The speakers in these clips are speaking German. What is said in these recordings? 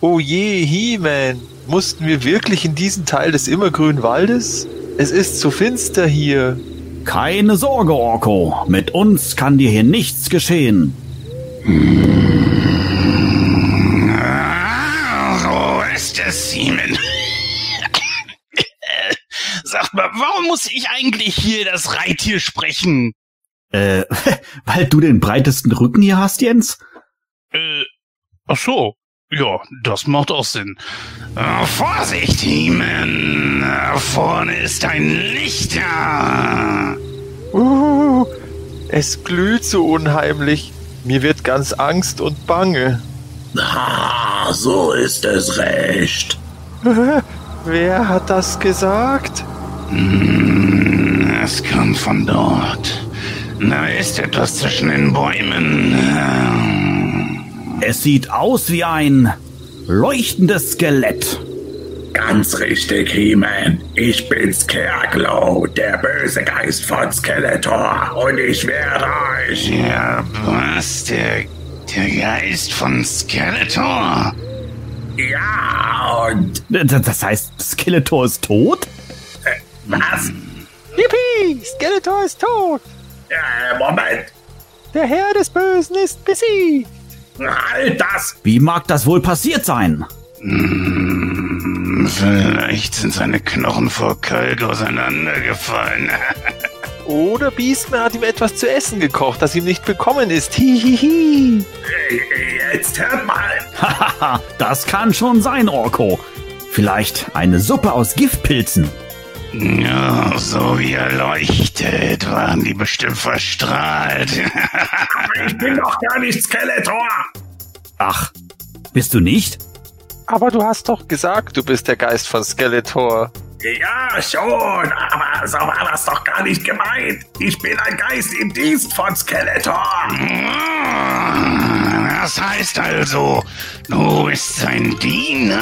Oh je, He-Man, mussten wir wirklich in diesen Teil des immergrünen Waldes? Es ist zu finster hier. Keine Sorge, Orko. Mit uns kann dir hier nichts geschehen. So ist es, Simon. Sag mal, warum muss ich eigentlich hier das Reittier sprechen? Äh, weil du den breitesten Rücken hier hast, Jens? Äh, ach so. Ja, das macht auch Sinn. Äh, Vorsicht, Heeman! Äh, Vorne ist ein Lichter! Uh, es glüht so unheimlich. Mir wird ganz Angst und Bange. Ah, so ist es recht. Wer hat das gesagt? Hm, es kommt von dort. Da ist etwas zwischen den Bäumen. Es sieht aus wie ein leuchtendes Skelett. Ganz richtig, He-Man. Ich bin Scareglow, der böse Geist von Skeletor. Und ich werde euch... Ja, was? Der, der Geist von Skeletor? Ja, und... Das heißt, Skeletor ist tot? Äh, was? Yippie! Skeletor ist tot! Äh, Moment. Der Herr des Bösen ist besiegt! Halt das! Wie mag das wohl passiert sein? Hm, vielleicht sind seine Knochen vor Kalk auseinandergefallen. Oder Beastman hat ihm etwas zu essen gekocht, das ihm nicht bekommen ist. Hihihi. Jetzt hört mal. Hahaha, das kann schon sein, Orko. Vielleicht eine Suppe aus Giftpilzen. Ja, so wie er leuchtet, waren die bestimmt verstrahlt. Aber ich bin doch gar nicht Skeletor. Ach, bist du nicht? Aber du hast doch gesagt, du bist der Geist von Skeletor. Ja, schon, aber so war das doch gar nicht gemeint. Ich bin ein Geist im Dienst von Skeletor. Das heißt also, du bist sein Diener?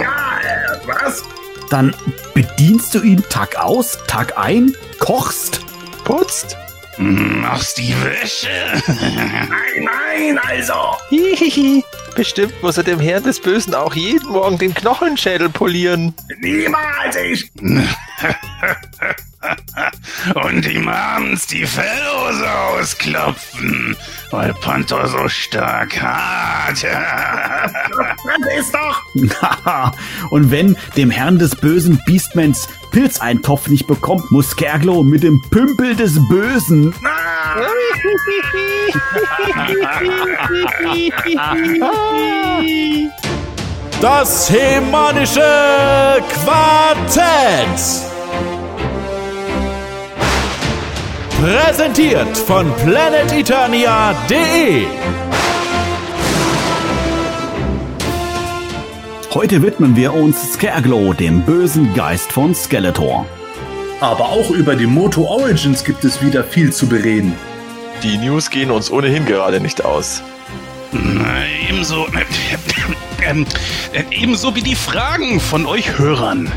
Ja, äh, was? Dann bedienst du ihn Tag aus, Tag ein, kochst? Putzt? Machst die Wäsche? Nein, nein, also. Hihihi. Bestimmt muss er dem Herrn des Bösen auch jeden Morgen den Knochenschädel polieren. Niemals ich. Und ihm abends die Fellhose ausklopfen, weil Panther so stark hat. Das ist doch. Und wenn dem Herrn des bösen Beastmans Pilzeintopf nicht bekommt, muss Skerglo mit dem Pümpel des Bösen. Das hemanische Quartett. Präsentiert von planeteternia.de. Heute widmen wir uns Skerglo, dem bösen Geist von Skeletor. Aber auch über die Moto Origins gibt es wieder viel zu bereden. Die News gehen uns ohnehin gerade nicht aus. Ebenso, ähm, ebenso wie die Fragen von euch Hörern.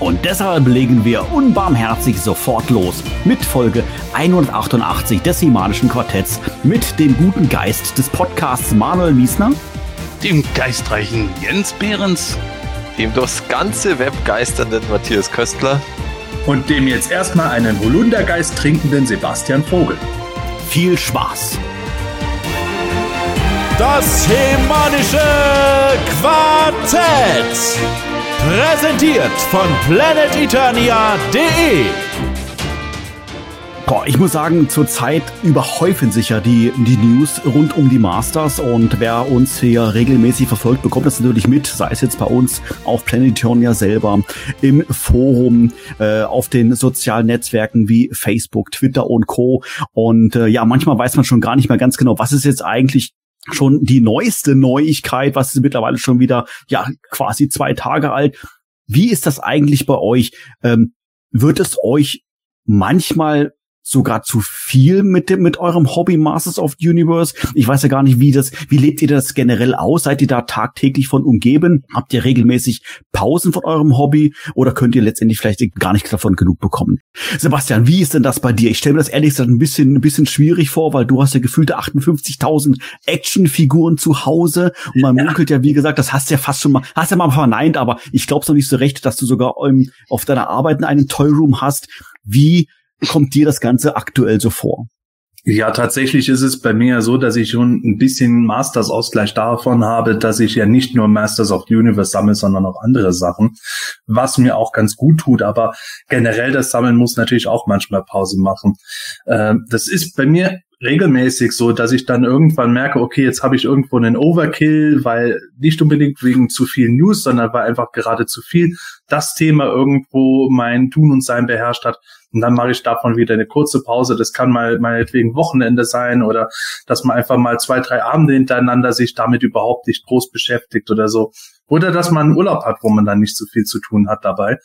Und deshalb legen wir unbarmherzig sofort los mit Folge 188 des Himalischen Quartetts mit dem guten Geist des Podcasts Manuel Miesner, Dem geistreichen Jens Behrens. Dem durchs ganze Web geisternden Matthias Köstler. Und dem jetzt erstmal einen Holundergeist trinkenden Sebastian Vogel. Viel Spaß! Das hemanische Quartett. Präsentiert von planeteternia.de. Boah, ich muss sagen, zurzeit überhäufen sich ja die, die News rund um die Masters und wer uns hier regelmäßig verfolgt, bekommt das natürlich mit, sei es jetzt bei uns auf Planetonia selber, im Forum, äh, auf den sozialen Netzwerken wie Facebook, Twitter und Co. Und äh, ja, manchmal weiß man schon gar nicht mehr ganz genau, was ist jetzt eigentlich schon die neueste Neuigkeit, was ist mittlerweile schon wieder, ja, quasi zwei Tage alt. Wie ist das eigentlich bei euch? Ähm, wird es euch manchmal sogar zu viel mit dem, mit eurem Hobby Masters of the Universe? Ich weiß ja gar nicht, wie das, wie lebt ihr das generell aus? Seid ihr da tagtäglich von umgeben? Habt ihr regelmäßig Pausen von eurem Hobby oder könnt ihr letztendlich vielleicht gar nicht davon genug bekommen? Sebastian, wie ist denn das bei dir? Ich stelle mir das ehrlich gesagt ein bisschen, ein bisschen schwierig vor, weil du hast ja gefühlte 58.000 Actionfiguren zu Hause und man ja. munkelt ja, wie gesagt, das hast du ja fast schon mal, hast ja mal verneint, aber ich glaube es noch nicht so recht, dass du sogar um, auf deiner Arbeit einen Toyroom hast. Wie kommt dir das Ganze aktuell so vor? Ja, tatsächlich ist es bei mir so, dass ich schon ein bisschen Masters-Ausgleich davon habe, dass ich ja nicht nur Masters of the Universe sammle, sondern auch andere Sachen, was mir auch ganz gut tut. Aber generell das Sammeln muss natürlich auch manchmal Pause machen. Äh, das ist bei mir regelmäßig so, dass ich dann irgendwann merke, okay, jetzt habe ich irgendwo einen Overkill, weil nicht unbedingt wegen zu viel News, sondern weil einfach gerade zu viel das Thema irgendwo mein Tun und Sein beherrscht hat. Und dann mache ich davon wieder eine kurze Pause. Das kann mal meinetwegen Wochenende sein oder dass man einfach mal zwei, drei Abende hintereinander sich damit überhaupt nicht groß beschäftigt oder so. Oder dass man einen Urlaub hat, wo man dann nicht so viel zu tun hat dabei.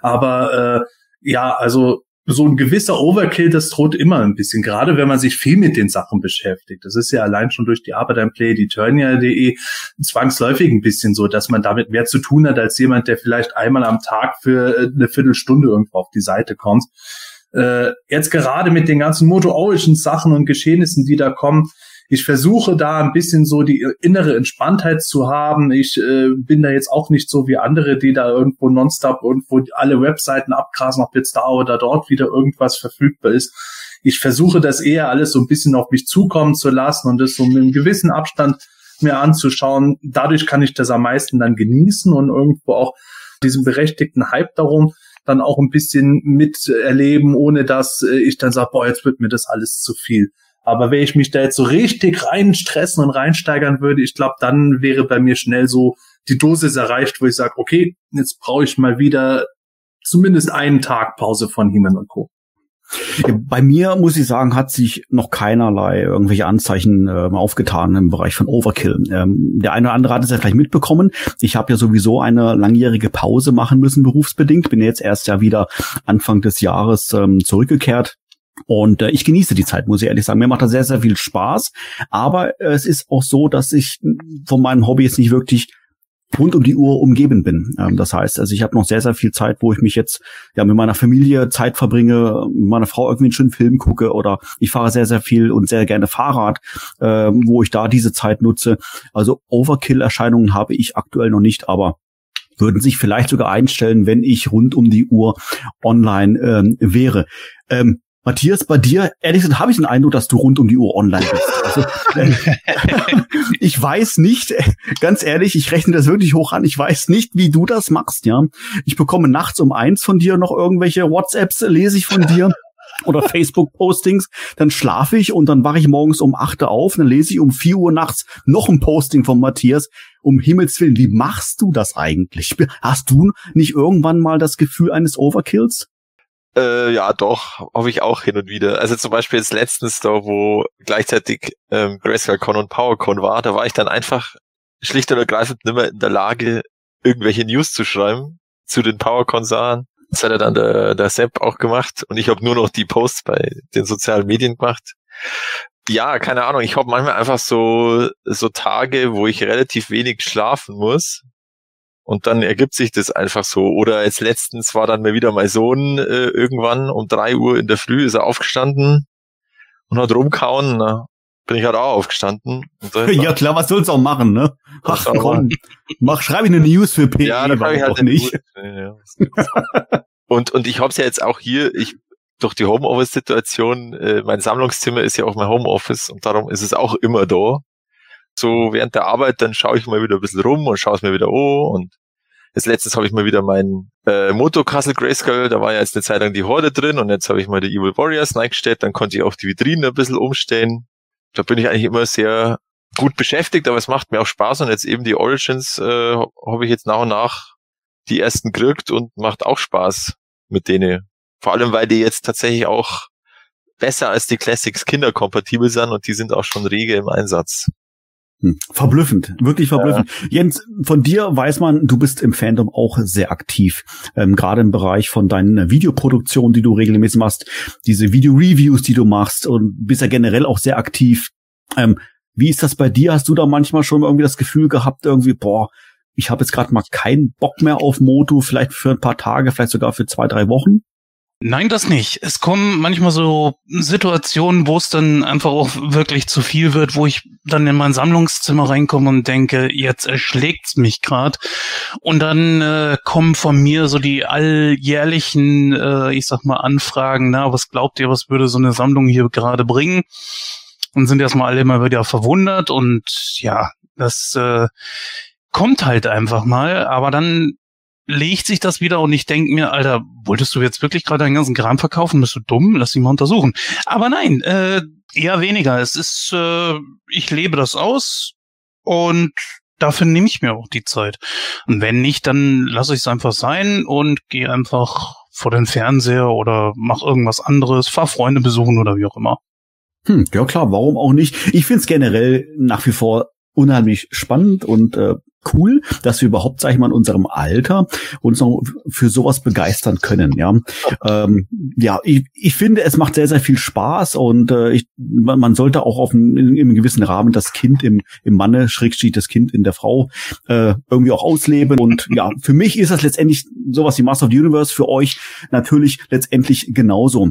Aber äh, ja, also so ein gewisser Overkill, das droht immer ein bisschen, gerade wenn man sich viel mit den Sachen beschäftigt. Das ist ja allein schon durch die Arbeit am Play, die Turnier.de zwangsläufig ein bisschen so, dass man damit mehr zu tun hat als jemand, der vielleicht einmal am Tag für äh, eine Viertelstunde irgendwo auf die Seite kommt. Äh, jetzt gerade mit den ganzen Moto Origin Sachen und Geschehnissen, die da kommen, ich versuche da ein bisschen so die innere Entspanntheit zu haben. Ich äh, bin da jetzt auch nicht so wie andere, die da irgendwo nonstop irgendwo alle Webseiten abgrasen, ob jetzt da oder dort wieder irgendwas verfügbar ist. Ich versuche das eher alles so ein bisschen auf mich zukommen zu lassen und das so mit einem gewissen Abstand mir anzuschauen. Dadurch kann ich das am meisten dann genießen und irgendwo auch diesen berechtigten Hype darum dann auch ein bisschen miterleben, ohne dass äh, ich dann sage, boah, jetzt wird mir das alles zu viel. Aber wenn ich mich da jetzt so richtig reinstressen und reinsteigern würde, ich glaube, dann wäre bei mir schnell so die Dosis erreicht, wo ich sage, okay, jetzt brauche ich mal wieder zumindest einen Tag Pause von Heeman und Co. Bei mir muss ich sagen, hat sich noch keinerlei irgendwelche Anzeichen äh, aufgetan im Bereich von Overkill. Ähm, der eine oder andere hat es ja vielleicht mitbekommen. Ich habe ja sowieso eine langjährige Pause machen müssen, berufsbedingt. Bin jetzt erst ja wieder Anfang des Jahres ähm, zurückgekehrt und äh, ich genieße die Zeit, muss ich ehrlich sagen. Mir macht das sehr, sehr viel Spaß. Aber äh, es ist auch so, dass ich von meinem Hobby jetzt nicht wirklich rund um die Uhr umgeben bin. Ähm, das heißt, also ich habe noch sehr, sehr viel Zeit, wo ich mich jetzt ja mit meiner Familie Zeit verbringe, mit meiner Frau irgendwie einen schönen Film gucke oder ich fahre sehr, sehr viel und sehr gerne Fahrrad, äh, wo ich da diese Zeit nutze. Also Overkill-Erscheinungen habe ich aktuell noch nicht, aber würden sich vielleicht sogar einstellen, wenn ich rund um die Uhr online ähm, wäre. Ähm, Matthias, bei dir, ehrlich gesagt, habe ich den Eindruck, dass du rund um die Uhr online bist. Also, äh, ich weiß nicht, ganz ehrlich, ich rechne das wirklich hoch an. Ich weiß nicht, wie du das machst, ja. Ich bekomme nachts um eins von dir noch irgendwelche WhatsApps, lese ich von dir. oder Facebook-Postings, dann schlafe ich und dann wache ich morgens um acht Uhr auf, dann lese ich um vier Uhr nachts noch ein Posting von Matthias. Um Himmels Willen, wie machst du das eigentlich? Hast du nicht irgendwann mal das Gefühl eines Overkills? Äh, ja, doch, hoffe ich auch hin und wieder. Also zum Beispiel jetzt letztens da, wo gleichzeitig ähm, GrayscaleCon und PowerCon war, da war ich dann einfach schlicht und ergreifend nicht mehr in der Lage, irgendwelche News zu schreiben zu den PowerCon-Sachen. Das hat er dann der, der Sepp auch gemacht und ich habe nur noch die Posts bei den sozialen Medien gemacht. Ja, keine Ahnung, ich habe manchmal einfach so, so Tage, wo ich relativ wenig schlafen muss, und dann ergibt sich das einfach so. Oder jetzt letztens war dann mal wieder mein Sohn äh, irgendwann um drei Uhr in der Früh ist er aufgestanden und hat rumkauen. Na, bin ich halt auch aufgestanden. ja klar, was soll's auch machen, ne? Ach komm, mach, schreibe ich eine News für PE, ja, da ich halt nicht. und, und ich hab's ja jetzt auch hier, ich durch die Homeoffice-Situation, äh, mein Sammlungszimmer ist ja auch mein Homeoffice und darum ist es auch immer da so während der Arbeit, dann schaue ich mal wieder ein bisschen rum und schaue es mir wieder an und jetzt letztens habe ich mal wieder mein äh, Moto Castle Grayskull, da war ja jetzt eine Zeit lang die Horde drin und jetzt habe ich mal die Evil Warriors reingestellt, dann konnte ich auch die Vitrinen ein bisschen umstellen. Da bin ich eigentlich immer sehr gut beschäftigt, aber es macht mir auch Spaß und jetzt eben die Origins äh, habe ich jetzt nach und nach die ersten gekriegt und macht auch Spaß mit denen. Vor allem, weil die jetzt tatsächlich auch besser als die Classics kinderkompatibel sind und die sind auch schon rege im Einsatz. Hm, verblüffend, wirklich verblüffend. Ja. Jens, von dir weiß man, du bist im Fandom auch sehr aktiv, ähm, gerade im Bereich von deinen Videoproduktionen, die du regelmäßig machst, diese Video-Reviews, die du machst und bist ja generell auch sehr aktiv. Ähm, wie ist das bei dir? Hast du da manchmal schon irgendwie das Gefühl gehabt, irgendwie, boah, ich habe jetzt gerade mal keinen Bock mehr auf Moto, vielleicht für ein paar Tage, vielleicht sogar für zwei, drei Wochen? Nein, das nicht. Es kommen manchmal so Situationen, wo es dann einfach auch wirklich zu viel wird, wo ich dann in mein Sammlungszimmer reinkomme und denke, jetzt erschlägt's mich grad. Und dann äh, kommen von mir so die alljährlichen, äh, ich sag mal, Anfragen, na, was glaubt ihr, was würde so eine Sammlung hier gerade bringen? Und sind erstmal alle immer wieder verwundert und ja, das äh, kommt halt einfach mal, aber dann legt sich das wieder und ich denke mir, Alter, wolltest du jetzt wirklich gerade deinen ganzen Kram verkaufen? Bist du dumm? Lass dich mal untersuchen. Aber nein, äh, eher weniger. Es ist, äh, ich lebe das aus und dafür nehme ich mir auch die Zeit. Und wenn nicht, dann lasse ich es einfach sein und gehe einfach vor den Fernseher oder mach irgendwas anderes, fahr Freunde besuchen oder wie auch immer. Hm, ja klar, warum auch nicht? Ich finde es generell nach wie vor unheimlich spannend und äh, cool, dass wir überhaupt, sag ich mal, in unserem Alter uns noch für sowas begeistern können. Ja, ähm, ja, ich, ich finde, es macht sehr, sehr viel Spaß und äh, ich, man sollte auch auf in einem gewissen Rahmen das Kind im, im Manne, Schrägstrich das Kind in der Frau äh, irgendwie auch ausleben. Und ja, für mich ist das letztendlich sowas wie Master of the Universe, für euch natürlich letztendlich genauso.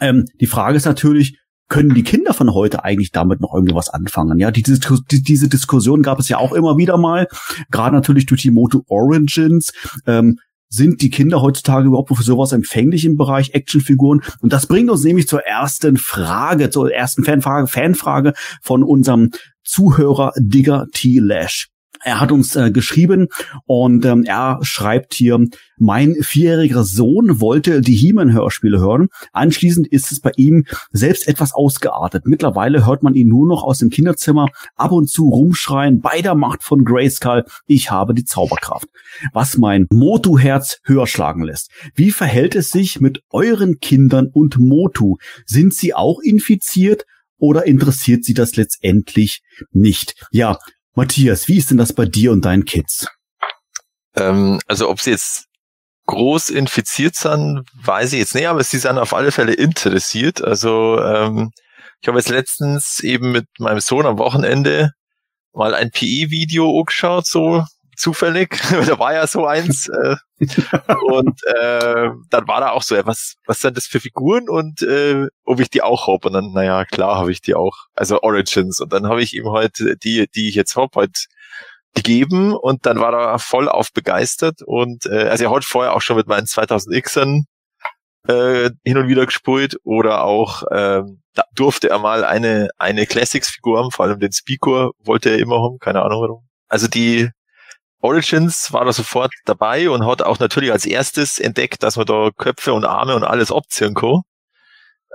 Ähm, die Frage ist natürlich, können die Kinder von heute eigentlich damit noch irgendwie was anfangen? Ja, diese, diese Diskussion gab es ja auch immer wieder mal, gerade natürlich durch die Moto Origins. Ähm, sind die Kinder heutzutage überhaupt für sowas empfänglich im Bereich Actionfiguren? Und das bringt uns nämlich zur ersten Frage, zur ersten Fanfrage, Fanfrage von unserem Zuhörer Digger T. Lash. Er hat uns äh, geschrieben und ähm, er schreibt hier, mein vierjähriger Sohn wollte die He-Man-Hörspiele hören. Anschließend ist es bei ihm selbst etwas ausgeartet. Mittlerweile hört man ihn nur noch aus dem Kinderzimmer ab und zu rumschreien, bei der Macht von Grayskull, ich habe die Zauberkraft. Was mein Motu-Herz höher schlagen lässt. Wie verhält es sich mit euren Kindern und Motu? Sind sie auch infiziert? oder interessiert sie das letztendlich nicht? Ja, Matthias, wie ist denn das bei dir und deinen Kids? Ähm, also ob sie jetzt groß infiziert sind, weiß ich jetzt nicht, aber sie sind auf alle Fälle interessiert. Also ähm, ich habe jetzt letztens eben mit meinem Sohn am Wochenende mal ein PE-Video angeschaut, so zufällig. da war ja so eins. Äh, und äh, dann war da auch so, ja, was, was sind das für Figuren und äh, ob ich die auch hab. Und dann, naja, klar habe ich die auch. Also Origins. Und dann habe ich ihm heute die, die ich jetzt hab, halt gegeben und dann war er voll auf begeistert und äh, also er hat vorher auch schon mit meinen 2000Xern äh, hin und wieder gespielt oder auch ähm, da durfte er mal eine eine Classics-Figur haben, vor allem den Speaker wollte er immer haben, keine Ahnung warum. Also die Origins war da sofort dabei und hat auch natürlich als erstes entdeckt, dass man da Köpfe und Arme und alles abziehen kann.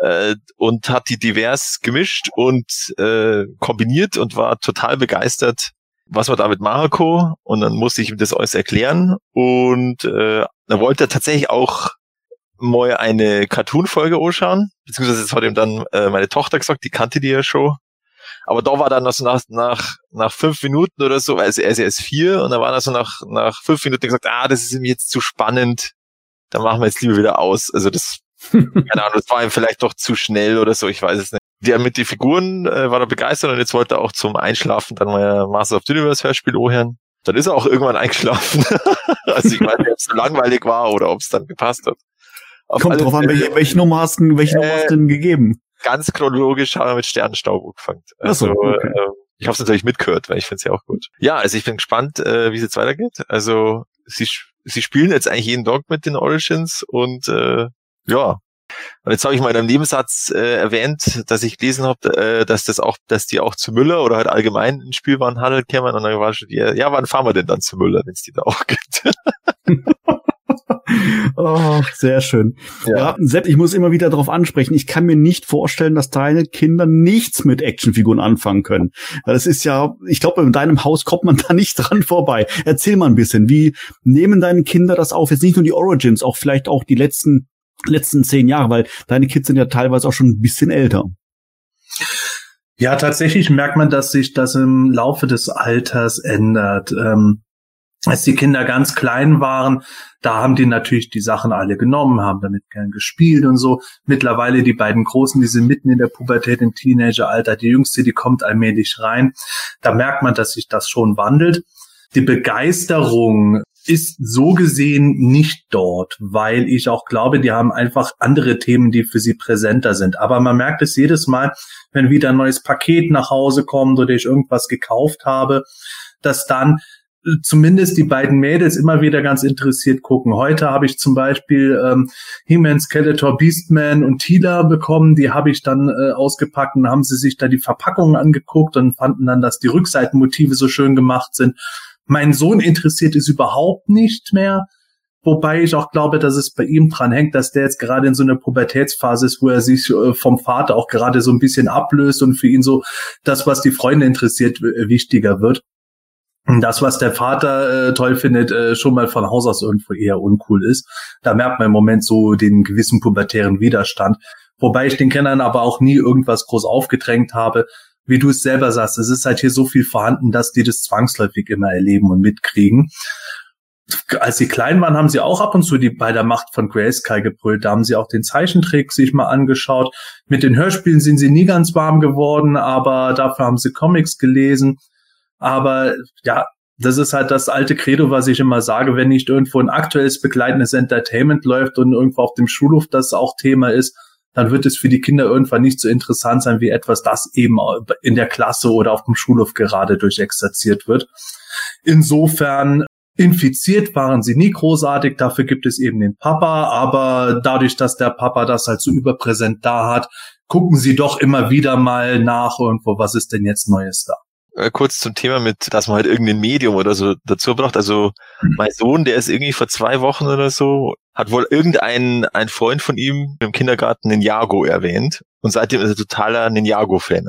Äh, und hat die divers gemischt und äh, kombiniert und war total begeistert, was man damit machen kann. Und dann musste ich ihm das alles erklären. Und äh, dann wollte er tatsächlich auch mal eine Cartoon-Folge anschauen. Beziehungsweise das hat ihm dann äh, meine Tochter gesagt, die kannte die ja schon. Aber da war dann also nach, nach, nach fünf Minuten oder so, also er ist erst vier und da war er so nach, nach fünf Minuten gesagt, ah, das ist ihm jetzt zu spannend. Da machen wir jetzt lieber wieder aus. Also das, keine Ahnung, das war ihm vielleicht doch zu schnell oder so, ich weiß es nicht. Der mit den Figuren äh, war er begeistert und jetzt wollte er auch zum Einschlafen dann mal Master of the Universe Hörspiel ohren. Dann ist er auch irgendwann eingeschlafen. also ich weiß nicht, ob es so langweilig war oder ob es dann gepasst hat. Auf Kommt drauf an, welche, welche Nummer hast du, welche äh, Nummer hast du denn gegeben? Ganz chronologisch haben wir mit Sternenstaub angefangen. Also, so, okay. äh, ich habe es natürlich mitgehört, weil ich finde es ja auch gut. Ja, also ich bin gespannt, äh, wie es jetzt weitergeht. Also sie, sie spielen jetzt eigentlich jeden Tag mit den Origins und äh, ja. Und jetzt habe ich mal in einem Nebensatz äh, erwähnt, dass ich gelesen habe, äh, dass das auch, dass die auch zu Müller oder halt allgemein in Spielwarenhandel kämen und dann war schon die, ja, wann fahren wir denn dann zu Müller, wenn es die da auch gibt? oh, sehr schön. Ja. ja, Sepp, ich muss immer wieder darauf ansprechen. Ich kann mir nicht vorstellen, dass deine Kinder nichts mit Actionfiguren anfangen können. Das ist ja, ich glaube, in deinem Haus kommt man da nicht dran vorbei. Erzähl mal ein bisschen, wie nehmen deine Kinder das auf? Jetzt nicht nur die Origins, auch vielleicht auch die letzten letzten zehn Jahre, weil deine Kids sind ja teilweise auch schon ein bisschen älter. Ja, tatsächlich merkt man, dass sich das im Laufe des Alters ändert. Ähm, als die Kinder ganz klein waren, da haben die natürlich die Sachen alle genommen, haben damit gern gespielt und so. Mittlerweile die beiden Großen, die sind mitten in der Pubertät im Teenageralter. Die Jüngste, die kommt allmählich rein. Da merkt man, dass sich das schon wandelt. Die Begeisterung ist so gesehen nicht dort, weil ich auch glaube, die haben einfach andere Themen, die für sie präsenter sind. Aber man merkt es jedes Mal, wenn wieder ein neues Paket nach Hause kommt oder ich irgendwas gekauft habe, dass dann zumindest die beiden Mädels immer wieder ganz interessiert gucken. Heute habe ich zum Beispiel ähm, He-Man, Skeletor, Beastman und Tila bekommen. Die habe ich dann äh, ausgepackt und haben sie sich da die Verpackungen angeguckt und fanden dann, dass die Rückseitenmotive so schön gemacht sind. Mein Sohn interessiert es überhaupt nicht mehr. Wobei ich auch glaube, dass es bei ihm dran hängt, dass der jetzt gerade in so einer Pubertätsphase ist, wo er sich äh, vom Vater auch gerade so ein bisschen ablöst und für ihn so das, was die Freunde interessiert, wichtiger wird das, was der Vater äh, toll findet, äh, schon mal von Haus aus irgendwo eher uncool ist. Da merkt man im Moment so den gewissen pubertären Widerstand. Wobei ich den Kindern aber auch nie irgendwas groß aufgedrängt habe. Wie du es selber sagst, es ist halt hier so viel vorhanden, dass die das zwangsläufig immer erleben und mitkriegen. Als sie klein waren, haben sie auch ab und zu die bei der Macht von Grayskull gebrüllt. Da haben sie auch den Zeichentrick sich mal angeschaut. Mit den Hörspielen sind sie nie ganz warm geworden, aber dafür haben sie Comics gelesen. Aber ja, das ist halt das alte Credo, was ich immer sage, wenn nicht irgendwo ein aktuelles begleitendes Entertainment läuft und irgendwo auf dem Schulhof das auch Thema ist, dann wird es für die Kinder irgendwann nicht so interessant sein wie etwas, das eben in der Klasse oder auf dem Schulhof gerade durchexerziert wird. Insofern infiziert waren sie nie großartig, dafür gibt es eben den Papa, aber dadurch, dass der Papa das halt so überpräsent da hat, gucken sie doch immer wieder mal nach irgendwo, was ist denn jetzt Neues da äh, kurz zum Thema mit, dass man halt irgendein Medium oder so dazu braucht. Also mhm. mein Sohn, der ist irgendwie vor zwei Wochen oder so, hat wohl irgendein ein Freund von ihm im Kindergarten Ninjago erwähnt und seitdem ist er totaler Ninjago-Fan.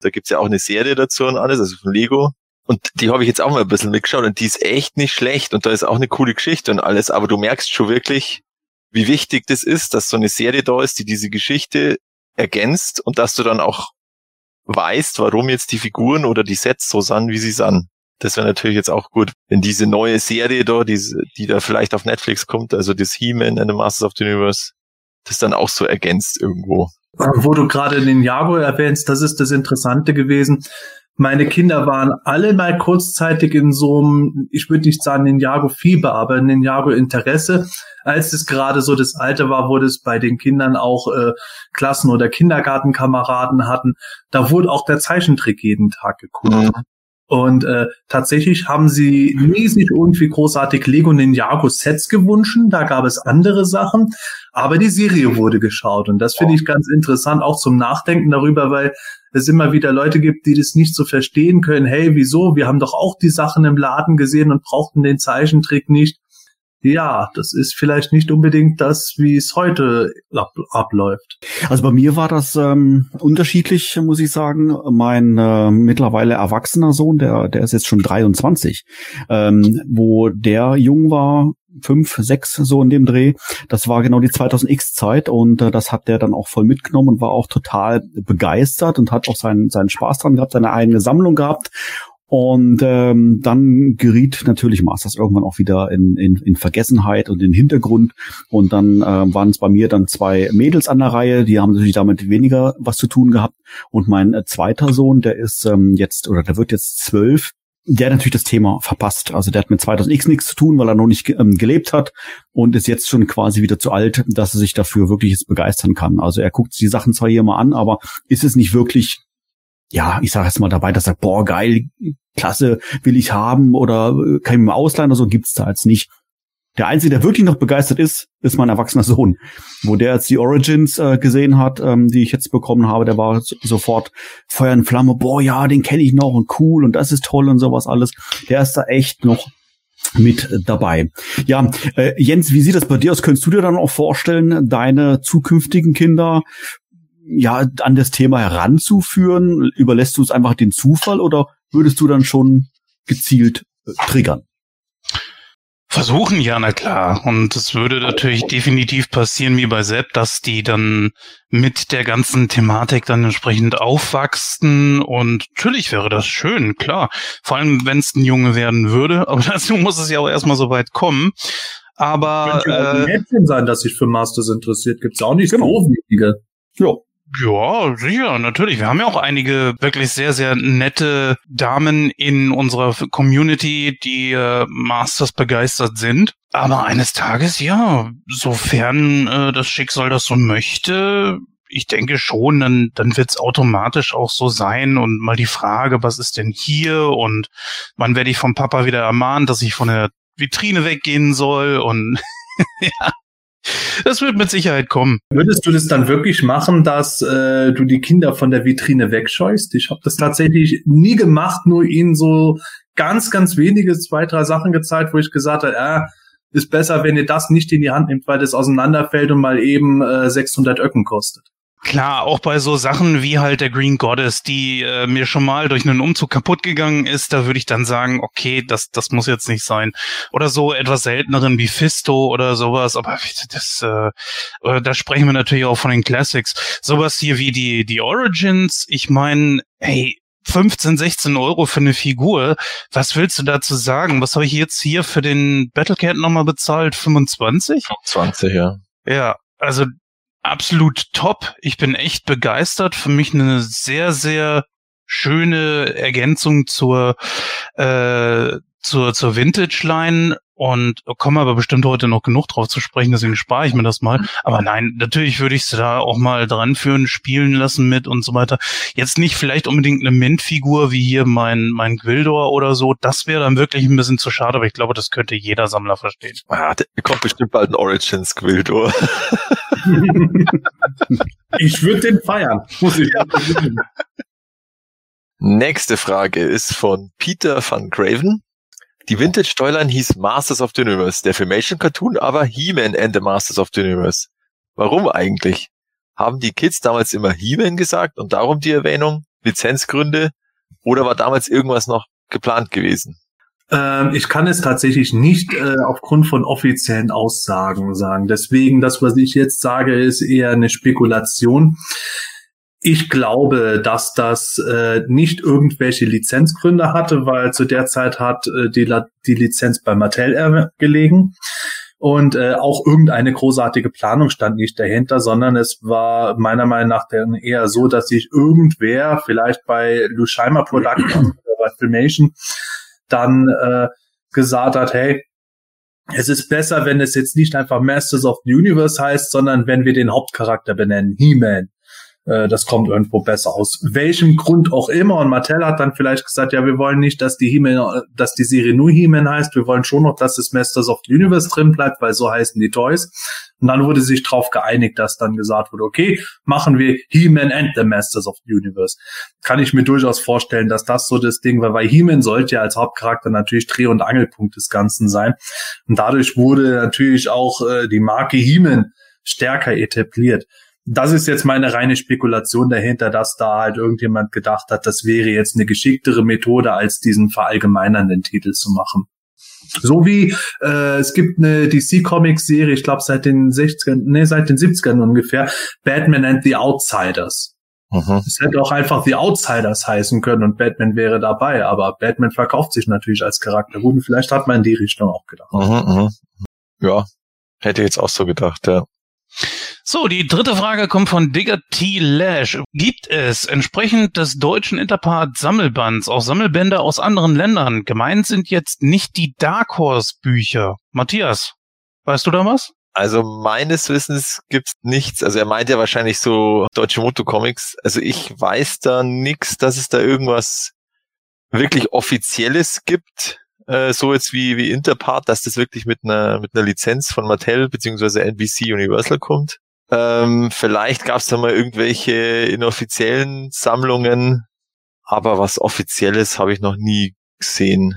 Da gibt's ja auch eine Serie dazu und alles, also von Lego. Und die habe ich jetzt auch mal ein bisschen mitgeschaut und die ist echt nicht schlecht und da ist auch eine coole Geschichte und alles, aber du merkst schon wirklich, wie wichtig das ist, dass so eine Serie da ist, die diese Geschichte ergänzt und dass du dann auch weißt, warum jetzt die Figuren oder die Sets so sind, wie sie sind. Das wäre natürlich jetzt auch gut, wenn diese neue Serie da, die, die da vielleicht auf Netflix kommt, also das He-Man and the Masters of the Universe, das dann auch so ergänzt irgendwo. Wo du gerade den Jago erwähnst, das ist das Interessante gewesen. Meine Kinder waren alle mal kurzzeitig in so einem, ich würde nicht sagen Ninjago-Fieber, aber Ninjago-Interesse. Als es gerade so das Alter war, wo das bei den Kindern auch äh, Klassen- oder Kindergartenkameraden hatten, da wurde auch der Zeichentrick jeden Tag geguckt. Mhm. Und äh, tatsächlich haben sie nie sich irgendwie großartig Lego Ninjago Sets gewünscht. Da gab es andere Sachen, aber die Serie wurde geschaut und das finde ich ganz interessant, auch zum Nachdenken darüber, weil es immer wieder Leute gibt, die das nicht so verstehen können. Hey, wieso? Wir haben doch auch die Sachen im Laden gesehen und brauchten den Zeichentrick nicht. Ja, das ist vielleicht nicht unbedingt das, wie es heute ab abläuft. Also bei mir war das ähm, unterschiedlich, muss ich sagen. Mein äh, mittlerweile erwachsener Sohn, der, der ist jetzt schon 23, ähm, wo der jung war, fünf, sechs so in dem Dreh. Das war genau die 2000X-Zeit und äh, das hat der dann auch voll mitgenommen und war auch total begeistert und hat auch seinen, seinen Spaß dran gehabt, seine eigene Sammlung gehabt. Und ähm, dann geriet natürlich Masters irgendwann auch wieder in, in, in Vergessenheit und in Hintergrund. Und dann äh, waren es bei mir dann zwei Mädels an der Reihe, die haben natürlich damit weniger was zu tun gehabt. Und mein äh, zweiter Sohn, der ist ähm, jetzt oder der wird jetzt zwölf, der hat natürlich das Thema verpasst. Also der hat mit 2000X nichts zu tun, weil er noch nicht ähm, gelebt hat und ist jetzt schon quasi wieder zu alt, dass er sich dafür wirklich jetzt begeistern kann. Also er guckt die Sachen zwar hier mal an, aber ist es nicht wirklich, ja, ich sage jetzt mal dabei, dass er, boah, geil, klasse, will ich haben oder äh, kann ich mir ausleihen oder so, gibt's da jetzt nicht. Der Einzige, der wirklich noch begeistert ist, ist mein erwachsener Sohn. Wo der jetzt die Origins äh, gesehen hat, ähm, die ich jetzt bekommen habe, der war sofort Feuer und Flamme, boah, ja, den kenne ich noch und cool und das ist toll und sowas alles. Der ist da echt noch mit dabei. Ja, äh, Jens, wie sieht das bei dir aus? Könntest du dir dann auch vorstellen, deine zukünftigen Kinder ja an das Thema heranzuführen? Überlässt du es einfach den Zufall oder würdest du dann schon gezielt äh, triggern? Versuchen ja, na klar. Und es würde natürlich definitiv passieren, wie bei Sepp, dass die dann mit der ganzen Thematik dann entsprechend aufwachsen. Und natürlich wäre das schön, klar. Vor allem, wenn es ein Junge werden würde. Aber dazu muss es ja auch erstmal so weit kommen. Aber Könnte ja auch ein äh, Mädchen sein, das sich für Masters interessiert. Gibt's auch nicht Genau. so wenige. Ja. Ja, sicher, natürlich. Wir haben ja auch einige wirklich sehr, sehr nette Damen in unserer Community, die äh, Masters begeistert sind. Aber eines Tages, ja, sofern äh, das Schicksal das so möchte, ich denke schon, dann, dann wird es automatisch auch so sein. Und mal die Frage, was ist denn hier? Und wann werde ich vom Papa wieder ermahnt, dass ich von der Vitrine weggehen soll? Und ja, das wird mit Sicherheit kommen. Würdest du das dann wirklich machen, dass äh, du die Kinder von der Vitrine wegscheust? Ich habe das tatsächlich nie gemacht, nur ihnen so ganz, ganz wenige, zwei, drei Sachen gezeigt, wo ich gesagt habe, äh, ist besser, wenn ihr das nicht in die Hand nehmt, weil das auseinanderfällt und mal eben äh, 600 Öcken kostet. Klar, auch bei so Sachen wie halt der Green Goddess, die äh, mir schon mal durch einen Umzug kaputt gegangen ist, da würde ich dann sagen, okay, das das muss jetzt nicht sein. Oder so etwas selteneren wie Fisto oder sowas, aber das äh, äh, da sprechen wir natürlich auch von den Classics. Sowas hier wie die die Origins, ich meine, hey, 15, 16 Euro für eine Figur. Was willst du dazu sagen? Was habe ich jetzt hier für den Battlecat nochmal bezahlt? 25? 20, ja. Ja, also absolut top. Ich bin echt begeistert. Für mich eine sehr, sehr schöne Ergänzung zur, äh, zur, zur Vintage-Line und komme aber bestimmt heute noch genug drauf zu sprechen, deswegen spare ich mir das mal. Aber nein, natürlich würde ich sie da auch mal dran führen, spielen lassen mit und so weiter. Jetzt nicht vielleicht unbedingt eine Mint-Figur wie hier mein, mein Gwildor oder so. Das wäre dann wirklich ein bisschen zu schade, aber ich glaube, das könnte jeder Sammler verstehen. Ah, der kommt bestimmt bald ein Origins Gwildor. ich würde den feiern, muss ich sagen. Nächste Frage ist von Peter van Craven. Die Vintage Toyline hieß Masters of the Universe, der Filmation Cartoon aber He-Man and the Masters of the Universe. Warum eigentlich? Haben die Kids damals immer He-Man gesagt und darum die Erwähnung? Lizenzgründe? Oder war damals irgendwas noch geplant gewesen? Ähm, ich kann es tatsächlich nicht äh, aufgrund von offiziellen Aussagen sagen. Deswegen, das, was ich jetzt sage, ist eher eine Spekulation. Ich glaube, dass das äh, nicht irgendwelche Lizenzgründe hatte, weil zu der Zeit hat äh, die, La die Lizenz bei Mattel gelegen. Und äh, auch irgendeine großartige Planung stand nicht dahinter, sondern es war meiner Meinung nach dann eher so, dass sich irgendwer, vielleicht bei Lusheimer Productions oder bei Filmation, dann äh, gesagt hat, hey, es ist besser, wenn es jetzt nicht einfach Masters of the Universe heißt, sondern wenn wir den Hauptcharakter benennen, He-Man. Äh, das kommt irgendwo besser aus. Welchem Grund auch immer. Und Mattel hat dann vielleicht gesagt, ja, wir wollen nicht, dass die He-Man, dass die Serie nur He-Man heißt. Wir wollen schon noch, dass das Masters of the Universe drin bleibt, weil so heißen die Toys. Und dann wurde sich darauf geeinigt, dass dann gesagt wurde, okay, machen wir He-Man and the Masters of the Universe. Kann ich mir durchaus vorstellen, dass das so das Ding war, weil He-Man sollte ja als Hauptcharakter natürlich Dreh- und Angelpunkt des Ganzen sein. Und dadurch wurde natürlich auch äh, die Marke He-Man stärker etabliert. Das ist jetzt meine reine Spekulation dahinter, dass da halt irgendjemand gedacht hat, das wäre jetzt eine geschicktere Methode, als diesen verallgemeinernden Titel zu machen. So wie äh, es gibt eine DC Comics Serie, ich glaube seit den 60ern, nee, seit den 70ern ungefähr, Batman and the Outsiders. Mhm. Es hätte auch einfach The Outsiders heißen können und Batman wäre dabei, aber Batman verkauft sich natürlich als Charakter gut und vielleicht hat man in die Richtung auch gedacht. Mhm, mhm. Ja, hätte ich jetzt auch so gedacht, ja. So, die dritte Frage kommt von Digger T. Lash. Gibt es entsprechend des deutschen Interpart Sammelbands auch Sammelbände aus anderen Ländern? Gemeint sind jetzt nicht die Dark Horse Bücher. Matthias, weißt du da was? Also meines Wissens gibt's nichts. Also er meint ja wahrscheinlich so deutsche Motocomics. Also ich weiß da nix, dass es da irgendwas wirklich offizielles gibt. Äh, so jetzt wie wie Interpart, dass das wirklich mit einer mit einer Lizenz von Mattel beziehungsweise NBC Universal kommt. Ähm, vielleicht gab's da mal irgendwelche inoffiziellen Sammlungen, aber was offizielles habe ich noch nie gesehen.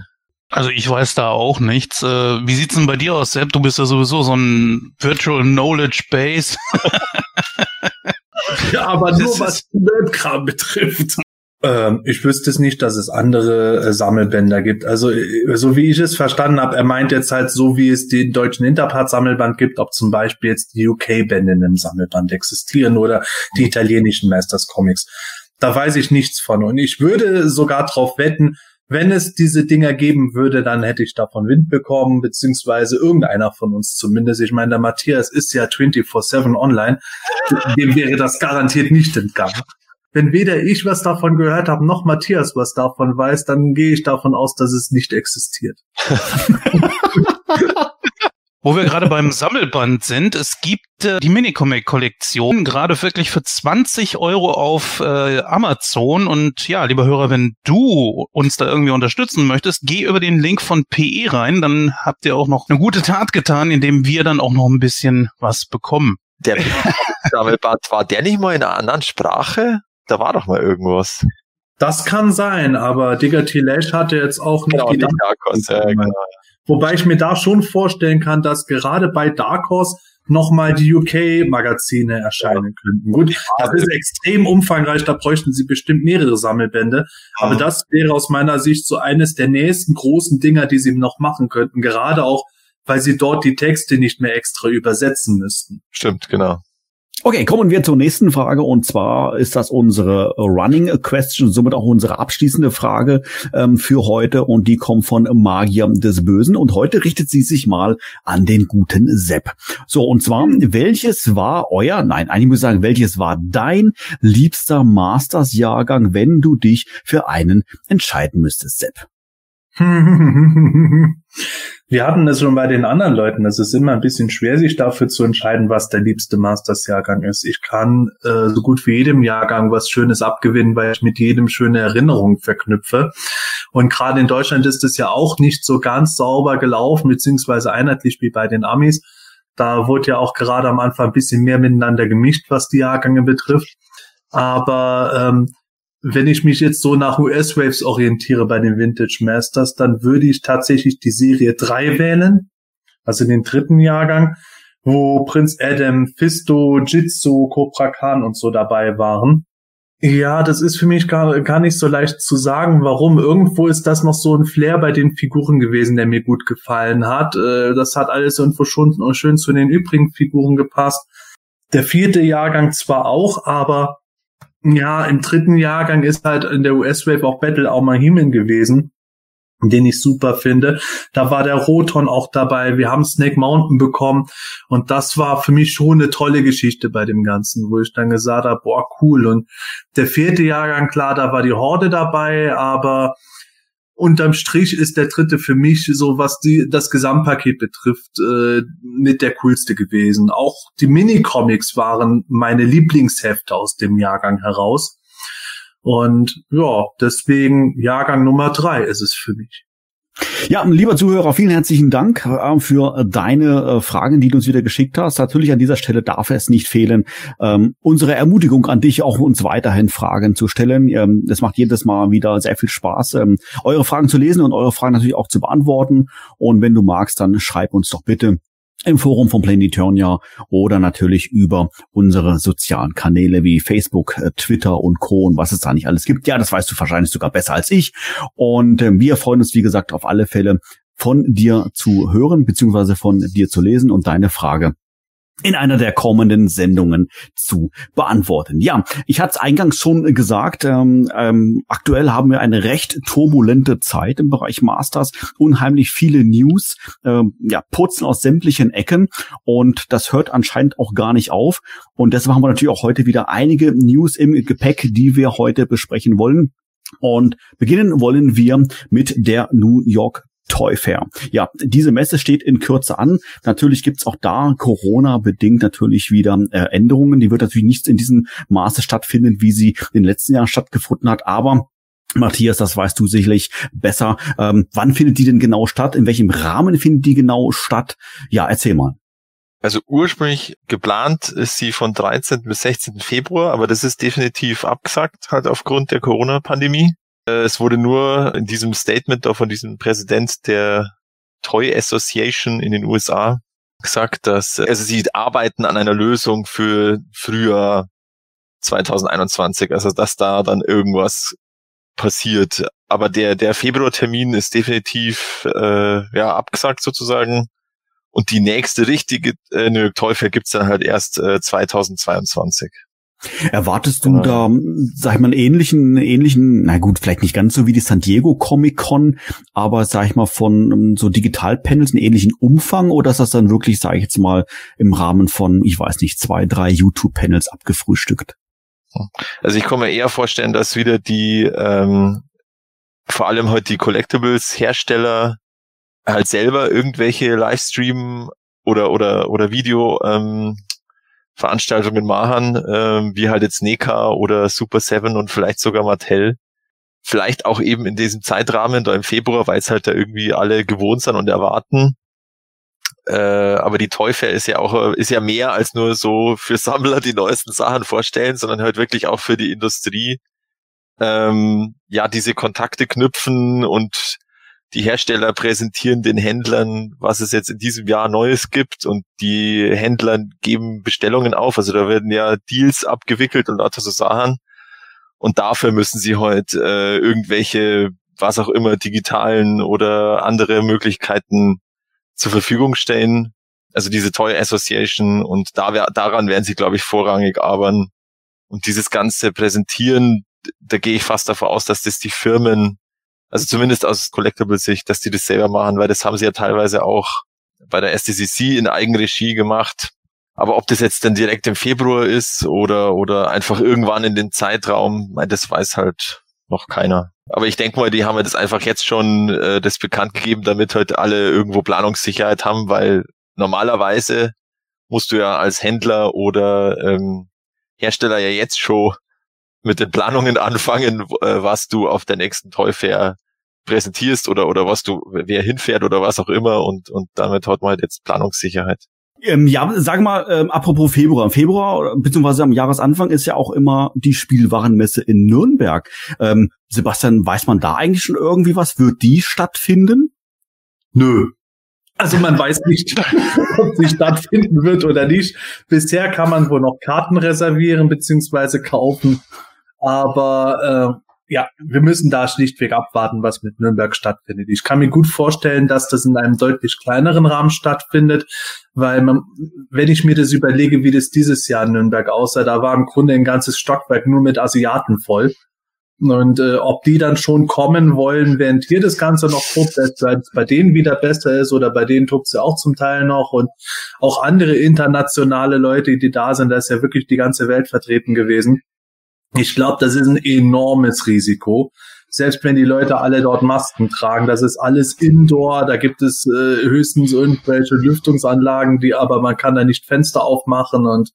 Also ich weiß da auch nichts. Äh, wie sieht's denn bei dir aus, Sepp? Du bist ja sowieso so ein Virtual Knowledge Base. Ja, aber Das nur was Nerdkram betrifft. Ähm, ich wüsste es nicht, dass es andere äh, Sammelbänder gibt. Also äh, so wie ich es verstanden habe, er meint jetzt halt so, wie es den deutschen Interpart-Sammelband gibt, ob zum Beispiel jetzt die UK-Bände in einem Sammelband existieren oder die italienischen Masters Comics. Da weiß ich nichts von. Und ich würde sogar darauf wetten, wenn es diese Dinger geben würde, dann hätte ich davon Wind bekommen, beziehungsweise irgendeiner von uns zumindest. Ich meine, der Matthias ist ja 24-7 online. Dem wäre das garantiert nicht entgangen wenn weder ich was davon gehört habe, noch Matthias was davon weiß, dann gehe ich davon aus, dass es nicht existiert. Wo wir gerade beim Sammelband sind, es gibt äh, die Minicomic-Kollektion gerade wirklich für 20 Euro auf äh, Amazon. Und ja, lieber Hörer, wenn du uns da irgendwie unterstützen möchtest, geh über den Link von PE rein, dann habt ihr auch noch eine gute Tat getan, indem wir dann auch noch ein bisschen was bekommen. Der Sammelband, war der nicht mal in einer anderen Sprache? Da war doch mal irgendwas. Das kann sein, aber Digger T. Lash hatte jetzt auch nicht genau, die Dark Horse, ja, genau. Wobei ich mir da schon vorstellen kann, dass gerade bei Dark Horse nochmal die UK-Magazine erscheinen ja. könnten. Gut, das ist extrem umfangreich, da bräuchten sie bestimmt mehrere Sammelbände. Ja. Aber das wäre aus meiner Sicht so eines der nächsten großen Dinger, die sie noch machen könnten. Gerade auch, weil sie dort die Texte nicht mehr extra übersetzen müssten. Stimmt, genau. Okay, kommen wir zur nächsten Frage und zwar ist das unsere Running Question, somit auch unsere abschließende Frage ähm, für heute und die kommt von Magier des Bösen und heute richtet sie sich mal an den guten Sepp. So und zwar, welches war euer, nein, eigentlich muss ich sagen, welches war dein liebster Masters-Jahrgang, wenn du dich für einen entscheiden müsstest, Sepp? Wir hatten es schon bei den anderen Leuten. Es ist immer ein bisschen schwer, sich dafür zu entscheiden, was der liebste Masters-Jahrgang ist. Ich kann äh, so gut wie jedem Jahrgang was Schönes abgewinnen, weil ich mit jedem schöne Erinnerungen verknüpfe. Und gerade in Deutschland ist es ja auch nicht so ganz sauber gelaufen, beziehungsweise einheitlich wie bei den Amis. Da wurde ja auch gerade am Anfang ein bisschen mehr miteinander gemischt, was die Jahrgänge betrifft. Aber ähm, wenn ich mich jetzt so nach US-Waves orientiere bei den Vintage Masters, dann würde ich tatsächlich die Serie 3 wählen, also den dritten Jahrgang, wo Prinz Adam, Fisto, Jitsu, Cobra Khan und so dabei waren. Ja, das ist für mich gar, gar nicht so leicht zu sagen, warum. Irgendwo ist das noch so ein Flair bei den Figuren gewesen, der mir gut gefallen hat. Äh, das hat alles irgendwo schon schön zu den übrigen Figuren gepasst. Der vierte Jahrgang zwar auch, aber ja, im dritten Jahrgang ist halt in der US-Wave auch Battle auch mal Himmel gewesen, den ich super finde. Da war der Roton auch dabei. Wir haben Snake Mountain bekommen. Und das war für mich schon eine tolle Geschichte bei dem Ganzen, wo ich dann gesagt habe, boah, cool. Und der vierte Jahrgang, klar, da war die Horde dabei, aber unterm Strich ist der dritte für mich so, was die, das Gesamtpaket betrifft, äh, mit der coolste gewesen. Auch die Minicomics waren meine Lieblingshefte aus dem Jahrgang heraus. Und ja, deswegen Jahrgang Nummer drei ist es für mich. Ja, lieber Zuhörer, vielen herzlichen Dank äh, für deine äh, Fragen, die du uns wieder geschickt hast. Natürlich an dieser Stelle darf es nicht fehlen, ähm, unsere Ermutigung an dich, auch uns weiterhin Fragen zu stellen. Ähm, das macht jedes Mal wieder sehr viel Spaß, ähm, eure Fragen zu lesen und eure Fragen natürlich auch zu beantworten. Und wenn du magst, dann schreib uns doch bitte im Forum von Planetonia oder natürlich über unsere sozialen Kanäle wie Facebook, äh, Twitter und Co. und was es da nicht alles gibt. Ja, das weißt du wahrscheinlich sogar besser als ich. Und äh, wir freuen uns, wie gesagt, auf alle Fälle von dir zu hören, beziehungsweise von dir zu lesen und deine Frage in einer der kommenden Sendungen zu beantworten. Ja, ich hatte es eingangs schon gesagt, ähm, ähm, aktuell haben wir eine recht turbulente Zeit im Bereich Masters, unheimlich viele News, ähm, ja, putzen aus sämtlichen Ecken und das hört anscheinend auch gar nicht auf und deshalb haben wir natürlich auch heute wieder einige News im Gepäck, die wir heute besprechen wollen. Und beginnen wollen wir mit der New York Toy Fair. Ja, diese Messe steht in Kürze an. Natürlich gibt's auch da Corona-bedingt natürlich wieder äh, Änderungen. Die wird natürlich nicht in diesem Maße stattfinden, wie sie in den letzten Jahren stattgefunden hat. Aber Matthias, das weißt du sicherlich besser. Ähm, wann findet die denn genau statt? In welchem Rahmen findet die genau statt? Ja, erzähl mal. Also ursprünglich geplant ist sie von 13. bis 16. Februar, aber das ist definitiv abgesagt, halt aufgrund der Corona-Pandemie. Äh, es wurde nur in diesem Statement da von diesem Präsident der Toy Association in den USA gesagt, dass also sie arbeiten an einer Lösung für Frühjahr 2021, also dass da dann irgendwas passiert. Aber der, der Februartermin ist definitiv äh, ja, abgesagt sozusagen. Und die nächste richtige äh, New York Toy Fair gibt's dann halt erst äh, 2022. Erwartest du da, sag ich mal, einen ähnlichen, ähnlichen, na gut, vielleicht nicht ganz so wie die San Diego Comic Con, aber sag ich mal von um, so Digitalpanels einen ähnlichen Umfang oder ist das dann wirklich, sage ich jetzt mal, im Rahmen von, ich weiß nicht, zwei, drei YouTube-Panels abgefrühstückt? Also ich kann mir eher vorstellen, dass wieder die, ähm, vor allem heute die Collectibles-Hersteller halt selber irgendwelche Livestream oder oder oder Video ähm, Veranstaltungen machen, ähm, wie halt jetzt NECA oder Super Seven und vielleicht sogar Mattel. Vielleicht auch eben in diesem Zeitrahmen, da im Februar, weil es halt da irgendwie alle gewohnt sind und erwarten. Äh, aber die Fair ist ja auch, ist ja mehr als nur so für Sammler die neuesten Sachen vorstellen, sondern halt wirklich auch für die Industrie. Ähm, ja, diese Kontakte knüpfen und die Hersteller präsentieren den Händlern, was es jetzt in diesem Jahr Neues gibt und die Händler geben Bestellungen auf. Also da werden ja Deals abgewickelt und lauter so Sachen. Und dafür müssen sie heute äh, irgendwelche, was auch immer, digitalen oder andere Möglichkeiten zur Verfügung stellen. Also diese Toy Association und da, daran werden sie, glaube ich, vorrangig arbeiten. Und dieses ganze Präsentieren, da gehe ich fast davon aus, dass das die Firmen also zumindest aus Collectible-Sicht, dass die das selber machen, weil das haben sie ja teilweise auch bei der SDCC in Eigenregie gemacht. Aber ob das jetzt dann direkt im Februar ist oder, oder einfach irgendwann in den Zeitraum, das weiß halt noch keiner. Aber ich denke mal, die haben ja das einfach jetzt schon äh, das bekannt gegeben, damit halt alle irgendwo Planungssicherheit haben, weil normalerweise musst du ja als Händler oder ähm, Hersteller ja jetzt schon mit den Planungen anfangen, äh, was du auf der nächsten Toy Fair präsentierst oder, oder was du, wer hinfährt oder was auch immer und, und damit hat man halt jetzt Planungssicherheit. Ähm, ja, sag mal, ähm, apropos Februar. Im Februar, beziehungsweise am Jahresanfang ist ja auch immer die Spielwarenmesse in Nürnberg. Ähm, Sebastian, weiß man da eigentlich schon irgendwie was? Wird die stattfinden? Nö. Also man weiß nicht, ob sie stattfinden wird oder nicht. Bisher kann man wohl noch Karten reservieren beziehungsweise kaufen. Aber äh, ja, wir müssen da schlichtweg abwarten, was mit Nürnberg stattfindet. Ich kann mir gut vorstellen, dass das in einem deutlich kleineren Rahmen stattfindet, weil man, wenn ich mir das überlege, wie das dieses Jahr in Nürnberg aussah, da war im Grunde ein ganzes Stockwerk nur mit Asiaten voll. Und äh, ob die dann schon kommen wollen, während hier das Ganze noch tobt, weil es bei denen wieder besser ist oder bei denen tobt es ja auch zum Teil noch und auch andere internationale Leute, die da sind, da ist ja wirklich die ganze Welt vertreten gewesen. Ich glaube, das ist ein enormes Risiko. Selbst wenn die Leute alle dort Masken tragen, das ist alles Indoor, da gibt es äh, höchstens irgendwelche Lüftungsanlagen, die aber man kann da nicht Fenster aufmachen und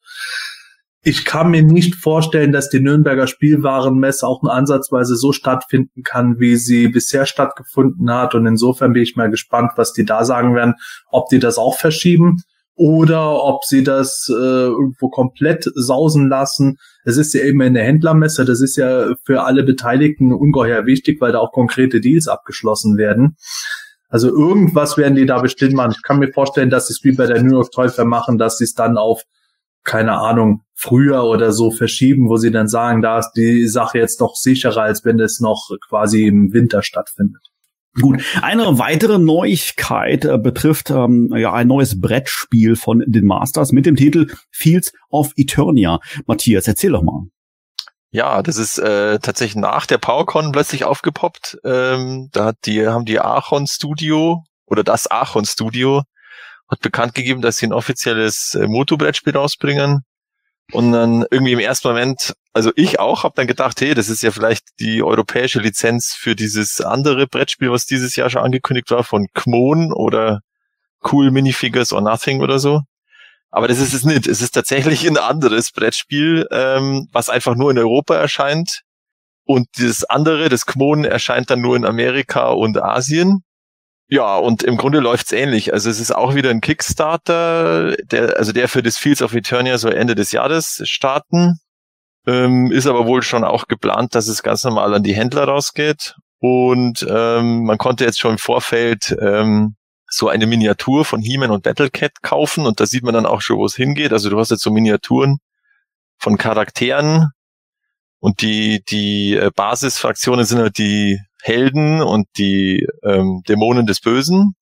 ich kann mir nicht vorstellen, dass die Nürnberger Spielwarenmesse auch ansatzweise so stattfinden kann, wie sie bisher stattgefunden hat. Und insofern bin ich mal gespannt, was die da sagen werden, ob die das auch verschieben oder ob sie das äh, irgendwo komplett sausen lassen. Es ist ja eben in der Händlermesse, das ist ja für alle Beteiligten ungeheuer wichtig, weil da auch konkrete Deals abgeschlossen werden. Also irgendwas werden die da bestimmt machen. Ich kann mir vorstellen, dass sie es wie bei der New York Toy machen, dass sie es dann auf, keine Ahnung, früher oder so verschieben, wo sie dann sagen, da ist die Sache jetzt noch sicherer, als wenn es noch quasi im Winter stattfindet. Gut, eine weitere Neuigkeit äh, betrifft ähm, ja ein neues Brettspiel von den Masters mit dem Titel Fields of Eternia. Matthias, erzähl doch mal. Ja, das ist äh, tatsächlich nach der PowerCon plötzlich aufgepoppt. Ähm, da hat die, haben die Aachen Studio oder das Aachen Studio hat bekannt gegeben, dass sie ein offizielles äh, Moto-Brettspiel rausbringen. Und dann irgendwie im ersten Moment, also ich auch, habe dann gedacht, hey, das ist ja vielleicht die europäische Lizenz für dieses andere Brettspiel, was dieses Jahr schon angekündigt war, von Kmon oder Cool Minifigures or Nothing oder so. Aber das ist es nicht. Es ist tatsächlich ein anderes Brettspiel, ähm, was einfach nur in Europa erscheint. Und das andere, das Kmon, erscheint dann nur in Amerika und Asien. Ja, und im Grunde läuft's ähnlich. Also es ist auch wieder ein Kickstarter, der, also der für das Fields of Eternia soll Ende des Jahres starten. Ähm, ist aber wohl schon auch geplant, dass es ganz normal an die Händler rausgeht. Und ähm, man konnte jetzt schon im Vorfeld ähm, so eine Miniatur von He-Man und Battlecat kaufen und da sieht man dann auch schon, wo es hingeht. Also du hast jetzt so Miniaturen von Charakteren, Und die, die äh, Basisfraktionen sind halt die Helden und die ähm, Dämonen des Bösen.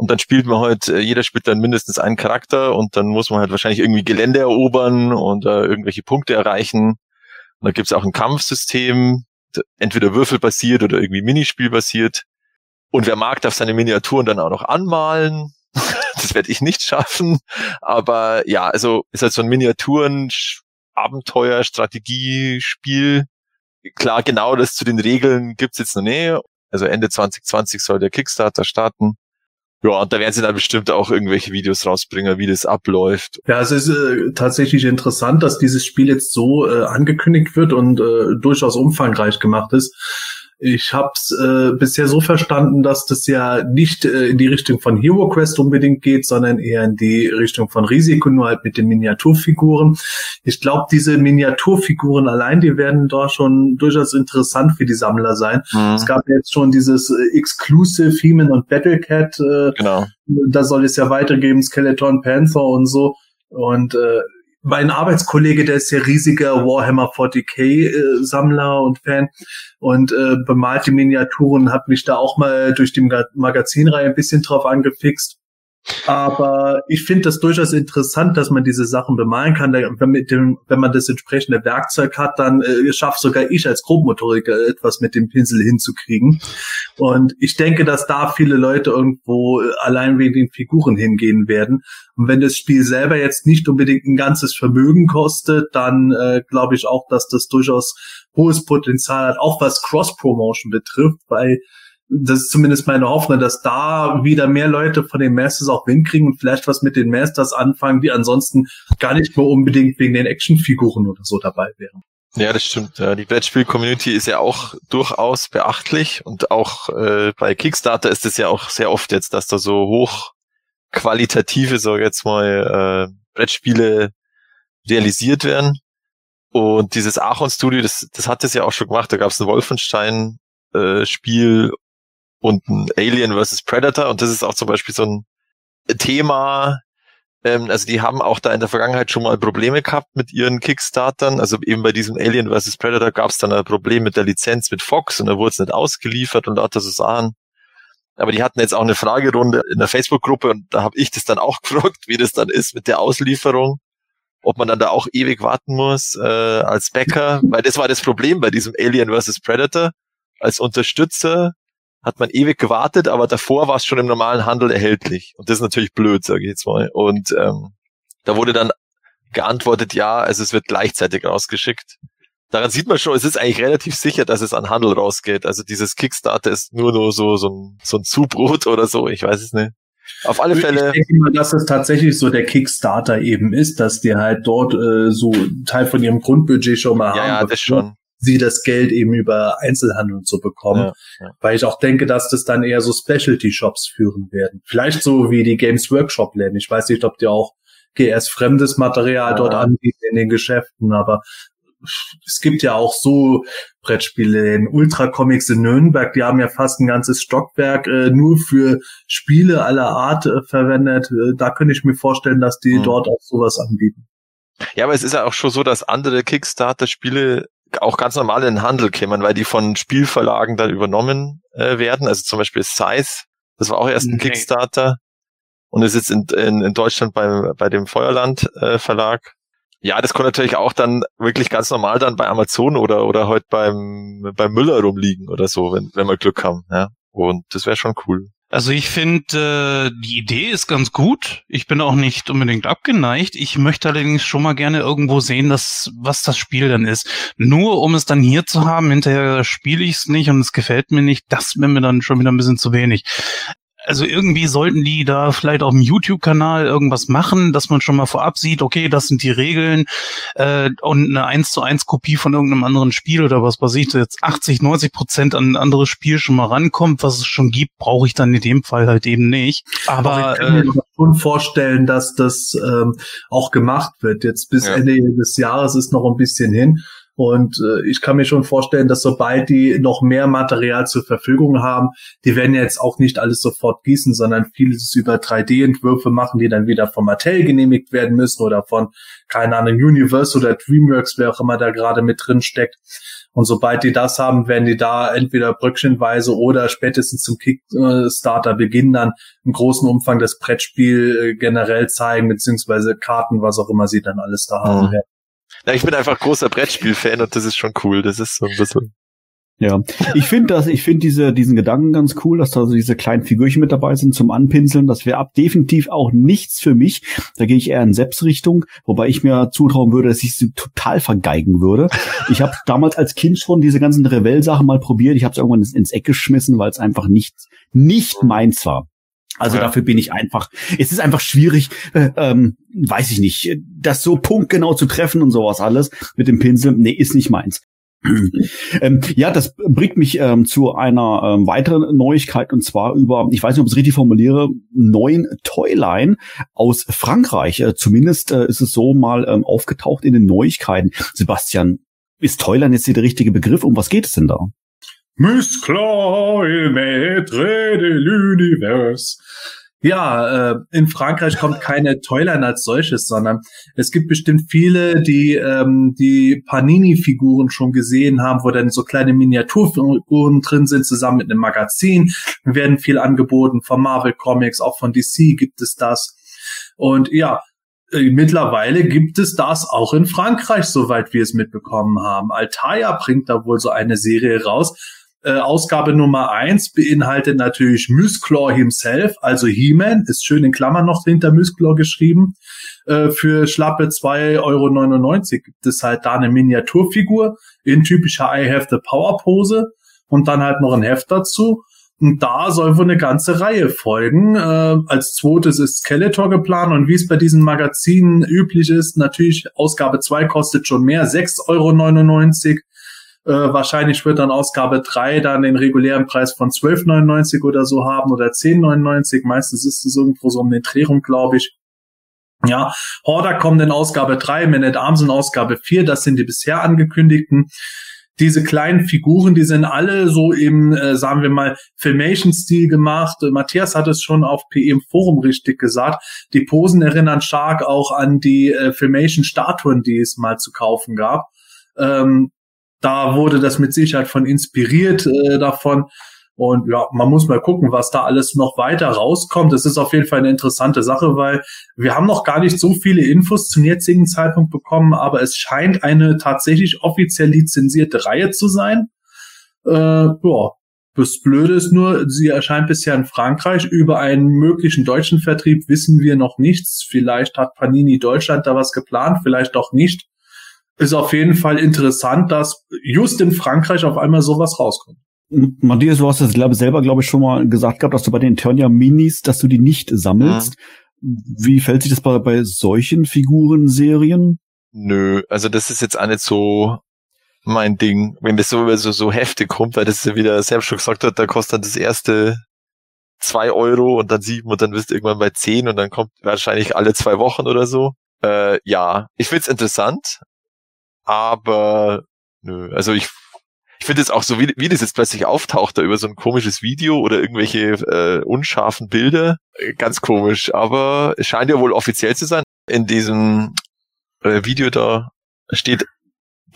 Und dann spielt man halt, äh, jeder spielt dann mindestens einen Charakter und dann muss man halt wahrscheinlich irgendwie Gelände erobern und äh, irgendwelche Punkte erreichen. Und da gibt's auch ein Kampfsystem, entweder würfelbasiert oder irgendwie Minispielbasiert. Und wer mag, darf seine Miniaturen dann auch noch anmalen. das werde ich nicht schaffen. Aber ja, also ist halt so ein Miniaturen Abenteuer, Strategiespiel. Klar, genau das zu den Regeln gibt's jetzt noch nicht. Also Ende 2020 soll der Kickstarter starten. Ja, und da werden sie dann bestimmt auch irgendwelche Videos rausbringen, wie das abläuft. Ja, es ist äh, tatsächlich interessant, dass dieses Spiel jetzt so äh, angekündigt wird und äh, durchaus umfangreich gemacht ist. Ich habe es äh, bisher so verstanden, dass das ja nicht äh, in die Richtung von Hero Quest unbedingt geht, sondern eher in die Richtung von Risiko, nur halt mit den Miniaturfiguren. Ich glaube, diese Miniaturfiguren allein, die werden doch schon durchaus interessant für die Sammler sein. Mhm. Es gab jetzt schon dieses äh, Exclusive Heman und Battlecat. Äh, genau. Da soll es ja weitergeben, Skeleton Panther und so. Und äh, mein Arbeitskollege, der ist ja riesiger Warhammer 40k äh, Sammler und Fan und äh, bemalt die Miniaturen, hat mich da auch mal durch die Magazinreihe ein bisschen drauf angefixt. Aber ich finde das durchaus interessant, dass man diese Sachen bemalen kann. Wenn, mit dem, wenn man das entsprechende Werkzeug hat, dann äh, schafft sogar ich als Grobmotoriker etwas mit dem Pinsel hinzukriegen. Und ich denke, dass da viele Leute irgendwo äh, allein wegen den Figuren hingehen werden. Und wenn das Spiel selber jetzt nicht unbedingt ein ganzes Vermögen kostet, dann äh, glaube ich auch, dass das durchaus hohes Potenzial hat, auch was Cross-Promotion betrifft, weil das ist zumindest meine Hoffnung, dass da wieder mehr Leute von den Masters auch Wind kriegen und vielleicht was mit den Masters anfangen, die ansonsten gar nicht mehr unbedingt wegen den Actionfiguren oder so dabei wären. Ja, das stimmt. Die Brettspiel-Community ist ja auch durchaus beachtlich und auch äh, bei Kickstarter ist es ja auch sehr oft jetzt, dass da so hochqualitative, so jetzt mal, äh, Brettspiele realisiert werden. Und dieses Aachen Studio, das, das hat es ja auch schon gemacht. Da gab es ein Wolfenstein-Spiel und ein Alien vs. Predator. Und das ist auch zum Beispiel so ein Thema, ähm, also die haben auch da in der Vergangenheit schon mal Probleme gehabt mit ihren Kickstartern. Also eben bei diesem Alien vs. Predator gab es dann ein Problem mit der Lizenz mit Fox und da wurde es nicht ausgeliefert und lauter so Sachen. Aber die hatten jetzt auch eine Fragerunde in der Facebook-Gruppe und da habe ich das dann auch gefragt, wie das dann ist mit der Auslieferung. Ob man dann da auch ewig warten muss äh, als Bäcker, weil das war das Problem bei diesem Alien vs. Predator. Als Unterstützer hat man ewig gewartet, aber davor war es schon im normalen Handel erhältlich. Und das ist natürlich blöd, sage ich jetzt mal. Und ähm, da wurde dann geantwortet, ja, also es wird gleichzeitig rausgeschickt. Daran sieht man schon, es ist eigentlich relativ sicher, dass es an Handel rausgeht. Also dieses Kickstarter ist nur nur so, so ein, so ein Zubrot oder so, ich weiß es nicht. Auf alle Fälle. Ich denke mal, dass es tatsächlich so der Kickstarter eben ist, dass die halt dort äh, so Teil von ihrem Grundbudget schon mal ja, haben. Ja, das schon sie das Geld eben über Einzelhandel zu bekommen. Ja, ja. Weil ich auch denke, dass das dann eher so Specialty-Shops führen werden. Vielleicht so wie die Games Workshop-Läden. Ich weiß nicht, ob die auch GS fremdes Material ja. dort anbieten in den Geschäften, aber es gibt ja auch so Brettspiele in Ultra Comics in Nürnberg, die haben ja fast ein ganzes Stockwerk äh, nur für Spiele aller Art äh, verwendet. Äh, da könnte ich mir vorstellen, dass die mhm. dort auch sowas anbieten. Ja, aber es ist ja auch schon so, dass andere Kickstarter-Spiele auch ganz normal in den Handel kämen, weil die von Spielverlagen dann übernommen äh, werden. Also zum Beispiel Size, das war auch erst ein okay. Kickstarter und ist jetzt in, in, in Deutschland bei, bei dem Feuerland äh, Verlag. Ja, das kann natürlich auch dann wirklich ganz normal dann bei Amazon oder oder heute beim beim Müller rumliegen oder so, wenn wenn wir Glück haben. Ja, und das wäre schon cool. Also ich finde, äh, die Idee ist ganz gut. Ich bin auch nicht unbedingt abgeneigt. Ich möchte allerdings schon mal gerne irgendwo sehen, dass, was das Spiel dann ist. Nur um es dann hier zu haben, hinterher spiele ich es nicht und es gefällt mir nicht, das wäre mir dann schon wieder ein bisschen zu wenig also irgendwie sollten die da vielleicht auf dem YouTube-Kanal irgendwas machen, dass man schon mal vorab sieht, okay, das sind die Regeln äh, und eine 1 zu 1 Kopie von irgendeinem anderen Spiel oder was weiß ich, jetzt 80, 90 Prozent an ein anderes Spiel schon mal rankommt, was es schon gibt, brauche ich dann in dem Fall halt eben nicht. Aber, Aber ich kann mir äh, schon vorstellen, dass das ähm, auch gemacht wird. Jetzt bis ja. Ende des Jahres ist noch ein bisschen hin. Und äh, ich kann mir schon vorstellen, dass sobald die noch mehr Material zur Verfügung haben, die werden jetzt auch nicht alles sofort gießen, sondern vieles über 3D-Entwürfe machen, die dann wieder von Mattel genehmigt werden müssen oder von, keine Ahnung, Universe oder DreamWorks, wer auch immer da gerade mit drin steckt. Und sobald die das haben, werden die da entweder bröckchenweise oder spätestens zum Kickstarter Beginn dann im großen Umfang das Brettspiel äh, generell zeigen, beziehungsweise Karten, was auch immer sie dann alles da haben Mhm. Ja, ich bin einfach großer Brettspiel-Fan und das ist schon cool. Das ist so ein bisschen. Ja, ich finde das, ich finde diese, diesen Gedanken ganz cool, dass da so diese kleinen Figürchen mit dabei sind zum Anpinseln. Das wäre ab definitiv auch nichts für mich. Da gehe ich eher in Seps-Richtung, wobei ich mir zutrauen würde, dass ich sie total vergeigen würde. Ich habe damals als Kind schon diese ganzen Revell-Sachen mal probiert. Ich habe es irgendwann ins, ins Eck geschmissen, weil es einfach nicht, nicht meins war. Also Ja. dafür bin ich einfach. Es ist einfach schwierig, äh, ähm, weiß ich nicht, das so punktgenau zu treffen und sowas alles mit dem Pinsel. Nee, ist nicht meins. ähm, ja, das bringt mich ähm, zu einer ähm, weiteren Neuigkeit und zwar über, ich weiß nicht, ob ich es richtig formuliere, neuen Toyline aus Frankreich. Äh, zumindest äh, ist es so mal ähm, aufgetaucht in den Neuigkeiten. Sebastian, ist Toyline jetzt hier der richtige Begriff? Um was geht es denn da? Musclor, maître de l'univers. Ja, äh, in Frankreich kommt keine Toyline als solches, sondern es gibt bestimmt viele, die ähm, die Panini-Figuren schon gesehen haben, wo dann so kleine Miniaturfiguren drin sind, zusammen mit einem Magazin. Werden viel angeboten von Marvel Comics, auch von DC gibt es das. Und ja, äh, mittlerweile gibt es das auch in Frankreich, soweit wir es mitbekommen haben. Altair bringt da wohl so eine Serie raus. Äh, Ausgabe Nummer eins beinhaltet natürlich Musclor himself, also He-Man, ist schön in Klammern noch hinter Musclor geschrieben. Äh, für schlappe 2,99 Euro gibt es halt da eine Miniaturfigur in typischer I have the Power Pose und dann halt noch ein Heft dazu. Und da soll wohl eine ganze Reihe folgen. Äh, als zweites ist Skeletor geplant und wie es bei diesen Magazinen üblich ist, natürlich Ausgabe 2 kostet schon mehr, 6,99 Euro. Äh, wahrscheinlich wird dann Ausgabe 3 dann den regulären Preis von 12,99 oder so haben oder 10,99. Meistens ist es irgendwo so um den Dreh rum, glaube ich. Ja, Horder kommt in Ausgabe 3, Man at Arms in Ausgabe 4, das sind die bisher angekündigten. Diese kleinen Figuren, die sind alle so im, äh, sagen wir mal, Filmation-Stil gemacht. Äh, Matthias hat es schon auf PE im Forum richtig gesagt. Die Posen erinnern stark auch an die äh, Filmation-Statuen, die es mal zu kaufen gab. Ähm, da wurde das mit Sicherheit von inspiriert äh, davon. Und ja, man muss mal gucken, was da alles noch weiter rauskommt. Es ist auf jeden Fall eine interessante Sache, weil wir haben noch gar nicht so viele Infos zum jetzigen Zeitpunkt bekommen, aber es scheint eine tatsächlich offiziell lizenzierte Reihe zu sein. Äh, ja, das Blöde ist nur, sie erscheint bisher in Frankreich. Über einen möglichen deutschen Vertrieb wissen wir noch nichts. Vielleicht hat Panini Deutschland da was geplant, vielleicht auch nicht. Ist auf jeden Fall interessant, dass just in Frankreich auf einmal sowas rauskommt. Matthias, du hast das glaube selber, glaube ich, schon mal gesagt gehabt, dass du bei den Eternia Minis, dass du die nicht sammelst. Wie fällt sich das bei, bei solchen Figurenserien? Nö, also das ist jetzt auch nicht so mein Ding, wenn das so über so, so Hefte kommt, weil das ist ja wieder selbst schon gesagt hat, da kostet dann das erste zwei Euro und dann sieben und dann bist du irgendwann bei zehn und dann kommt wahrscheinlich alle zwei Wochen oder so. Äh, ja, ich find's interessant, aber nö, also ich ich finde es auch so, wie, wie das jetzt plötzlich auftaucht, da über so ein komisches Video oder irgendwelche äh, unscharfen Bilder. Äh, Ganz komisch, aber es scheint ja wohl offiziell zu sein. In diesem äh, Video da steht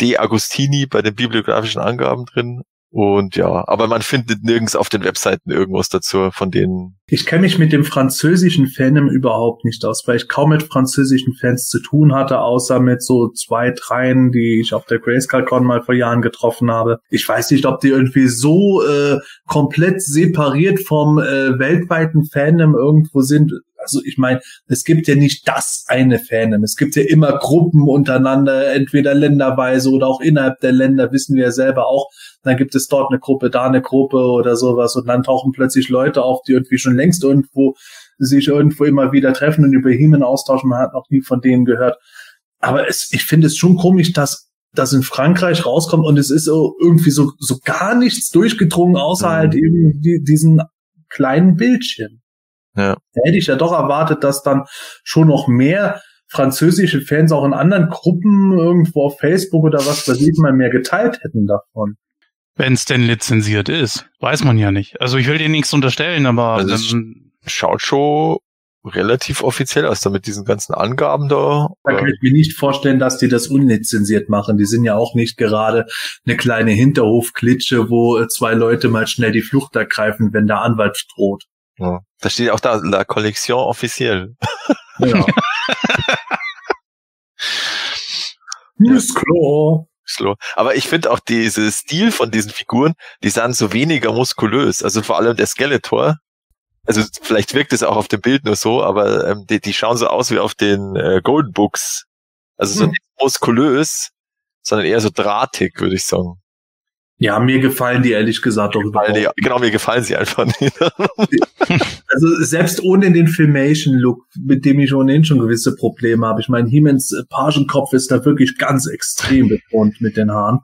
De Agostini bei den bibliografischen Angaben drin. Und ja, aber man findet nirgends auf den Webseiten irgendwas dazu von denen. Ich kenne mich mit dem französischen Fandom überhaupt nicht aus, weil ich kaum mit französischen Fans zu tun hatte, außer mit so zwei, dreien, die ich auf der Grayscale-Con mal vor Jahren getroffen habe. Ich weiß nicht, ob die irgendwie so äh, komplett separiert vom äh, weltweiten Fandom irgendwo sind. Also ich meine, es gibt ja nicht das eine Fandom. Es gibt ja immer Gruppen untereinander, entweder länderweise oder auch innerhalb der Länder, wissen wir ja selber auch. Dann gibt es dort eine Gruppe, da eine Gruppe oder sowas und dann tauchen plötzlich Leute auf, die irgendwie schon längst irgendwo sich irgendwo immer wieder treffen und über Hemen austauschen. Man hat noch nie von denen gehört. Aber es, ich finde es schon komisch, dass das in Frankreich rauskommt und es ist so irgendwie so, so gar nichts durchgedrungen, außer Mhm. halt eben die, diesen kleinen Bildchen. Ja. Da hätte ich ja doch erwartet, dass dann schon noch mehr französische Fans auch in anderen Gruppen irgendwo auf Facebook oder was weiß ich mal mehr geteilt hätten davon. Wenn es denn lizenziert ist, weiß man ja nicht. Also ich will dir nichts unterstellen, aber Also es ähm, Schaut schon relativ offiziell aus, da mit diesen ganzen Angaben da. Da kann ich mir nicht vorstellen, dass die das unlizenziert machen. Die sind ja auch nicht gerade eine kleine Hinterhofklitsche, wo zwei Leute mal schnell die Flucht ergreifen, wenn der Anwalt droht. Ja. Da steht auch da, La Collection officielle. Ja. Ist klar. Schlo. Aber ich finde auch diese Stil von diesen Figuren, die sahen so weniger muskulös. Also vor allem der Skeletor. Also vielleicht wirkt es auch auf dem Bild nur so, aber ähm, die, die schauen so aus wie auf den äh, Golden Books. Also so Hm. nicht muskulös, sondern eher so drahtig, würde ich sagen. Ja, mir gefallen die ehrlich gesagt doch überhaupt. die, genau, mir gefallen sie einfach nicht. Also selbst ohne den Filmation-Look, mit dem ich ohnehin schon gewisse Probleme habe. Ich meine, Hemans Pagenkopf ist da wirklich ganz extrem betont mit den Haaren.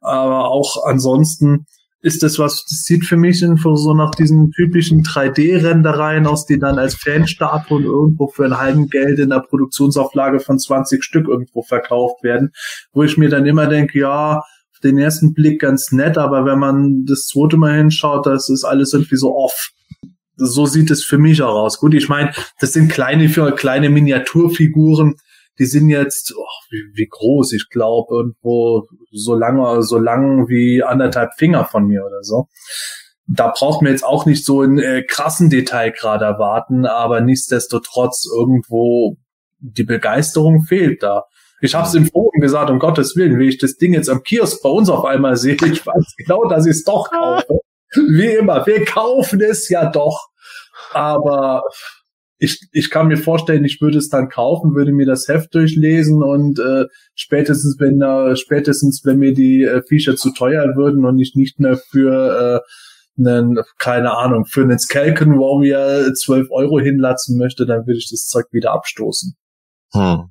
Aber auch ansonsten ist das was, das sieht für mich so nach diesen typischen 3D-Rendereien aus, die dann als Fanstatuen irgendwo für ein halben Geld in der Produktionsauflage von 20 Stück irgendwo verkauft werden, wo ich mir dann immer denke, ja, den ersten Blick ganz nett, aber wenn man das zweite Mal hinschaut, das ist alles irgendwie so off so sieht es für mich auch aus. Gut, ich meine, das sind kleine kleine Miniaturfiguren. Die sind jetzt oh, wie, wie groß, ich glaube irgendwo so lange, so lang wie anderthalb Finger von mir oder so. Da braucht man jetzt auch nicht so einen äh, krassen Detailgrad erwarten, aber nichtsdestotrotz irgendwo die Begeisterung fehlt da. Ich habe es im Forum gesagt, um Gottes Willen, wie ich das Ding jetzt am Kiosk bei uns auf einmal sehe, ich weiß genau, dass ich es doch kaufe. Wie immer, wir kaufen es ja doch. Aber ich, ich kann mir vorstellen, ich würde es dann kaufen, würde mir das Heft durchlesen und äh, spätestens, wenn äh, spätestens, wenn mir die äh, Viecher zu teuer würden und ich nicht mehr für äh, einen, keine Ahnung, für einen Skalken Warrior 12 Euro hinlatzen möchte, dann würde ich das Zeug wieder abstoßen. Hm.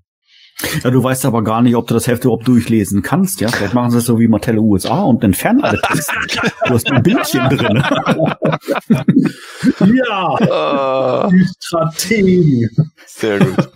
Ja, du weißt aber gar nicht, ob du das Heft überhaupt durchlesen kannst, ja? Vielleicht machen sie es so wie Mattel USA und entfernen alle Texte. Du hast ein Bildchen drin. Ja, Ah, die Strategen. sehr gut.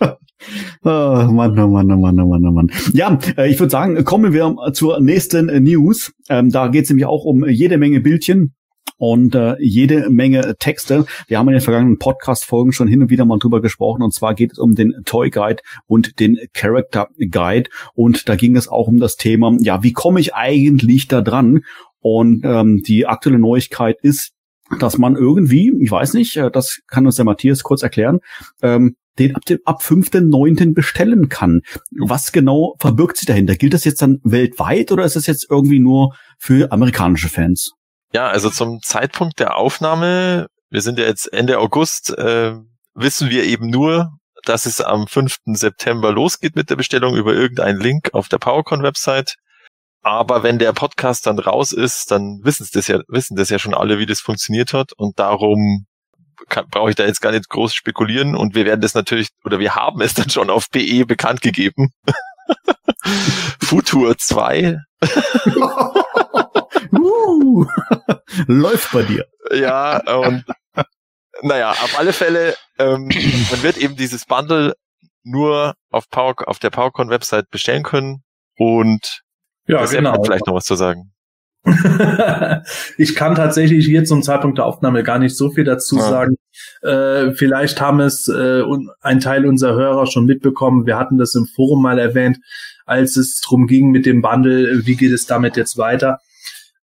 Oh, Mann, oh Mann, oh Mann, oh Mann, oh Mann. Ja, äh, ich würde sagen, kommen wir zur nächsten äh, News. Ähm, da geht es nämlich auch um jede Menge Bildchen und äh, jede Menge Texte. Wir haben in den vergangenen Podcast-Folgen schon hin und wieder mal drüber gesprochen. Und zwar geht es um den Toy Guide und den Character Guide. Und da ging es auch um das Thema, ja, wie komme ich eigentlich da dran? Und ähm, die aktuelle Neuigkeit ist, dass man irgendwie, ich weiß nicht, äh, das kann uns der Matthias kurz erklären, ähm, den ab dem ab 5.9. bestellen kann. Was genau verbirgt sich dahinter? Gilt das jetzt dann weltweit oder ist das jetzt irgendwie nur für amerikanische Fans? Ja, also zum Zeitpunkt der Aufnahme, wir sind ja jetzt Ende August, äh, wissen wir eben nur, dass es am 5. September losgeht mit der Bestellung über irgendeinen Link auf der PowerCon-Website. Aber wenn der Podcast dann raus ist, dann wissen das ja, wissen das ja schon alle, wie das funktioniert hat. Und darum brauche ich da jetzt gar nicht groß spekulieren. Und wir werden das natürlich, oder wir haben es dann schon auf PE bekannt gegeben. Futur 2 Läuft bei dir. Ja, und naja, auf alle Fälle, ähm, man wird eben dieses Bundle nur auf, Power, auf der PowerCon-Website bestellen können und Ja, das hat vielleicht noch was zu sagen. ich kann tatsächlich hier zum Zeitpunkt der Aufnahme gar nicht so viel dazu Ja. sagen. Äh, vielleicht haben es äh, ein Teil unserer Hörer schon mitbekommen. Wir hatten das im Forum mal erwähnt, als es drum ging mit dem Bundle, wie geht es damit jetzt weiter.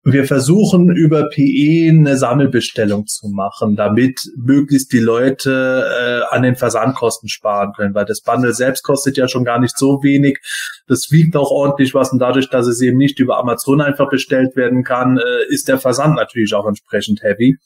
Wir versuchen über PE eine Sammelbestellung zu machen, damit möglichst die Leute äh, an den Versandkosten sparen können, weil das Bundle selbst kostet ja schon gar nicht so wenig. Das wiegt auch ordentlich was und dadurch, dass es eben nicht über Amazon einfach bestellt werden kann, äh, ist der Versand natürlich auch entsprechend heavy.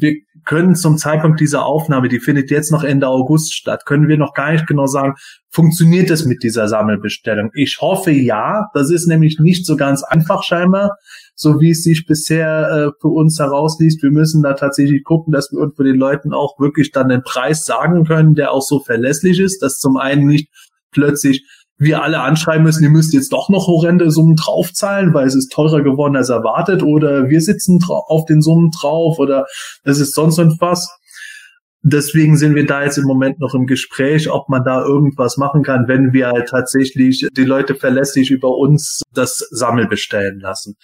Wir können zum Zeitpunkt dieser Aufnahme, die findet jetzt noch Ende August statt, können wir noch gar nicht genau sagen, funktioniert es mit dieser Sammelbestellung? Ich hoffe ja. Das ist nämlich nicht so ganz einfach scheinbar, so wie es sich bisher äh, für uns herausliest. Wir müssen da tatsächlich gucken, dass wir irgendwo den Leuten auch wirklich dann den Preis sagen können, der auch so verlässlich ist, dass zum einen nicht plötzlich wir alle anschreiben müssen, ihr müsst jetzt doch noch horrende Summen draufzahlen, weil es ist teurer geworden als erwartet oder wir sitzen auf den Summen drauf oder es ist sonst irgendwas. Deswegen sind wir da jetzt im Moment noch im Gespräch, ob man da irgendwas machen kann, wenn wir halt tatsächlich die Leute verlässlich über uns das Sammel bestellen lassen.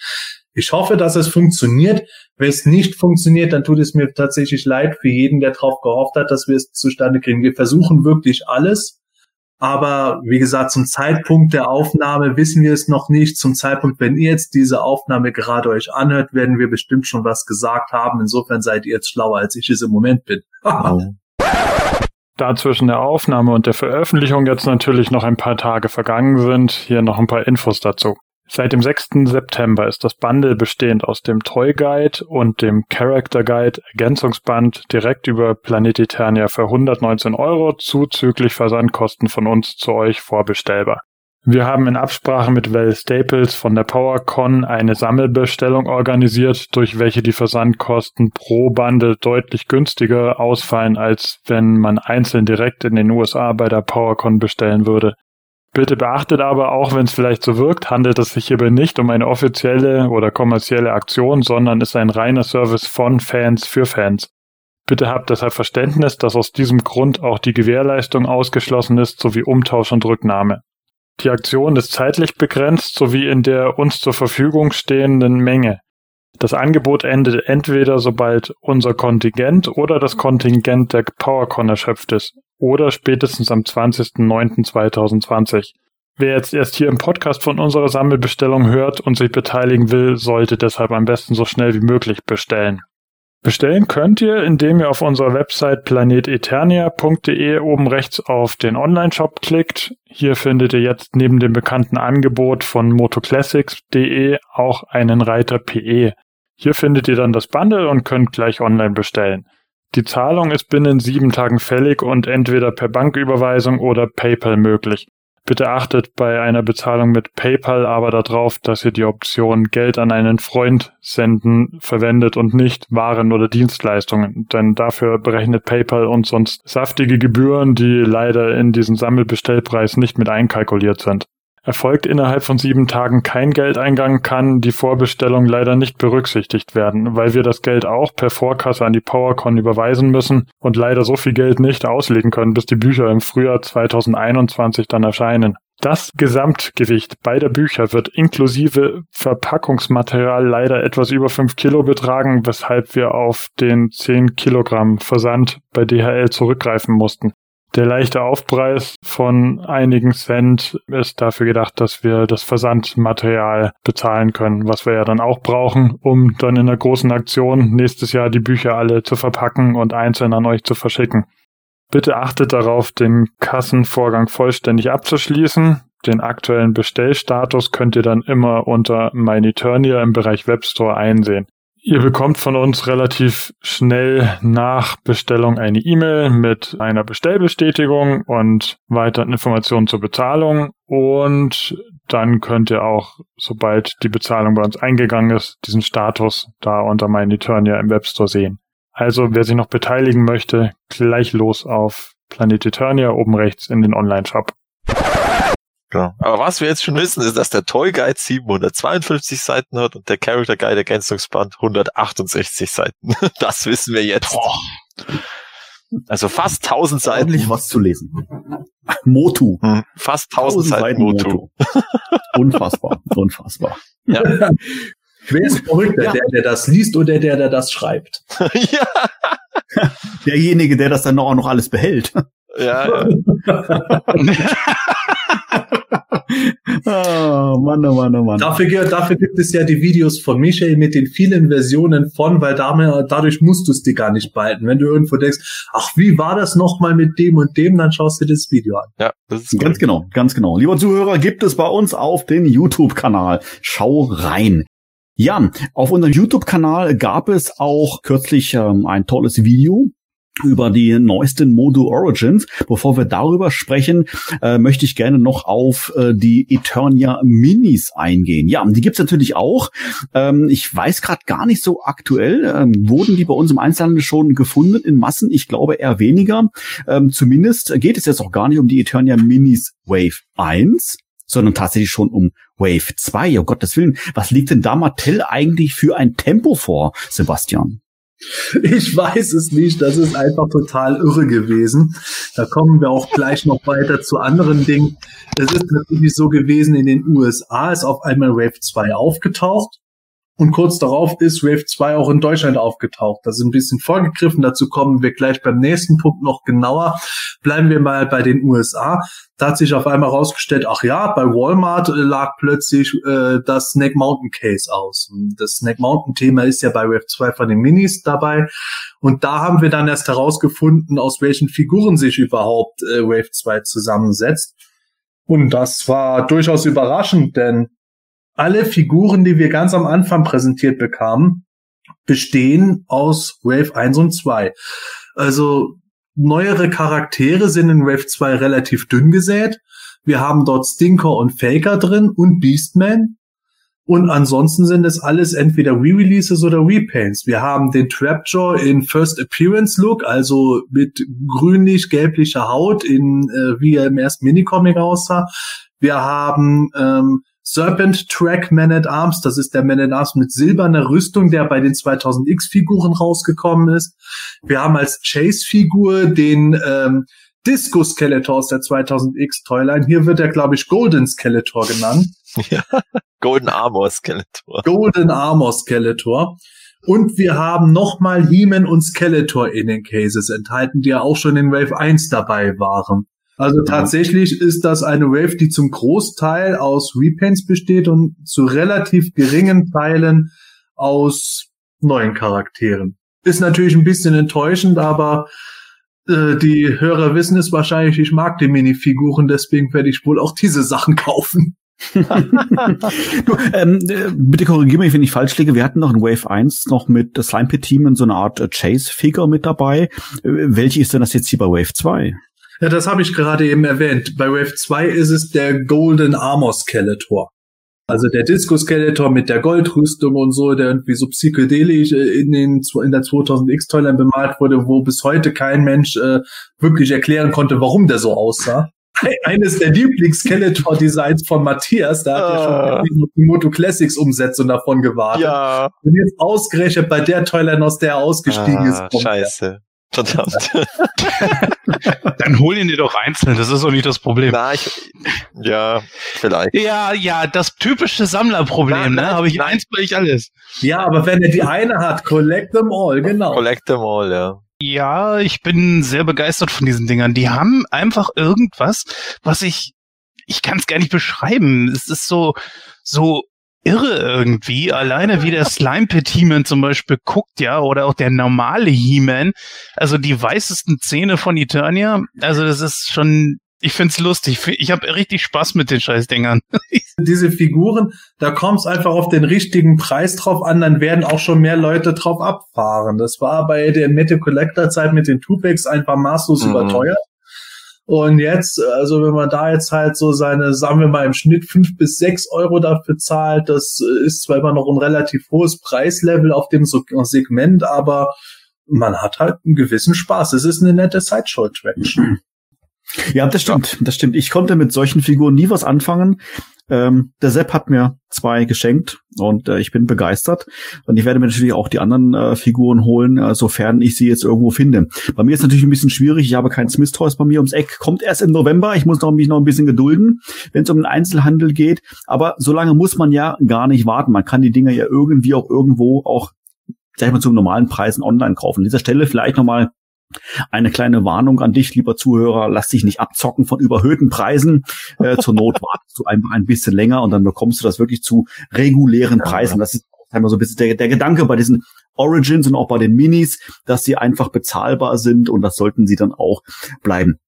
Ich hoffe, dass es funktioniert. Wenn es nicht funktioniert, dann tut es mir tatsächlich leid für jeden, der darauf gehofft hat, dass wir es zustande kriegen. Wir versuchen wirklich alles. Aber wie gesagt, zum Zeitpunkt der Aufnahme wissen wir es noch nicht. Zum Zeitpunkt, wenn ihr jetzt diese Aufnahme gerade euch anhört, werden wir bestimmt schon was gesagt haben. Insofern seid ihr jetzt schlauer, als ich es im Moment bin. da zwischen der Aufnahme und der Veröffentlichung jetzt natürlich noch ein paar Tage vergangen sind, hier noch ein paar Infos dazu. Seit dem 6. September ist das Bundle bestehend aus dem Toy Guide und dem Character Guide Ergänzungsband direkt über Planet Eternia für 119 Euro zuzüglich Versandkosten von uns zu euch vorbestellbar. Wir haben in Absprache mit Val Staples von der PowerCon eine Sammelbestellung organisiert, durch welche die Versandkosten pro Bundle deutlich günstiger ausfallen, als wenn man einzeln direkt in den USA bei der PowerCon bestellen würde. Bitte beachtet aber, auch wenn es vielleicht so wirkt, handelt es sich hierbei nicht um eine offizielle oder kommerzielle Aktion, sondern ist ein reiner Service von Fans für Fans. Bitte habt deshalb Verständnis, dass aus diesem Grund auch die Gewährleistung ausgeschlossen ist sowie Umtausch und Rücknahme. Die Aktion ist zeitlich begrenzt sowie in der uns zur Verfügung stehenden Menge. Das Angebot endet entweder sobald unser Kontingent oder das Kontingent der PowerCon erschöpft ist oder spätestens am 20.09.2020. Wer jetzt erst hier im Podcast von unserer Sammelbestellung hört und sich beteiligen will, sollte deshalb am besten so schnell wie möglich bestellen. Bestellen könnt ihr, indem ihr auf unserer Website planeteternia.de oben rechts auf den Online-Shop klickt. Hier findet ihr jetzt neben dem bekannten Angebot von motoclassics.de auch einen Reiter PE. Hier findet ihr dann das Bundle und könnt gleich online bestellen. Die Zahlung ist binnen sieben Tagen fällig und entweder per Banküberweisung oder PayPal möglich. Bitte achtet bei einer Bezahlung mit PayPal aber darauf, dass ihr die Option Geld an einen Freund senden verwendet und nicht Waren oder Dienstleistungen, denn dafür berechnet PayPal uns sonst saftige Gebühren, die leider in diesen Sammelbestellpreis nicht mit einkalkuliert sind. Erfolgt innerhalb von sieben Tagen kein Geldeingang, kann die Vorbestellung leider nicht berücksichtigt werden, weil wir das Geld auch per Vorkasse an die PowerCon überweisen müssen und leider so viel Geld nicht auslegen können, bis die Bücher im Frühjahr 2021 dann erscheinen. Das Gesamtgewicht beider Bücher wird inklusive Verpackungsmaterial leider etwas über fünf Kilo betragen, weshalb wir auf den zehn Kilogramm Versand bei DHL zurückgreifen mussten. Der leichte Aufpreis von einigen Cent ist dafür gedacht, dass wir das Versandmaterial bezahlen können, was wir ja dann auch brauchen, um dann in der großen Aktion nächstes Jahr die Bücher alle zu verpacken und einzeln an euch zu verschicken. Bitte achtet darauf, den Kassenvorgang vollständig abzuschließen. Den aktuellen Bestellstatus könnt ihr dann immer unter MyNeturnia im Bereich Webstore einsehen. Ihr bekommt von uns relativ schnell nach Bestellung eine E-Mail mit einer Bestellbestätigung und weiteren Informationen zur Bezahlung und dann könnt ihr auch, sobald die Bezahlung bei uns eingegangen ist, diesen Status da unter MyNeturnia im Webstore sehen. Also wer sich noch beteiligen möchte, gleich los auf Planet Eternia oben rechts in den Online-Shop. Genau. Aber was wir jetzt schon wissen, ist, dass der Toy Guide 752 Seiten hat und der Character Guide Ergänzungsband 168 Seiten. Das wissen wir jetzt. Boah. Also fast 1000 Seiten. Ordentlich was zu lesen. Motu. Hm, fast 1000, 1000 Seiten, Seiten Motu. Motu. unfassbar, unfassbar. Ja. Wer ist verrückter, ja. der, der das liest oder der, der das schreibt? ja. Derjenige, der das dann auch noch alles behält. Ja. ja. Oh, Mann, oh Mann, oh Mann. Dafür, dafür gibt es ja die Videos von Michael mit den vielen Versionen von, weil dadurch musst du es dir gar nicht behalten. Wenn du irgendwo denkst, ach, wie war das nochmal mit dem und dem, dann schaust du dir das Video an. Ja, das ist ganz genau, ganz genau. Lieber Zuhörer, gibt es bei uns auf den YouTube-Kanal. Schau rein. Ja, auf unserem YouTube-Kanal gab es auch kürzlich ähm, ein tolles Video über die neuesten Modu Origins. Bevor wir darüber sprechen, äh, möchte ich gerne noch auf äh, die Eternia Minis eingehen. Ja, die gibt's natürlich auch. Ähm, ich weiß gerade gar nicht so aktuell. Ähm, wurden die bei uns im Einzelhandel schon gefunden in Massen? Ich glaube eher weniger. Ähm, zumindest geht es jetzt auch gar nicht um die Eternia Minis Wave 1 sondern tatsächlich schon um Wave 2. Oh Gottes Willen, was liegt denn da Mattel eigentlich für ein Tempo vor, Sebastian? Ich weiß es nicht. Das ist einfach total irre gewesen. Da kommen wir auch gleich noch weiter zu anderen Dingen. Es ist natürlich so gewesen, in den USA ist auf einmal Wave 2 aufgetaucht. Und kurz darauf ist Wave 2 auch in Deutschland aufgetaucht. Das ist ein bisschen vorgegriffen. Dazu kommen wir gleich beim nächsten Punkt noch genauer. Bleiben wir mal bei den USA. Da hat sich auf einmal rausgestellt, ach ja, bei Walmart lag plötzlich äh, das Snake Mountain Case aus. Das Snake Mountain Thema ist ja bei Wave 2 von den Minis dabei. Und da haben wir dann erst herausgefunden, aus welchen Figuren sich überhaupt äh, Wave 2 zusammensetzt. Und das war durchaus überraschend, denn alle Figuren, die wir ganz am Anfang präsentiert bekamen, bestehen aus Wave 1 und 2. Also neuere Charaktere sind in Wave 2 relativ dünn gesät. Wir haben dort Stinker und Faker drin und Beastman. Und ansonsten sind es alles entweder Re-Releases oder Repaints. Wir haben den Trapjaw in First Appearance Look, also mit grünlich-gelblicher Haut, in äh, wie er im ersten Minicomic aussah. Wir haben ähm, Serpent Track Man at Arms, das ist der Man at Arms mit silberner Rüstung, der bei den 2000X Figuren rausgekommen ist. Wir haben als Chase Figur den ähm, Disco Skeletor aus der 2000X Toyline. Hier wird er, glaube ich, Golden Skeletor genannt. Ja, Golden Armor Skeletor. Golden Armor Skeletor. Und wir haben nochmal He-Man und Skeletor in den Cases enthalten, die ja auch schon in Wave 1 dabei waren. Also tatsächlich ist das eine Wave, die zum Großteil aus Repaints besteht und zu relativ geringen Teilen aus neuen Charakteren. Ist natürlich ein bisschen enttäuschend, aber äh, die Hörer wissen es wahrscheinlich, ich mag die Minifiguren, deswegen werde ich wohl auch diese Sachen kaufen. du, ähm, äh, bitte korrigiere mich, wenn ich falsch liege. Wir hatten noch in Wave 1 noch mit Slime Pit Team in so einer Art äh, Chase-Figure mit dabei. Äh, welche ist denn das jetzt hier bei Wave 2? Ja, das habe ich gerade eben erwähnt. Bei Wave 2 ist es der Golden Armor Skeletor. Also der Disco Skeletor mit der Goldrüstung und so, der irgendwie so psychedelisch äh, in, den, in der 2000X Toyline bemalt wurde, wo bis heute kein Mensch äh, wirklich erklären konnte, warum der so aussah. Eines der Lieblings-Skeletor-Designs von Matthias, da hat er ah. schon die Moto Classics Umsetzung davon gewartet. Ja. Und jetzt ausgerechnet bei der Toyline, aus der er ausgestiegen ah, ist. Scheiße. Verdammt. Dann hol ihn dir doch einzeln, das ist doch nicht das Problem. Na, ich, ja, vielleicht. Ja, ja, das typische Sammlerproblem, ne? Habe ich eins, bei ich alles. Ja, aber wenn er die eine hat, collect them all, genau. Collect them all, ja. Ja, ich bin sehr begeistert von diesen Dingern. Die haben einfach irgendwas, was ich, ich kann es gar nicht beschreiben. Es ist so, so irre irgendwie. Alleine wie der Slime Pit He-Man zum Beispiel guckt, ja, oder auch der normale He-Man. Also die weißesten Zähne von Eternia. Also das ist schon, ich find's lustig. Ich habe richtig Spaß mit den Scheißdingern. Diese Figuren, da kommt es einfach auf den richtigen Preis drauf an, dann werden auch schon mehr Leute drauf abfahren. Das war bei der Meta Collector Zeit mit den Tupacs einfach maßlos mhm. überteuert. Und jetzt, also wenn man da jetzt halt so seine, sagen wir mal im Schnitt fünf bis sechs Euro dafür zahlt, das ist zwar immer noch ein relativ hohes Preislevel auf dem Segment, aber man hat halt einen gewissen Spaß. Es ist eine nette Sideshow-Traction. Ja, das stimmt, das stimmt. Ich konnte mit solchen Figuren nie was anfangen. Ähm, der Sepp hat mir zwei geschenkt und äh, ich bin begeistert. Und ich werde mir natürlich auch die anderen äh, Figuren holen, äh, sofern ich sie jetzt irgendwo finde. Bei mir ist natürlich ein bisschen schwierig. Ich habe kein Smith Toys bei mir ums Eck. Kommt erst im November. Ich muss noch, mich noch ein bisschen gedulden, wenn es um den Einzelhandel geht. Aber so lange muss man ja gar nicht warten. Man kann die Dinger ja irgendwie auch irgendwo auch sag ich mal, zu normalen Preisen online kaufen. An dieser Stelle vielleicht nochmal eine kleine Warnung an dich, lieber Zuhörer, lass dich nicht abzocken von überhöhten Preisen. Äh, zur Not wartest du einfach ein bisschen länger und dann bekommst du das wirklich zu regulären Preisen. Das ist einmal so ein bisschen der, der Gedanke bei diesen Origins und auch bei den Minis, dass sie einfach bezahlbar sind und das sollten sie dann auch bleiben.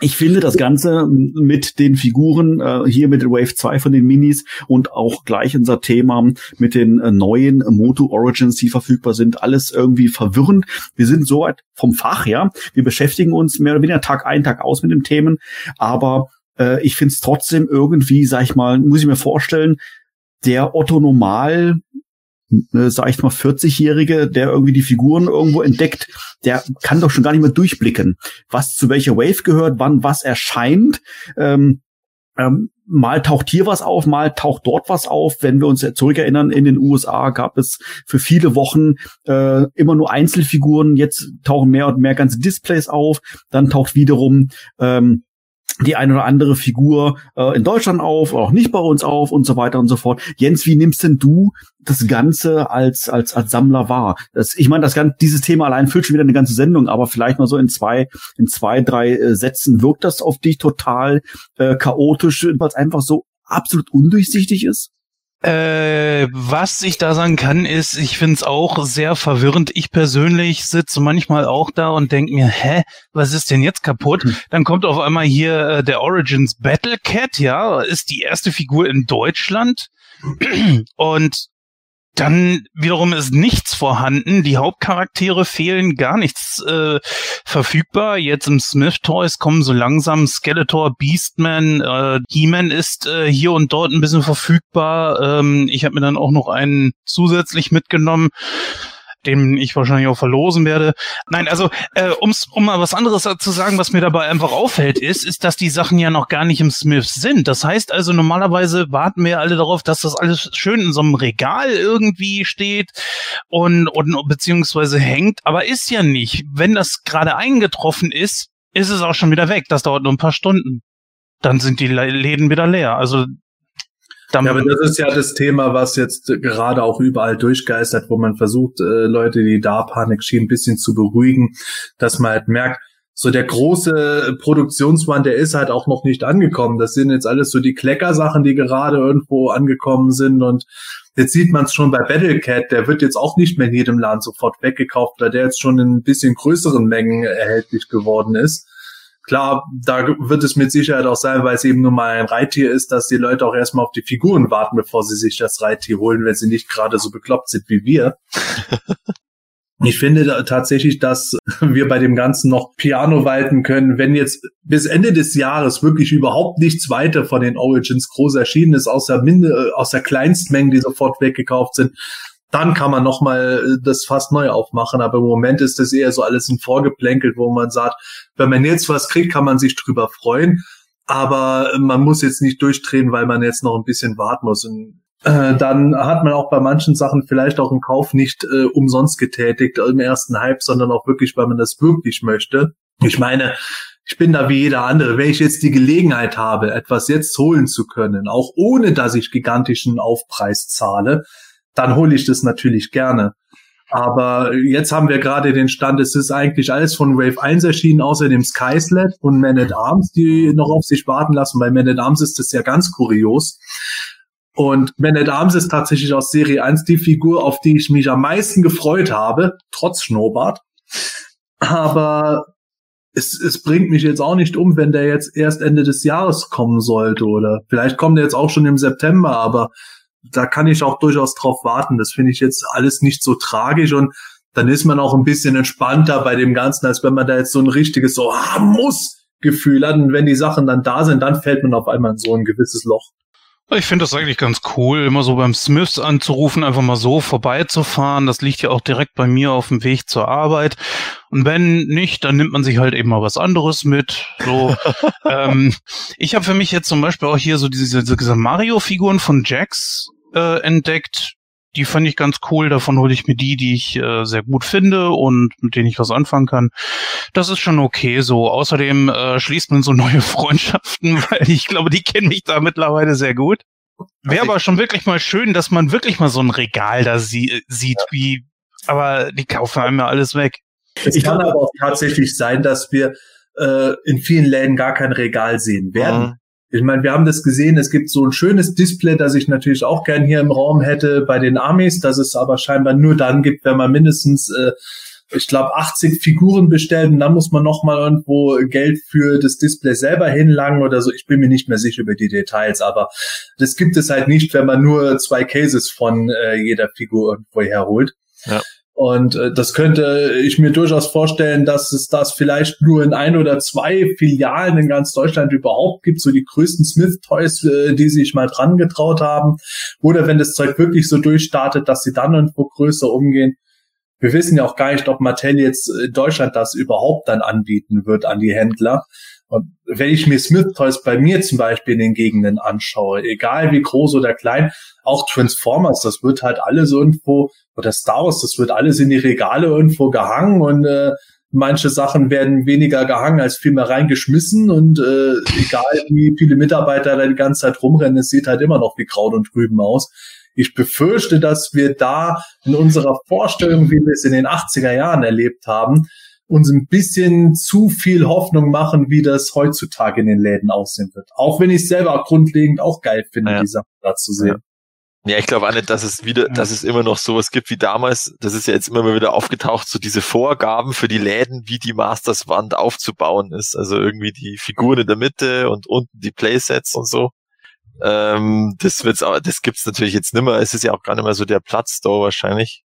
Ich finde das Ganze mit den Figuren äh, hier mit Wave 2 von den Minis und auch gleich unser Thema mit den äh, neuen Moto Origins, die verfügbar sind, alles irgendwie verwirrend. Wir sind so weit vom Fach, ja. Wir beschäftigen uns mehr oder weniger Tag ein, Tag aus mit den Themen, aber äh, ich finde es trotzdem irgendwie, sag ich mal, muss ich mir vorstellen, der Otto Normal äh, sag ich mal, 40-Jährige, der irgendwie die Figuren irgendwo entdeckt, der kann doch schon gar nicht mehr durchblicken, was zu welcher Wave gehört, wann was erscheint. Ähm, ähm, mal taucht hier was auf, mal taucht dort was auf. Wenn wir uns zurückerinnern, in den USA gab es für viele Wochen äh, immer nur Einzelfiguren. Jetzt tauchen mehr und mehr ganze Displays auf. Dann taucht wiederum ähm, die eine oder andere Figur äh, in Deutschland auf, auch nicht bei uns auf und so weiter und so fort. Jens, wie nimmst denn du das Ganze als als als Sammler wahr? Das, ich meine, das ganze, dieses Thema allein füllt schon wieder eine ganze Sendung, aber vielleicht mal so in zwei in zwei drei äh, Sätzen wirkt das auf dich total äh, chaotisch, weil es einfach so absolut undurchsichtig ist? Äh, was ich da sagen kann, ist, ich find's auch sehr verwirrend. Ich persönlich sitze manchmal auch da und denk mir, hä, was ist denn jetzt kaputt? Hm. Dann kommt auf einmal hier äh, der Origins Battle Cat, ja, ist die erste Figur in Deutschland. und dann wiederum ist nichts vorhanden. Die Hauptcharaktere fehlen, gar nichts äh, verfügbar. Jetzt im Smith Toys kommen so langsam Skeletor, Beastman, äh, He-Man ist äh, hier und dort ein bisschen verfügbar. Ähm, ich habe mir dann auch noch einen zusätzlich mitgenommen den ich wahrscheinlich auch verlosen werde. Nein, also äh, um's, um mal was anderes zu sagen, was mir dabei einfach auffällt, ist, ist, dass die Sachen ja noch gar nicht im Smiths sind. Das heißt also, normalerweise warten wir alle darauf, dass das alles schön in so einem Regal irgendwie steht und, und beziehungsweise hängt, aber ist ja nicht. Wenn das gerade eingetroffen ist, ist es auch schon wieder weg. Das dauert nur ein paar Stunden. Dann sind die Läden wieder leer. Also ja, aber das ist ja das Thema, was jetzt gerade auch überall durchgeistert, wo man versucht, äh, Leute, die da Panik schienen, ein bisschen zu beruhigen, dass man halt merkt, so der große Produktionswand, der ist halt auch noch nicht angekommen. Das sind jetzt alles so die Kleckersachen, die gerade irgendwo angekommen sind und Jetzt sieht man es schon bei Battlecat, der wird jetzt auch nicht mehr in jedem Laden sofort weggekauft, weil der jetzt schon in ein bisschen größeren Mengen erhältlich geworden ist. Klar, da wird es mit Sicherheit auch sein, weil es eben nur mal ein Reittier ist, dass die Leute auch erstmal auf die Figuren warten, bevor sie sich das Reittier holen, wenn sie nicht gerade so bekloppt sind wie wir. Ich finde da tatsächlich, dass wir bei dem Ganzen noch Piano walten können, wenn jetzt bis Ende des Jahres wirklich überhaupt nichts weiter von den Origins groß erschienen ist, außer Minde, außer Kleinstmengen, die sofort weggekauft sind, dann kann man noch mal äh, das fast neu aufmachen. Aber im Moment ist das eher so alles ein Vorgeplänkel, wo man sagt, wenn man jetzt was kriegt, kann man sich drüber freuen. Aber man muss jetzt nicht durchdrehen, weil man jetzt noch ein bisschen warten muss. Und äh, dann hat man auch bei manchen Sachen vielleicht auch einen Kauf nicht äh, umsonst getätigt im ersten Hype, sondern auch wirklich, weil man das wirklich möchte. Ich meine, ich bin da wie jeder andere. Wenn ich jetzt die Gelegenheit habe, etwas jetzt holen zu können, auch ohne dass ich gigantischen Aufpreis zahle, dann hole ich das natürlich gerne. Aber jetzt haben wir gerade den Stand, es ist eigentlich alles von Wave 1 erschienen, außer dem Skyslet und Man at Arms, die noch auf sich warten lassen. Bei Man at Arms ist das ja ganz kurios. Und Man at Arms ist tatsächlich aus Serie 1 die Figur, auf die ich mich am meisten gefreut habe, trotz Schnurrbart. Aber es, es bringt mich jetzt auch nicht um, wenn der jetzt erst Ende des Jahres kommen sollte. Oder vielleicht kommt er jetzt auch schon im September, aber da kann ich auch durchaus drauf warten. Das finde ich jetzt alles nicht so tragisch und dann ist man auch ein bisschen entspannter bei dem Ganzen, als wenn man da jetzt so ein richtiges so ah, muss Gefühl hat. Und wenn die Sachen dann da sind, dann fällt man auf einmal in so ein gewisses Loch. Ich finde das eigentlich ganz cool, immer so beim Smiths anzurufen, einfach mal so vorbeizufahren. Das liegt ja auch direkt bei mir auf dem Weg zur Arbeit. Und wenn nicht, dann nimmt man sich halt eben mal was anderes mit. So, ähm, ich habe für mich jetzt zum Beispiel auch hier so diese, diese Mario-Figuren von Jax äh, entdeckt. Die fand ich ganz cool. Davon hole ich mir die, die ich äh, sehr gut finde und mit denen ich was anfangen kann. Das ist schon okay so. Außerdem äh, schließt man so neue Freundschaften, weil ich glaube, die kennen mich da mittlerweile sehr gut. Wäre aber schon wirklich mal schön, dass man wirklich mal so ein Regal da sie sieht, ja. wie, aber die kaufen einem ja alles weg. Es kann aber auch tatsächlich sein, dass wir äh, in vielen Läden gar kein Regal sehen werden. Ich meine, wir haben das gesehen, es gibt so ein schönes Display, das ich natürlich auch gern hier im Raum hätte bei den Amis, das es aber scheinbar nur dann gibt, wenn man mindestens, äh, ich glaube, 80 Figuren bestellt und dann muss man nochmal irgendwo Geld für das Display selber hinlangen oder so. Ich bin mir nicht mehr sicher über die Details, aber das gibt es halt nicht, wenn man nur zwei Cases von äh, jeder Figur irgendwo herholt. Ja. Und äh, das könnte ich mir durchaus vorstellen, dass es das vielleicht nur in ein oder zwei Filialen in ganz Deutschland überhaupt gibt, so die größten Smith Toys, äh, die sich mal dran getraut haben. Oder wenn das Zeug wirklich so durchstartet, dass sie dann irgendwo größer umgehen. Wir wissen ja auch gar nicht, ob Mattel jetzt in Deutschland das überhaupt dann anbieten wird an die Händler. Und wenn ich mir Smith Toys bei mir zum Beispiel in den Gegenden anschaue, egal wie groß oder klein, auch Transformers, das wird halt alles irgendwo, oder Star Wars, das wird alles in die Regale irgendwo gehangen und äh, manche Sachen werden weniger gehangen als vielmehr reingeschmissen und äh, egal wie viele Mitarbeiter da die ganze Zeit rumrennen, es sieht halt immer noch wie Kraut und Trüben aus. Ich befürchte, dass wir da in unserer Vorstellung, wie wir es in den 80er Jahren erlebt haben, uns ein bisschen zu viel Hoffnung machen, wie das heutzutage in den Läden aussehen wird. Auch wenn ich selber grundlegend auch geil finde, ja. die Sachen da zu sehen. Ja, ich glaube auch nicht, dass es wieder, dass es immer noch sowas gibt wie damals. Das ist ja jetzt immer mal wieder aufgetaucht, so diese Vorgaben für die Läden, wie die Masters Wand aufzubauen ist. Also irgendwie die Figuren in der Mitte und unten die Playsets und so. Ähm, das wird's auch, das gibt's natürlich jetzt nimmer. Es ist ja auch gar nicht mehr so der Platz da wahrscheinlich.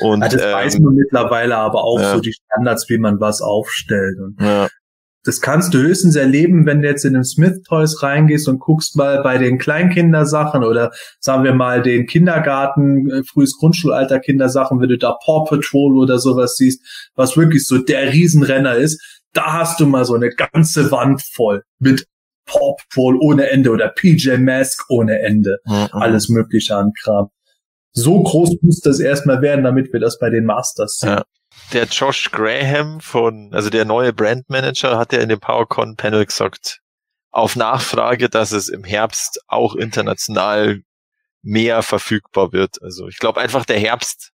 Und, ja, das ähm, weiß man mittlerweile aber auch ja. so die Standards, wie man was aufstellt. Und ja das kannst du höchstens erleben, wenn du jetzt in den Smith Toys reingehst und guckst mal bei den Kleinkindersachen oder sagen wir mal den Kindergarten, äh, frühes Grundschulalter Kindersachen, wenn du da Paw Patrol oder sowas siehst, was wirklich so der Riesenrenner ist, da hast du mal so eine ganze Wand voll mit Paw Patrol ohne Ende oder PJ Mask ohne Ende. Mhm. Alles mögliche an Kram. So groß muss das erstmal werden, damit wir das bei den Masters sehen. Ja der Josh Graham von, also der neue Brandmanager, hat ja in dem PowerCon Panel gesagt, auf Nachfrage, dass es im Herbst auch international mehr verfügbar wird. Also ich glaube einfach der Herbst,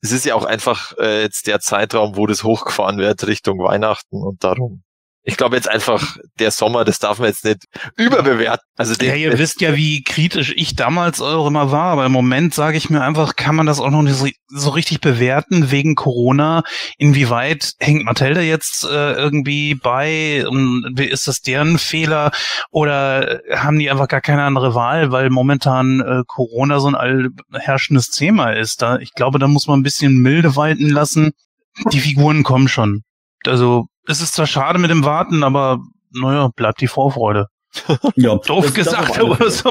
es ist ja auch einfach äh, jetzt der Zeitraum, wo das hochgefahren wird Richtung Weihnachten und darum ich glaube jetzt einfach, der Sommer, das darf man jetzt nicht überbewerten. Also den, ja, ihr wisst ja, wie kritisch ich damals auch immer war, aber im Moment sage ich mir einfach, kann man das auch noch nicht so, richtig bewerten wegen Corona. Inwieweit hängt Mattel jetzt äh, irgendwie bei? Ist das deren Fehler oder haben die einfach gar keine andere Wahl, weil momentan äh, Corona so ein allherrschendes Thema ist? Da, ich glaube, da muss man ein bisschen milde walten lassen. Die Figuren kommen schon. Also es ist zwar schade mit dem Warten, aber naja, bleibt die Vorfreude. Ja, doof gesagt, aber so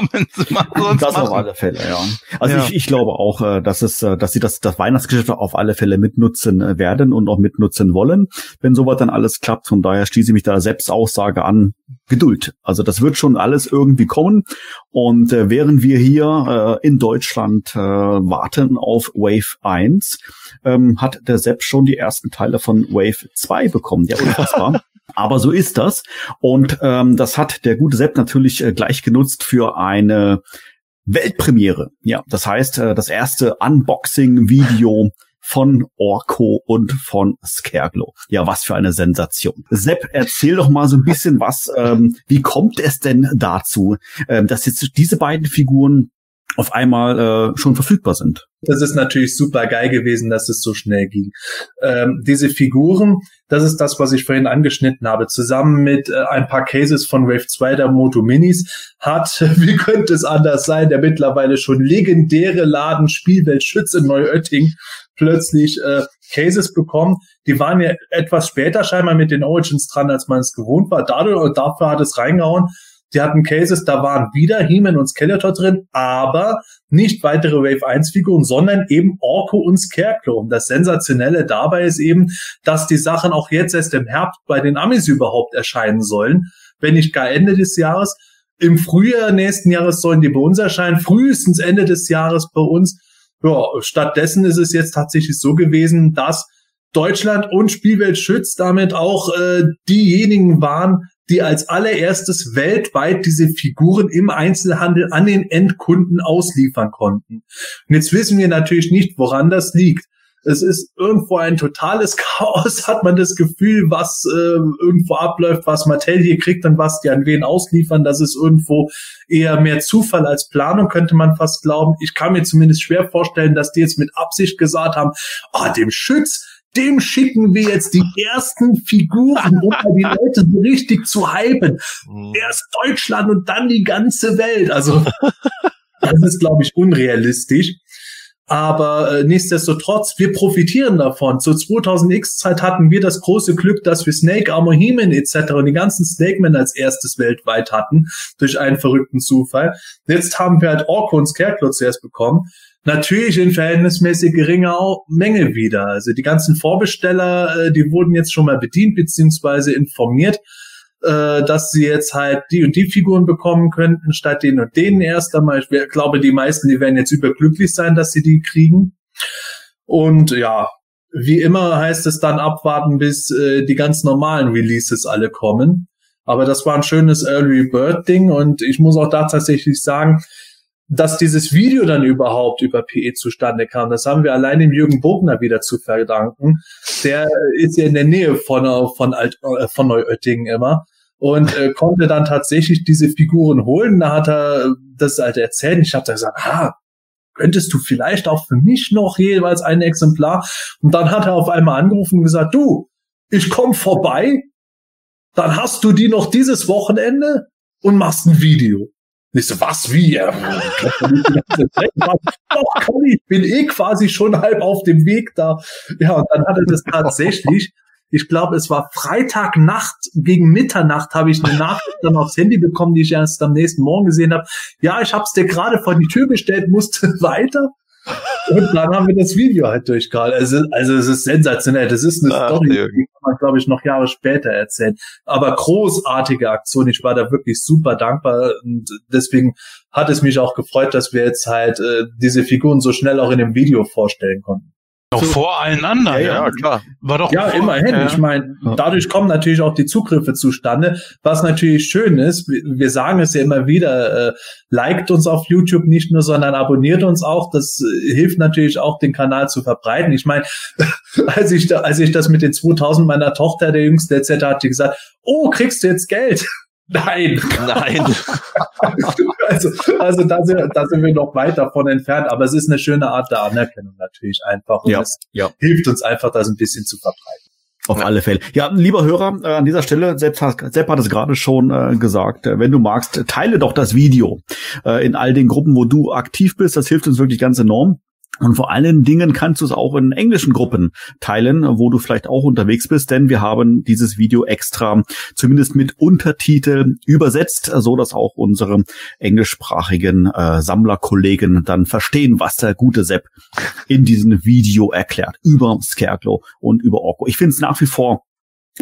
das auf alle Fälle, ja. Also ja. Ich, ich glaube auch, äh, dass es, äh, dass sie das, das Weihnachtsgeschäft auf alle Fälle mitnutzen äh, werden und auch mitnutzen wollen, wenn sowas dann alles klappt. Von daher schließe ich mich da selbst Aussage an. Geduld. Also das wird schon alles irgendwie kommen. Und äh, während wir hier äh, in Deutschland äh, warten auf Wave 1, ähm, hat der Sepp schon die ersten Teile von Wave 2 bekommen. Ja, unfassbar. Aber so ist das. Und ähm, das hat der gute Sepp natürlich äh, gleich genutzt für eine Weltpremiere. Ja, das heißt, äh, das erste Unboxing-Video von Orko und von Scareglow. Ja, was für eine Sensation. Sepp, erzähl doch mal so ein bisschen was. Ähm, wie kommt es denn dazu, ähm, dass jetzt diese beiden Figuren auf einmal äh, schon verfügbar sind? Das ist natürlich super geil gewesen, dass es so schnell ging. Ähm, diese Figuren, das ist das, was ich vorhin angeschnitten habe, zusammen mit äh, ein paar Cases von Wave 2 der Moto Minis hat, wie könnte es anders sein, der mittlerweile schon legendäre Laden Spielwelt Schütz in Neuötting plötzlich äh, Cases bekommen. Die waren ja etwas später scheinbar mit den Origins dran, als man es gewohnt war. Dadurch dafür hat es reingehauen. Die hatten Cases, da waren wieder He-Man und Skeletor drin, aber nicht weitere Wave 1 Figuren, sondern eben Orko und Scarecrow. Und das Sensationelle dabei ist eben, dass die Sachen auch jetzt erst im Herbst bei den Amis überhaupt erscheinen sollen, wenn nicht gar Ende des Jahres. Im Frühjahr nächsten Jahres sollen die bei uns erscheinen, frühestens Ende des Jahres bei uns. Ja, stattdessen ist es jetzt tatsächlich so gewesen, dass Deutschland und Spielwelt schützt damit auch äh, diejenigen waren, die als allererstes weltweit diese Figuren im Einzelhandel an den Endkunden ausliefern konnten. Und jetzt wissen wir natürlich nicht, woran das liegt. Es ist irgendwo ein totales Chaos, hat man das Gefühl, was äh, irgendwo abläuft, was Mattel hier kriegt und was die an wen ausliefern. Das ist irgendwo eher mehr Zufall als Planung, könnte man fast glauben. Ich kann mir zumindest schwer vorstellen, dass die jetzt mit Absicht gesagt haben, ah, dem Schütz, dem schicken wir jetzt die ersten Figuren, um die Leute so richtig zu hypen. Mhm. Erst Deutschland und dann die ganze Welt. Also das ist, glaube ich, unrealistisch. Aber äh, nichtsdestotrotz, wir profitieren davon. Zur 2000X-Zeit hatten wir das große Glück, dass wir Snake, Armor, He-Man etc. und die ganzen Snake-Men als erstes weltweit hatten, durch einen verrückten Zufall. Jetzt haben wir halt Orko und Scarecrow zuerst bekommen natürlich in verhältnismäßig geringer Menge wieder. Also die ganzen Vorbesteller, äh, die wurden jetzt schon mal bedient beziehungsweise informiert. Äh, dass sie jetzt halt die und die Figuren bekommen könnten, statt den und denen erst einmal. Ich glaube, die meisten, die werden jetzt überglücklich sein, dass sie die kriegen. Und ja, wie immer heißt es dann abwarten, bis äh, die ganz normalen Releases alle kommen. Aber das war ein schönes Early Bird Ding und ich muss auch da tatsächlich sagen, dass dieses Video dann überhaupt über PE zustande kam, das haben wir allein dem Jürgen Bogner wieder zu verdanken. Der ist ja in der Nähe von, von, Alt, äh, von Neuöttingen immer und äh, konnte dann tatsächlich diese Figuren holen. Da hat er das halt erzählt. Ich habe da gesagt, ah, könntest du vielleicht auch für mich noch jeweils ein Exemplar? Und dann hat er auf einmal angerufen und gesagt, du, ich komme vorbei, dann hast du die noch dieses Wochenende und machst ein Video. Ich so, was, wie? Ja, Doch, ich, bin eh quasi schon halb auf dem Weg da. Ja, und dann hat er das tatsächlich, ich glaube, es war Freitagnacht gegen Mitternacht habe ich eine Nachricht dann aufs Handy bekommen, die ich erst am nächsten Morgen gesehen habe. Ja, ich habe es dir gerade vor die Tür gestellt, musste weiter. Und dann haben wir das Video halt durchgehalten. Also, also es ist sensationell. Das ist eine Ach, Story, die kann man, glaube ich, noch Jahre später erzählen. Aber großartige Aktion. Ich war da wirklich super dankbar. Und deswegen hat es mich auch gefreut, dass wir jetzt halt äh, diese Figuren so schnell auch in dem Video vorstellen konnten. Doch so, vor allen anderen. Ja, ja, klar. War doch ja, immerhin. Ja. Ich meine, dadurch kommen natürlich auch die Zugriffe zustande, was natürlich schön ist. Wir sagen es ja immer wieder, äh, liked uns auf YouTube nicht nur, sondern abonniert uns auch. Das äh, hilft natürlich auch, den Kanal zu verbreiten. Ich meine, als ich da, als ich das mit den 2000 meiner Tochter, der Jüngste etc. hat die gesagt, oh, kriegst du jetzt Geld? Nein. Nein. also, also da, sind, da sind wir noch weit davon entfernt, aber es ist eine schöne Art der Anerkennung natürlich einfach. Und ja, es ja. hilft uns einfach, das ein bisschen zu verbreiten. Auf alle Fälle. Ja, lieber Hörer, äh, an dieser Stelle, Sepp hat, Sepp hat es gerade schon äh, gesagt, äh, wenn du magst, teile doch das Video äh, in all den Gruppen, wo du aktiv bist. Das hilft uns wirklich ganz enorm. Und vor allen Dingen kannst du es auch in englischen Gruppen teilen, wo du vielleicht auch unterwegs bist, denn wir haben dieses Video extra zumindest mit Untertitel übersetzt, so dass auch unsere englischsprachigen äh, Sammlerkollegen dann verstehen, was der gute Sepp in diesem Video erklärt über Scarecrow und über Orko. Ich finde es nach wie vor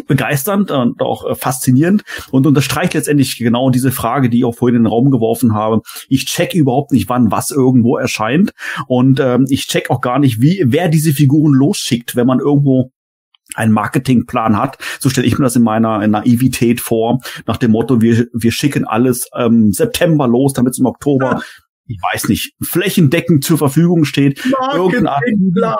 begeisternd und auch äh, faszinierend und unterstreicht letztendlich genau diese Frage, die ich auch vorhin in den Raum geworfen habe. Ich check überhaupt nicht, wann was irgendwo erscheint und ähm, ich check auch gar nicht, wie wer diese Figuren losschickt, wenn man irgendwo einen Marketingplan hat, so stelle ich mir das in meiner Naivität vor, nach dem Motto, wir, wir schicken alles ähm, September los, damit es im Oktober, ich weiß nicht, flächendeckend zur Verfügung steht. Marketingplan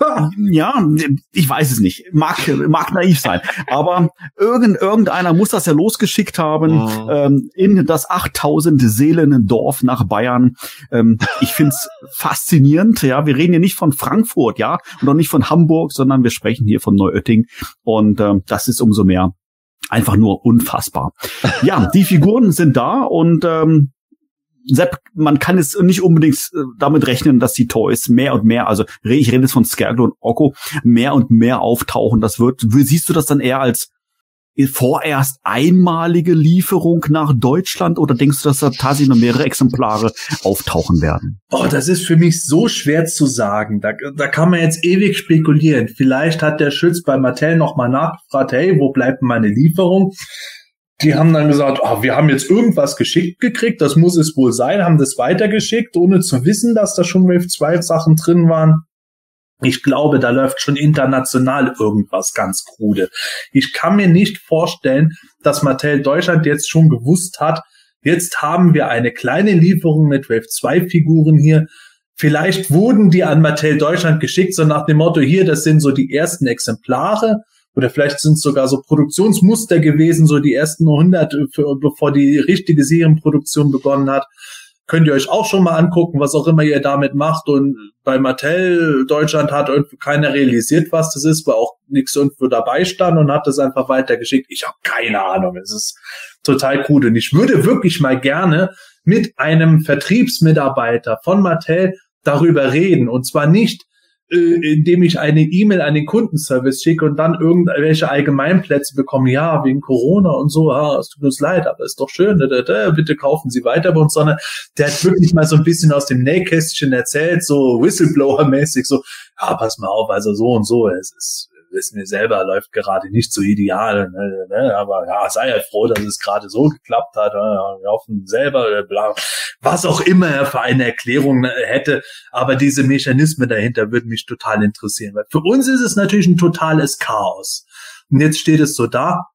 ja, ich weiß es nicht. Mag, mag naiv sein. Aber irgend, irgendeiner muss das ja losgeschickt haben oh. ähm, in das 8000 Seelen Dorf nach Bayern. Ähm, ich find's faszinierend. Ja, wir reden hier nicht von Frankfurt, ja, und auch nicht von Hamburg, sondern wir sprechen hier von Neuötting. Und ähm, das ist umso mehr einfach nur unfassbar. Ja, die Figuren sind da und ähm, Sepp, man kann es nicht unbedingt äh, damit rechnen, dass die Toys mehr und mehr, also ich rede jetzt von Scarecrow und Orko, mehr und mehr auftauchen. Das wird, siehst du das dann eher als vorerst einmalige Lieferung nach Deutschland oder denkst du, dass da tatsächlich noch mehrere Exemplare auftauchen werden? Oh, das ist für mich so schwer zu sagen. Da, da kann man jetzt ewig spekulieren. Vielleicht hat der Schütz bei Mattel nochmal nachgefragt, hey, wo bleibt meine Lieferung? Die haben dann gesagt, oh, wir haben jetzt irgendwas geschickt gekriegt, das muss es wohl sein, haben das weitergeschickt, ohne zu wissen, dass da schon Wave 2 Sachen drin waren. Ich glaube, da läuft schon international irgendwas ganz krude. Ich kann mir nicht vorstellen, dass Mattel Deutschland jetzt schon gewusst hat, jetzt haben wir eine kleine Lieferung mit Wave 2 Figuren hier. Vielleicht wurden die an Mattel Deutschland geschickt, so nach dem Motto, hier, das sind so die ersten Exemplare oder vielleicht sind es sogar so Produktionsmuster gewesen, so die ersten 100, für, bevor die richtige Serienproduktion begonnen hat. Könnt ihr euch auch schon mal angucken, was auch immer ihr damit macht. Und bei Mattel Deutschland hat keiner realisiert, was das ist, weil auch nichts irgendwo dabei stand und hat das einfach weitergeschickt. Ich habe keine Ahnung. Es ist total gut. Und ich würde wirklich mal gerne mit einem Vertriebsmitarbeiter von Mattel darüber reden. Und zwar nicht, äh, indem ich eine E-Mail an den Kundenservice schicke und dann irgendwelche Allgemeinplätze bekomme, ja, wegen Corona und so, ja, es tut uns leid, aber ist doch schön, bitte kaufen Sie weiter bei uns, sondern der hat wirklich mal so ein bisschen aus dem Nähkästchen erzählt, so Whistleblower-mäßig, so, ja, pass mal auf, also so und so, es ist wissen wir selber, läuft gerade nicht so ideal, ne, ne, aber ja, sei halt froh, dass es gerade so geklappt hat, ne, wir hoffen selber, äh, bla, was auch immer er für eine Erklärung ne, hätte, aber diese Mechanismen dahinter würden mich total interessieren, weil für uns ist es natürlich ein totales Chaos. Und jetzt steht es so da,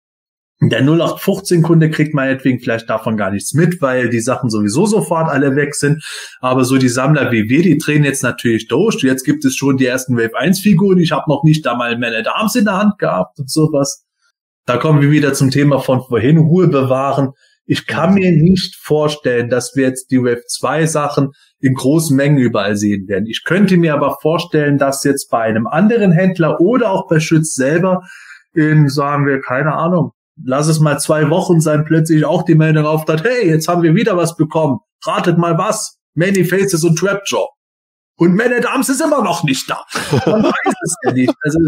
der 0815-Kunde kriegt meinetwegen vielleicht davon gar nichts mit, weil die Sachen sowieso sofort alle weg sind. Aber so die Sammler wie wir, die drehen jetzt natürlich durch. Jetzt gibt es schon die ersten Wave 1-Figuren. Ich habe noch nicht da mal Man at Arms in der Hand gehabt und sowas. Da kommen wir wieder zum Thema von vorhin, Ruhe bewahren. Ich kann mir nicht vorstellen, dass wir jetzt die Wave 2 Sachen in großen Mengen überall sehen werden. Ich könnte mir aber vorstellen, dass jetzt bei einem anderen Händler oder auch bei Schütz selber in, sagen wir, keine Ahnung, lass es mal zwei Wochen sein, plötzlich auch die Meldung auftaucht, hey, jetzt haben wir wieder was bekommen. Ratet mal was. Many Faces und Trapjaw. Und Man at Arms ist immer noch nicht da. Man weiß es ja nicht. Also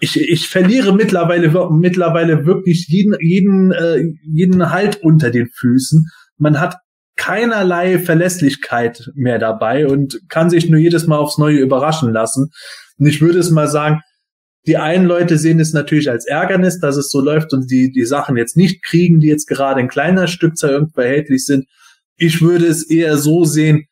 ich, ich verliere mittlerweile mittlerweile wirklich jeden jeden äh, jeden Halt unter den Füßen. Man hat keinerlei Verlässlichkeit mehr dabei und kann sich nur jedes Mal aufs Neue überraschen lassen. Und ich würde es mal sagen, die einen Leute sehen es natürlich als Ärgernis, dass es so läuft und die die Sachen jetzt nicht kriegen, die jetzt gerade in kleiner Stückzahl irgendwo erhältlich sind. Ich würde es eher so sehen,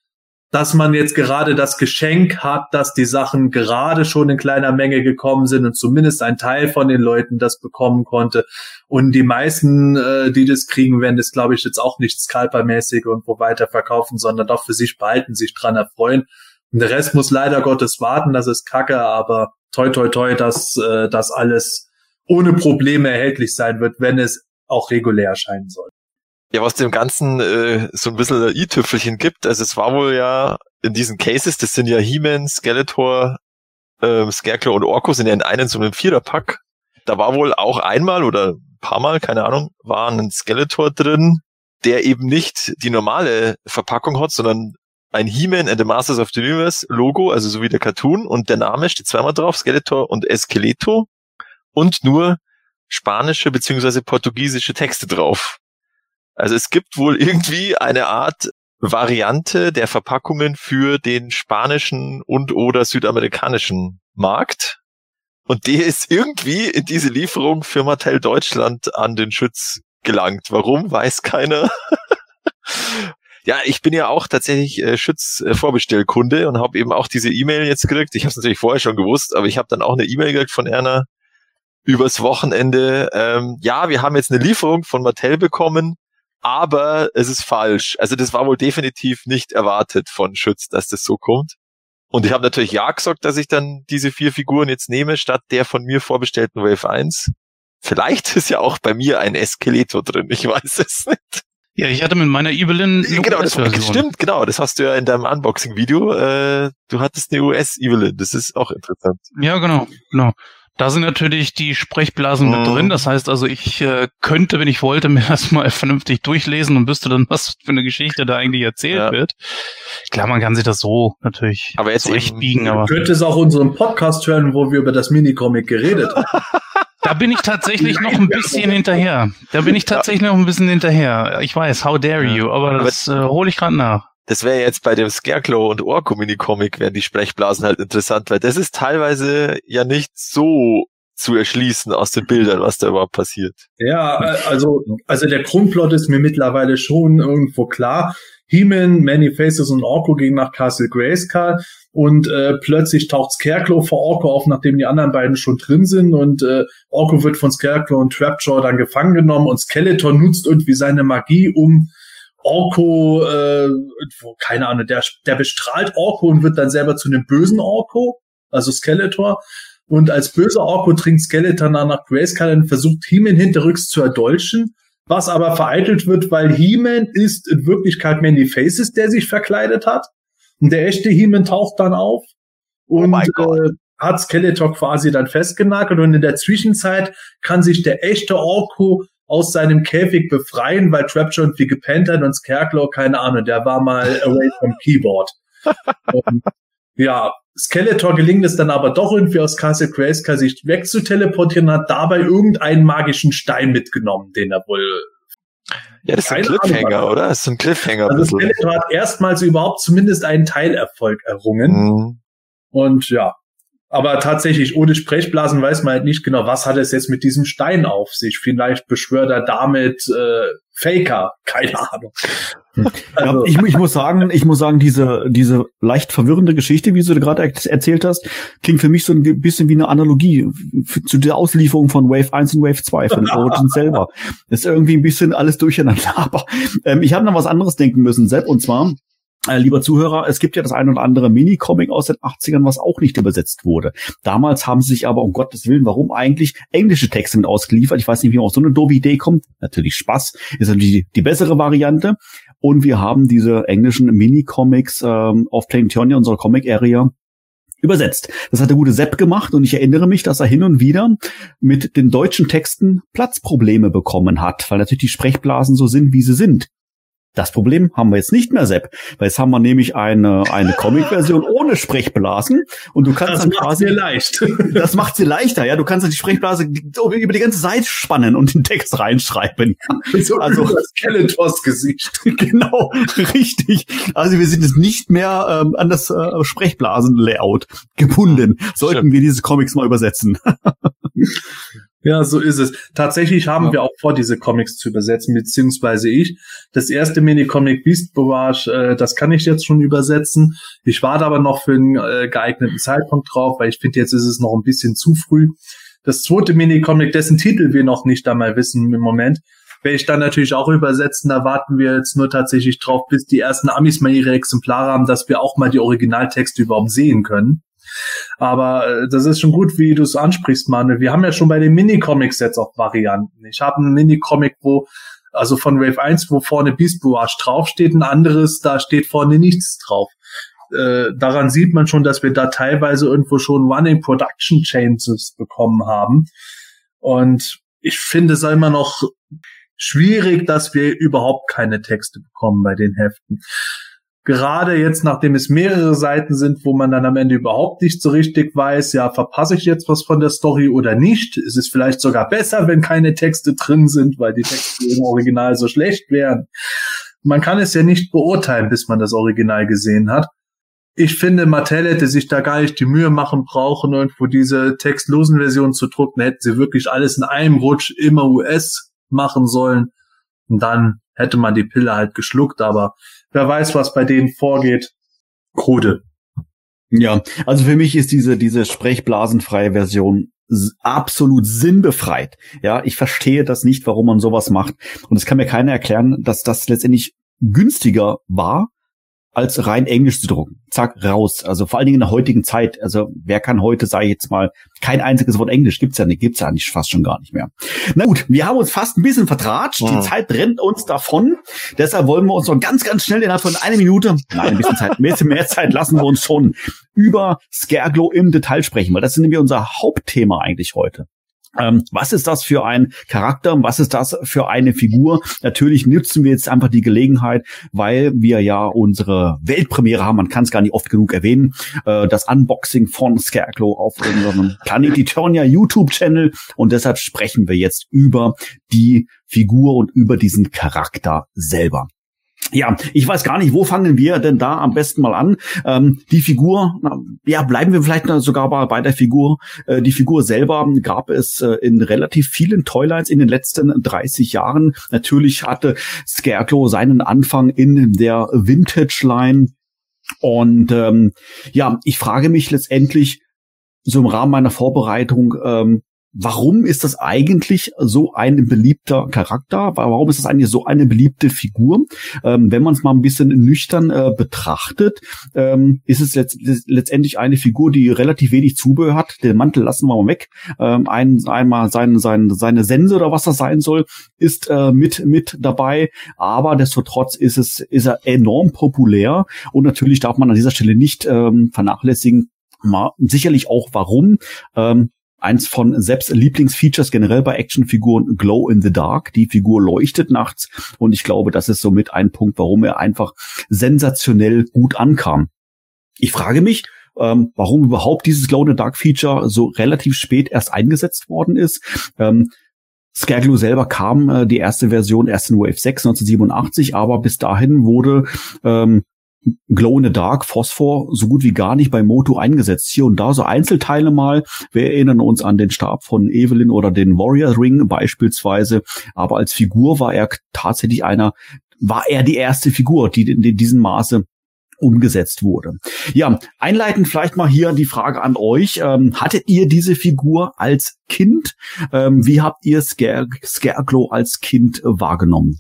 dass man jetzt gerade das Geschenk hat, dass die Sachen gerade schon in kleiner Menge gekommen sind und zumindest ein Teil von den Leuten das bekommen konnte. Und die meisten, äh, die das kriegen, werden das, glaube ich, jetzt auch nicht scalpermäßig irgendwo weiter verkaufen, sondern doch für sich behalten, sich dran erfreuen. Und der Rest muss leider Gottes warten, das ist kacke, aber toi toi toi, dass äh, das alles ohne Probleme erhältlich sein wird, wenn es auch regulär erscheinen soll. Ja, was dem Ganzen äh, so ein bisschen i-Tüpfelchen gibt, also es war wohl ja in diesen Cases, das sind ja He-Man, Skeletor, ähm, Scarecrow und Orko sind ja in einem so einem Viererpack. Da war wohl auch einmal oder ein paar Mal, keine Ahnung, war ein Skeletor drin, der eben nicht die normale Verpackung hat, sondern ein He-Man and the Masters of the Universe Logo, also so wie der Cartoon und der Name steht zweimal drauf, Skeletor und Esqueleto und nur spanische beziehungsweise portugiesische Texte drauf. Also es gibt wohl irgendwie eine Art Variante der Verpackungen für den spanischen und oder südamerikanischen Markt. Und der ist irgendwie in diese Lieferung für Mattel Deutschland an den Schütz gelangt. Warum, weiß keiner. Ja, ich bin ja auch tatsächlich äh, Schütz-Vorbestellkunde äh, und habe eben auch diese E-Mail jetzt gekriegt. Ich habe es natürlich vorher schon gewusst, aber ich habe dann auch eine E-Mail gekriegt von Erna übers Wochenende. Ähm, ja, wir haben jetzt eine Lieferung von Mattel bekommen, aber es ist falsch. Also das war wohl definitiv nicht erwartet von Schütz, dass das so kommt. Und ich habe natürlich ja gesagt, dass ich dann diese vier Figuren jetzt nehme, statt der von mir vorbestellten Wave 1. Vielleicht ist ja auch bei mir ein Esqueleto drin, ich weiß es nicht. Ja, ich hatte mit meiner Evelyn eine genau, das stimmt, genau, das hast du ja in deinem Unboxing-Video. Äh, du hattest eine US-Evelyn, das ist auch interessant. Ja, genau, genau. Da sind natürlich die Sprechblasen mhm. mit drin. Das heißt also, ich äh, könnte, wenn ich wollte, mir das mal vernünftig durchlesen und wüsste dann, was für eine Geschichte da eigentlich erzählt ja. wird. Klar, man kann sich das so natürlich aber jetzt zurechtbiegen. Aber du könntest auch unseren Podcast hören, wo wir über das Minicomic geredet haben. Da bin ich tatsächlich noch ein bisschen hinterher. Da bin ich tatsächlich noch ein bisschen hinterher. Ich weiß, how dare you, aber das äh, hole ich gerade nach. Das wäre jetzt bei dem Scarecrow und Orko Mini-Comic wären die Sprechblasen halt interessant, weil das ist teilweise ja nicht so zu erschließen aus den Bildern, was da überhaupt passiert. Ja, äh, also, also der Grundplot ist mir mittlerweile schon irgendwo klar. He-Man, Many Faces und Orko gehen nach Castle Grayskull und äh, plötzlich taucht Scarecrow vor Orko auf, nachdem die anderen beiden schon drin sind und äh, Orko wird von Scarecrow und Trapjaw dann gefangen genommen und Skeletor nutzt irgendwie seine Magie, um Orko, äh, keine Ahnung, der, der bestrahlt Orko und wird dann selber zu einem bösen Orko, also Skeletor. Und als böser Orko dringt Skeletor nach Grayskull und versucht He-Man hinterrücks zu erdolchen was aber vereitelt wird, weil He-Man ist in Wirklichkeit Mandy Faces, der sich verkleidet hat. Und der echte He-Man taucht dann auf oh und oh äh, hat Skeletor quasi dann festgenagelt. Und in der Zwischenzeit kann sich der echte Orko aus seinem Käfig befreien, weil Trapjaw irgendwie gepennt hat und Scarecrow, keine Ahnung, der war mal away from Keyboard. und, ja, Skeletor gelingt es dann aber doch irgendwie aus Castle Grayskull sich wegzuteleportieren, hat dabei irgendeinen magischen Stein mitgenommen, den er wohl ja, das ist ein Cliffhanger, Ahnung, oder? Das ist ein Cliffhanger. Also Skeletor hat erstmals überhaupt zumindest einen Teilerfolg errungen. Mhm. Und ja, Aber tatsächlich, ohne Sprechblasen weiß man halt nicht genau, was hat es jetzt mit diesem Stein auf sich. Vielleicht beschwört er damit äh, Faker, keine Ahnung. Also, ich, ich, muss sagen, ich muss sagen, diese, diese leicht verwirrende Geschichte, wie du gerade erzählt hast, klingt für mich so ein bisschen wie eine Analogie zu der Auslieferung von Wave 1 und Wave 2 von Origin selber. Das ist irgendwie ein bisschen alles durcheinander. Aber ähm, ich habe noch was anderes denken müssen, Sepp, und zwar, äh, lieber Zuhörer, es gibt ja das ein oder andere Mini-Comic aus den 80ern, was auch nicht übersetzt wurde. Damals haben sie sich aber, um Gottes Willen, warum eigentlich englische Texte mit ausgeliefert? Ich weiß nicht, wie man auf so eine doofe Idee kommt. Natürlich Spaß, ist natürlich die, die bessere Variante. Und wir haben diese englischen Mini-Comics ähm, auf Planetonia, unserer Comic-Area, übersetzt. Das hat der gute Sepp gemacht und ich erinnere mich, dass er hin und wieder mit den deutschen Texten Platzprobleme bekommen hat, weil natürlich die Sprechblasen so sind, wie sie sind. Das Problem haben wir jetzt nicht mehr, Sepp, weil jetzt haben wir nämlich eine, eine Comic-Version ohne Sprechblasen und du kannst das dann quasi leicht. das macht sie leichter, ja. Du kannst dann die Sprechblase über die ganze Seite spannen und den Text reinschreiben. So also das Skeletors Gesicht. genau, richtig. Also wir sind jetzt nicht mehr ähm, an das äh, Sprechblasen-Layout gebunden. Sollten Stimmt. wir diese Comics mal übersetzen. Ja, so ist es. Tatsächlich haben ja. wir auch vor, diese Comics zu übersetzen, beziehungsweise ich. Das erste Minicomic Beast Barrage, äh, das kann ich jetzt schon übersetzen. Ich warte aber noch für einen äh, geeigneten Zeitpunkt drauf, weil ich finde, jetzt ist es noch ein bisschen zu früh. Das zweite Minicomic, dessen Titel wir noch nicht einmal wissen im Moment, werde ich dann natürlich auch übersetzen. Da warten wir jetzt nur tatsächlich drauf, bis die ersten Amis mal ihre Exemplare haben, dass wir auch mal die Originaltexte überhaupt sehen können. Aber äh, das ist schon gut, wie du es ansprichst, Manuel. Wir haben ja schon bei den Minicomics jetzt auch Varianten. Ich habe einen Minicomic, wo also von Wave 1, wo vorne Beast Barrage draufsteht, ein anderes, da steht vorne nichts drauf. Äh, daran sieht man schon, dass wir da teilweise irgendwo schon Running Production Changes bekommen haben. Und ich finde es immer noch schwierig, dass wir überhaupt keine Texte bekommen bei den Heften gerade jetzt, nachdem es mehrere Seiten sind, wo man dann am Ende überhaupt nicht so richtig weiß, ja, verpasse ich jetzt was von der Story oder nicht? Ist es vielleicht sogar besser, wenn keine Texte drin sind, weil die Texte im Original so schlecht wären? Man kann es ja nicht beurteilen, bis man das Original gesehen hat. Ich finde, Mattel hätte sich da gar nicht die Mühe machen brauchen, irgendwo diese textlosen Versionen zu drucken. Hätten sie wirklich alles in einem Rutsch immer US machen sollen. Und dann hätte man die Pille halt geschluckt, aber wer weiß, was bei denen vorgeht. Krude. Ja, also für mich ist diese, diese sprechblasenfreie Version absolut sinnbefreit. Ja, ich verstehe das nicht, warum man sowas macht. Und es kann mir keiner erklären, dass das letztendlich günstiger war, als rein Englisch zu drucken. Zack, raus. Also vor allen Dingen in der heutigen Zeit. Also wer kann heute, sei jetzt mal, kein einziges Wort Englisch gibt's ja nicht, gibt's ja nicht fast schon gar nicht mehr. Na gut, wir haben uns fast ein bisschen vertratscht. Die Zeit rennt uns davon. Deshalb wollen wir uns noch ganz, ganz schnell innerhalb von einer Minute, nein, ein bisschen Zeit, ein bisschen mehr Zeit lassen wir uns schon über Scareglow im Detail sprechen, weil das ist nämlich unser Hauptthema eigentlich heute. Ähm, was ist das für ein Charakter? Was ist das für eine Figur? Natürlich nutzen wir jetzt einfach die Gelegenheit, weil wir ja unsere Weltpremiere haben. Man kann es gar nicht oft genug erwähnen. Äh, das Unboxing von Scarecrow auf unserem Planet Eternia YouTube-Channel. Und deshalb sprechen wir jetzt über die Figur und über diesen Charakter selber. Ja, ich weiß gar nicht, wo fangen wir denn da am besten mal an? Ähm, die Figur, na, ja, bleiben wir vielleicht sogar bei, der Figur. Äh, die Figur selber gab es äh, in relativ vielen Toylines in den letzten 30 Jahren. Natürlich hatte Scarecrow seinen Anfang in der Vintage-Line. Und ähm, ja, ich frage mich letztendlich, so im Rahmen meiner Vorbereitung, ähm, warum ist das eigentlich so ein beliebter Charakter? Warum ist das eigentlich so eine beliebte Figur? Ähm, wenn man es mal ein bisschen nüchtern äh, betrachtet, ähm, ist es letzt letztendlich eine Figur, die relativ wenig Zubehör hat. Den Mantel lassen wir mal weg. Ähm, ein, einmal sein, sein, seine Sense oder was das sein soll, ist äh, mit, mit dabei. Aber destotrotz ist es, ist er enorm populär. Und natürlich darf man an dieser Stelle nicht ähm, vernachlässigen, Mal, sicherlich auch warum. Ähm, eins von Sepps Lieblingsfeatures generell bei Actionfiguren, Glow in the Dark. Die Figur leuchtet nachts und ich glaube, das ist somit ein Punkt, warum er einfach sensationell gut ankam. Ich frage mich, ähm, warum überhaupt dieses Glow in the Dark Feature so relativ spät erst eingesetzt worden ist. Ähm, Scareglow selber kam äh, die erste Version erst in Wave 6 1987, aber bis dahin wurde ähm, Glow in the Dark, Phosphor, so gut wie gar nicht bei Moto eingesetzt. Hier und da so Einzelteile mal. Wir erinnern uns an den Stab von Evelyn oder den Warrior Ring beispielsweise. Aber als Figur war er tatsächlich einer, war er die erste Figur, die in diesem Maße umgesetzt wurde. Ja, einleitend vielleicht mal hier die Frage an euch. Ähm, hattet ihr diese Figur als Kind? Ähm, wie habt ihr Scare Scarecrow als Kind äh, wahrgenommen?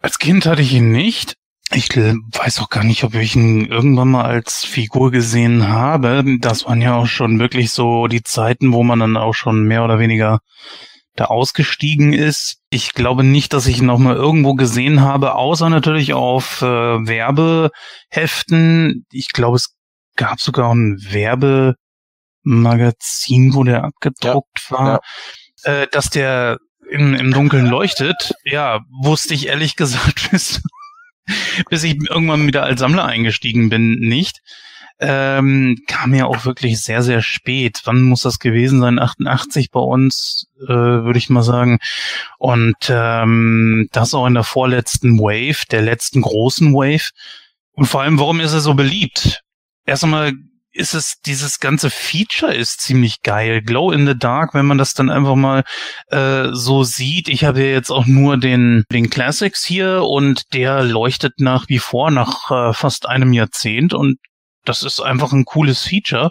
Als Kind hatte ich ihn nicht. Ich weiß auch gar nicht, ob ich ihn irgendwann mal als Figur gesehen habe. Das waren ja auch schon wirklich so die Zeiten, wo man dann auch schon mehr oder weniger da ausgestiegen ist. Ich glaube nicht, dass ich ihn noch mal irgendwo gesehen habe, außer natürlich auf äh, Werbeheften. Ich glaube, es gab sogar ein Werbemagazin, wo der abgedruckt ja, war, ja. Äh, dass der im, im Dunkeln leuchtet. Ja, wusste ich ehrlich gesagt bis, bis ich irgendwann wieder als Sammler eingestiegen bin, nicht ähm, kam ja auch wirklich sehr, sehr spät. Wann muss das gewesen sein? 88 bei uns, äh, würde ich mal sagen. Und ähm, das auch in der vorletzten Wave, der letzten großen Wave. Und vor allem, warum ist er so beliebt? Erst einmal ist es, dieses ganze Feature ist ziemlich geil. Glow in the Dark, wenn man das dann einfach mal äh, so sieht. Ich habe ja jetzt auch nur den, den Classics hier und der leuchtet nach wie vor nach äh, fast einem Jahrzehnt und das ist einfach ein cooles Feature.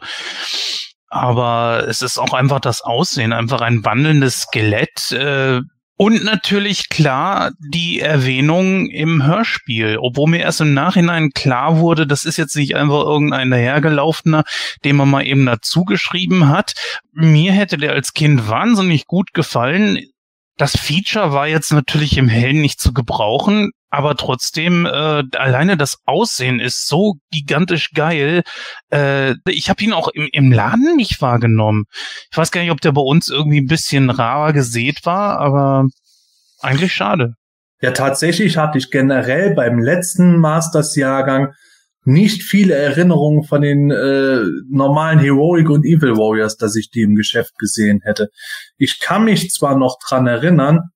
Aber es ist auch einfach das Aussehen, einfach ein wandelndes Skelett. Äh, und natürlich klar die Erwähnung im Hörspiel, obwohl mir erst im Nachhinein klar wurde, das ist jetzt nicht einfach irgendein dahergelaufener, den man mal eben dazu geschrieben hat. Mir hätte der als Kind wahnsinnig gut gefallen. Das Feature war jetzt natürlich im Hellen nicht zu gebrauchen, aber trotzdem, äh, alleine das Aussehen ist so gigantisch geil. Äh, ich habe ihn auch im, im Laden nicht wahrgenommen. Ich weiß gar nicht, ob der bei uns irgendwie ein bisschen rar gesät war, aber eigentlich schade. Ja, tatsächlich hatte ich generell beim letzten Masters-Jahrgang nicht viele Erinnerungen von den äh, normalen Heroic und Evil Warriors, dass ich die im Geschäft gesehen hätte. Ich kann mich zwar noch dran erinnern,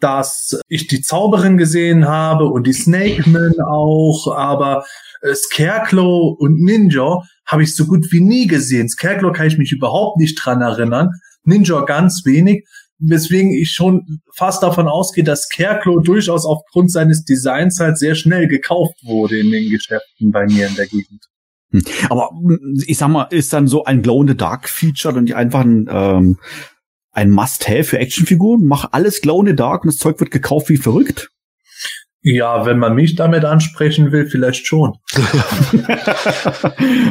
dass ich die Zauberin gesehen habe und die Snake Man auch, aber äh, Scarecrow und Ninja habe ich so gut wie nie gesehen. Scarecrow kann ich mich überhaupt nicht dran erinnern, Ninja ganz wenig, weswegen ich schon fast davon ausgehe, dass Scarecrow durchaus aufgrund seines Designs halt sehr schnell gekauft wurde in den Geschäften bei mir in der Gegend. Hm. Aber hm, ich sag mal, ist dann so ein Glow in the Dark Feature und nicht einfach ein ähm, ein Must-Have für Actionfiguren? Mach alles Glow in the Dark und das Zeug wird gekauft wie verrückt? Ja, wenn man mich damit ansprechen will, vielleicht schon.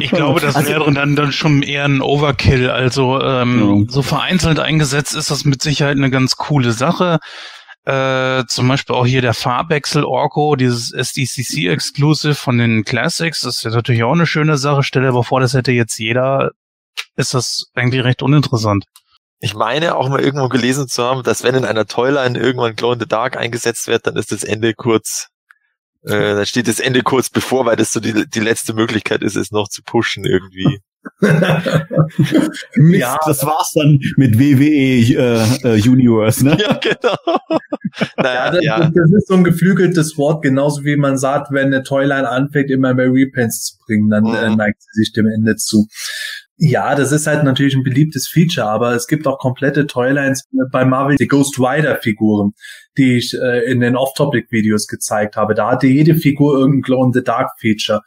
ich glaube, das also, wäre dann, dann schon eher ein Overkill. Also ähm, ja. so vereinzelt eingesetzt ist das mit Sicherheit eine ganz coole Sache. Äh, zum Beispiel auch hier der Farbwechsel Orko, dieses SDCC Exclusive von den Classics, das ist ja natürlich auch eine schöne Sache. Stell dir aber vor, das hätte jetzt jeder, ist das eigentlich recht uninteressant. Ich meine auch mal irgendwo gelesen zu haben, dass wenn in einer Toyline irgendwann Glow in the Dark eingesetzt wird, dann ist das Ende kurz, äh, dann steht das Ende kurz bevor, weil das so die, die letzte Möglichkeit ist, es noch zu pushen irgendwie. ja, das war's dann mit WWE äh, äh, Universe, ne? Ja, genau. naja, ja, das, ja. das ist so ein geflügeltes Wort, genauso wie man sagt, wenn eine Toyline anfängt, immer mehr Repens zu bringen, dann äh, mhm. äh, neigt sie sich dem Ende zu. Ja, das ist halt natürlich ein beliebtes Feature, aber es gibt auch komplette Toylines bei Marvel, die Ghost Rider Figuren, die ich äh, in den Off-Topic-Videos gezeigt habe. Da hatte jede Figur irgendein Glow in the Dark Feature.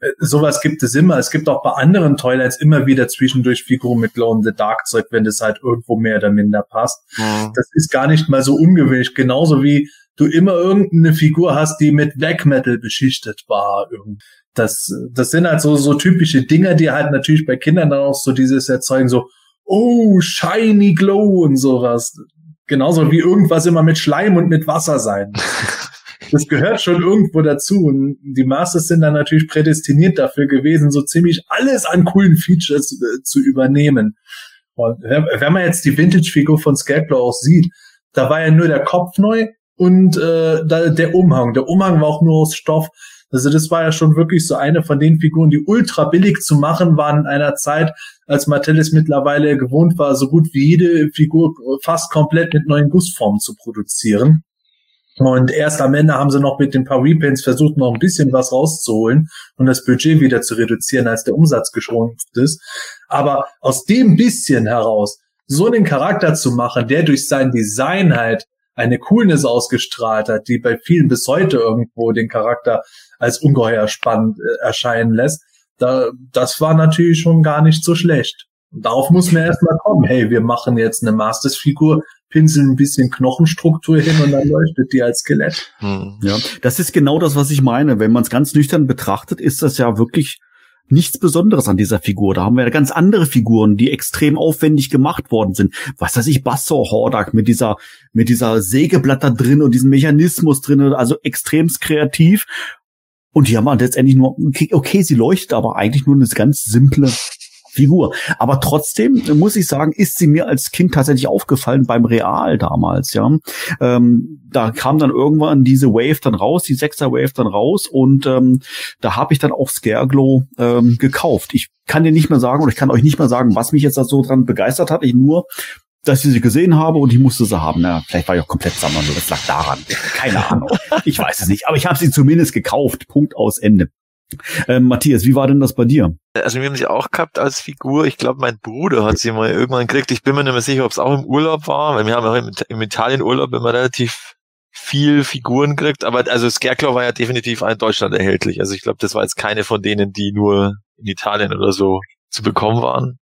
Äh, sowas gibt es immer. Es gibt auch bei anderen Toylines immer wieder zwischendurch Figuren mit Glow in the Dark Zeug, wenn das halt irgendwo mehr oder minder passt. Mhm. Das ist gar nicht mal so ungewöhnlich. Genauso wie du immer irgendeine Figur hast, die mit Black Metal beschichtet war. Das, das sind halt so, so typische Dinger, die halt natürlich bei Kindern dann auch so dieses erzeugen, so, oh, shiny glow und sowas. Genauso wie irgendwas immer mit Schleim und mit Wasser sein. Das gehört schon irgendwo dazu. Und die Masters sind dann natürlich prädestiniert dafür gewesen, so ziemlich alles an coolen Features äh, zu übernehmen. Und wenn man jetzt die Vintage-Figur von Scarecrow auch sieht, da war ja nur der Kopf neu und äh, der Umhang. Der Umhang war auch nur aus Stoff. Also das war ja schon wirklich so eine von den Figuren, die ultra billig zu machen waren in einer Zeit, als Mattel mittlerweile gewohnt war, so gut wie jede Figur fast komplett mit neuen Gussformen zu produzieren. Und erst am Ende haben sie noch mit den paar Repaints versucht, noch ein bisschen was rauszuholen und das Budget wieder zu reduzieren, als der Umsatz geschrumpft ist. Aber aus dem bisschen heraus so einen Charakter zu machen, der durch sein Design halt eine Coolness ausgestrahlt hat, die bei vielen bis heute irgendwo den Charakter als ungeheuer spannend äh, erscheinen lässt, da, das war natürlich schon gar nicht so schlecht. Und darauf muss man erstmal kommen. Hey, wir machen jetzt eine Masters-Figur, pinseln ein bisschen Knochenstruktur hin und dann leuchtet die als Skelett. Hm. Ja, das ist genau das, was ich meine. Wenn man es ganz nüchtern betrachtet, ist das ja wirklich nichts Besonderes an dieser Figur. Da haben wir ja ganz andere Figuren, die extrem aufwendig gemacht worden sind. Was weiß ich, Bassor Hordak mit dieser, mit dieser Sägeblatt drin und diesem Mechanismus drin, also extremst kreativ. Und die haben halt letztendlich nur, okay, okay, sie leuchtet aber eigentlich nur eine ganz simple Figur. Aber trotzdem muss ich sagen, ist sie mir als Kind tatsächlich aufgefallen beim Real damals, ja. Ähm, da kam dann irgendwann diese Wave dann raus, die Sechser Wave dann raus und ähm, da habe ich dann auch Scareglow ähm, gekauft. Ich kann dir nicht mehr sagen oder ich kann euch nicht mehr sagen, was mich jetzt da so dran begeistert hat. Ich nur, dass ich sie gesehen habe und ich musste sie haben. Na, vielleicht war ich auch komplett sammlerlos. Das lag daran. Keine Ahnung. Ich weiß es nicht. Aber ich habe sie zumindest gekauft. Punkt aus Ende. Ähm, Matthias, wie war denn das bei dir? Also wir haben sie auch gehabt als Figur. Ich glaube, mein Bruder hat sie mal irgendwann gekriegt. Ich bin mir nicht mehr sicher, ob es auch im Urlaub war, weil wir haben auch im, im Italien-Urlaub immer relativ viel Figuren gekriegt. Aber also Scarecrow war ja definitiv in Deutschland erhältlich. Also ich glaube, das war jetzt keine von denen, die nur in Italien oder so zu bekommen waren.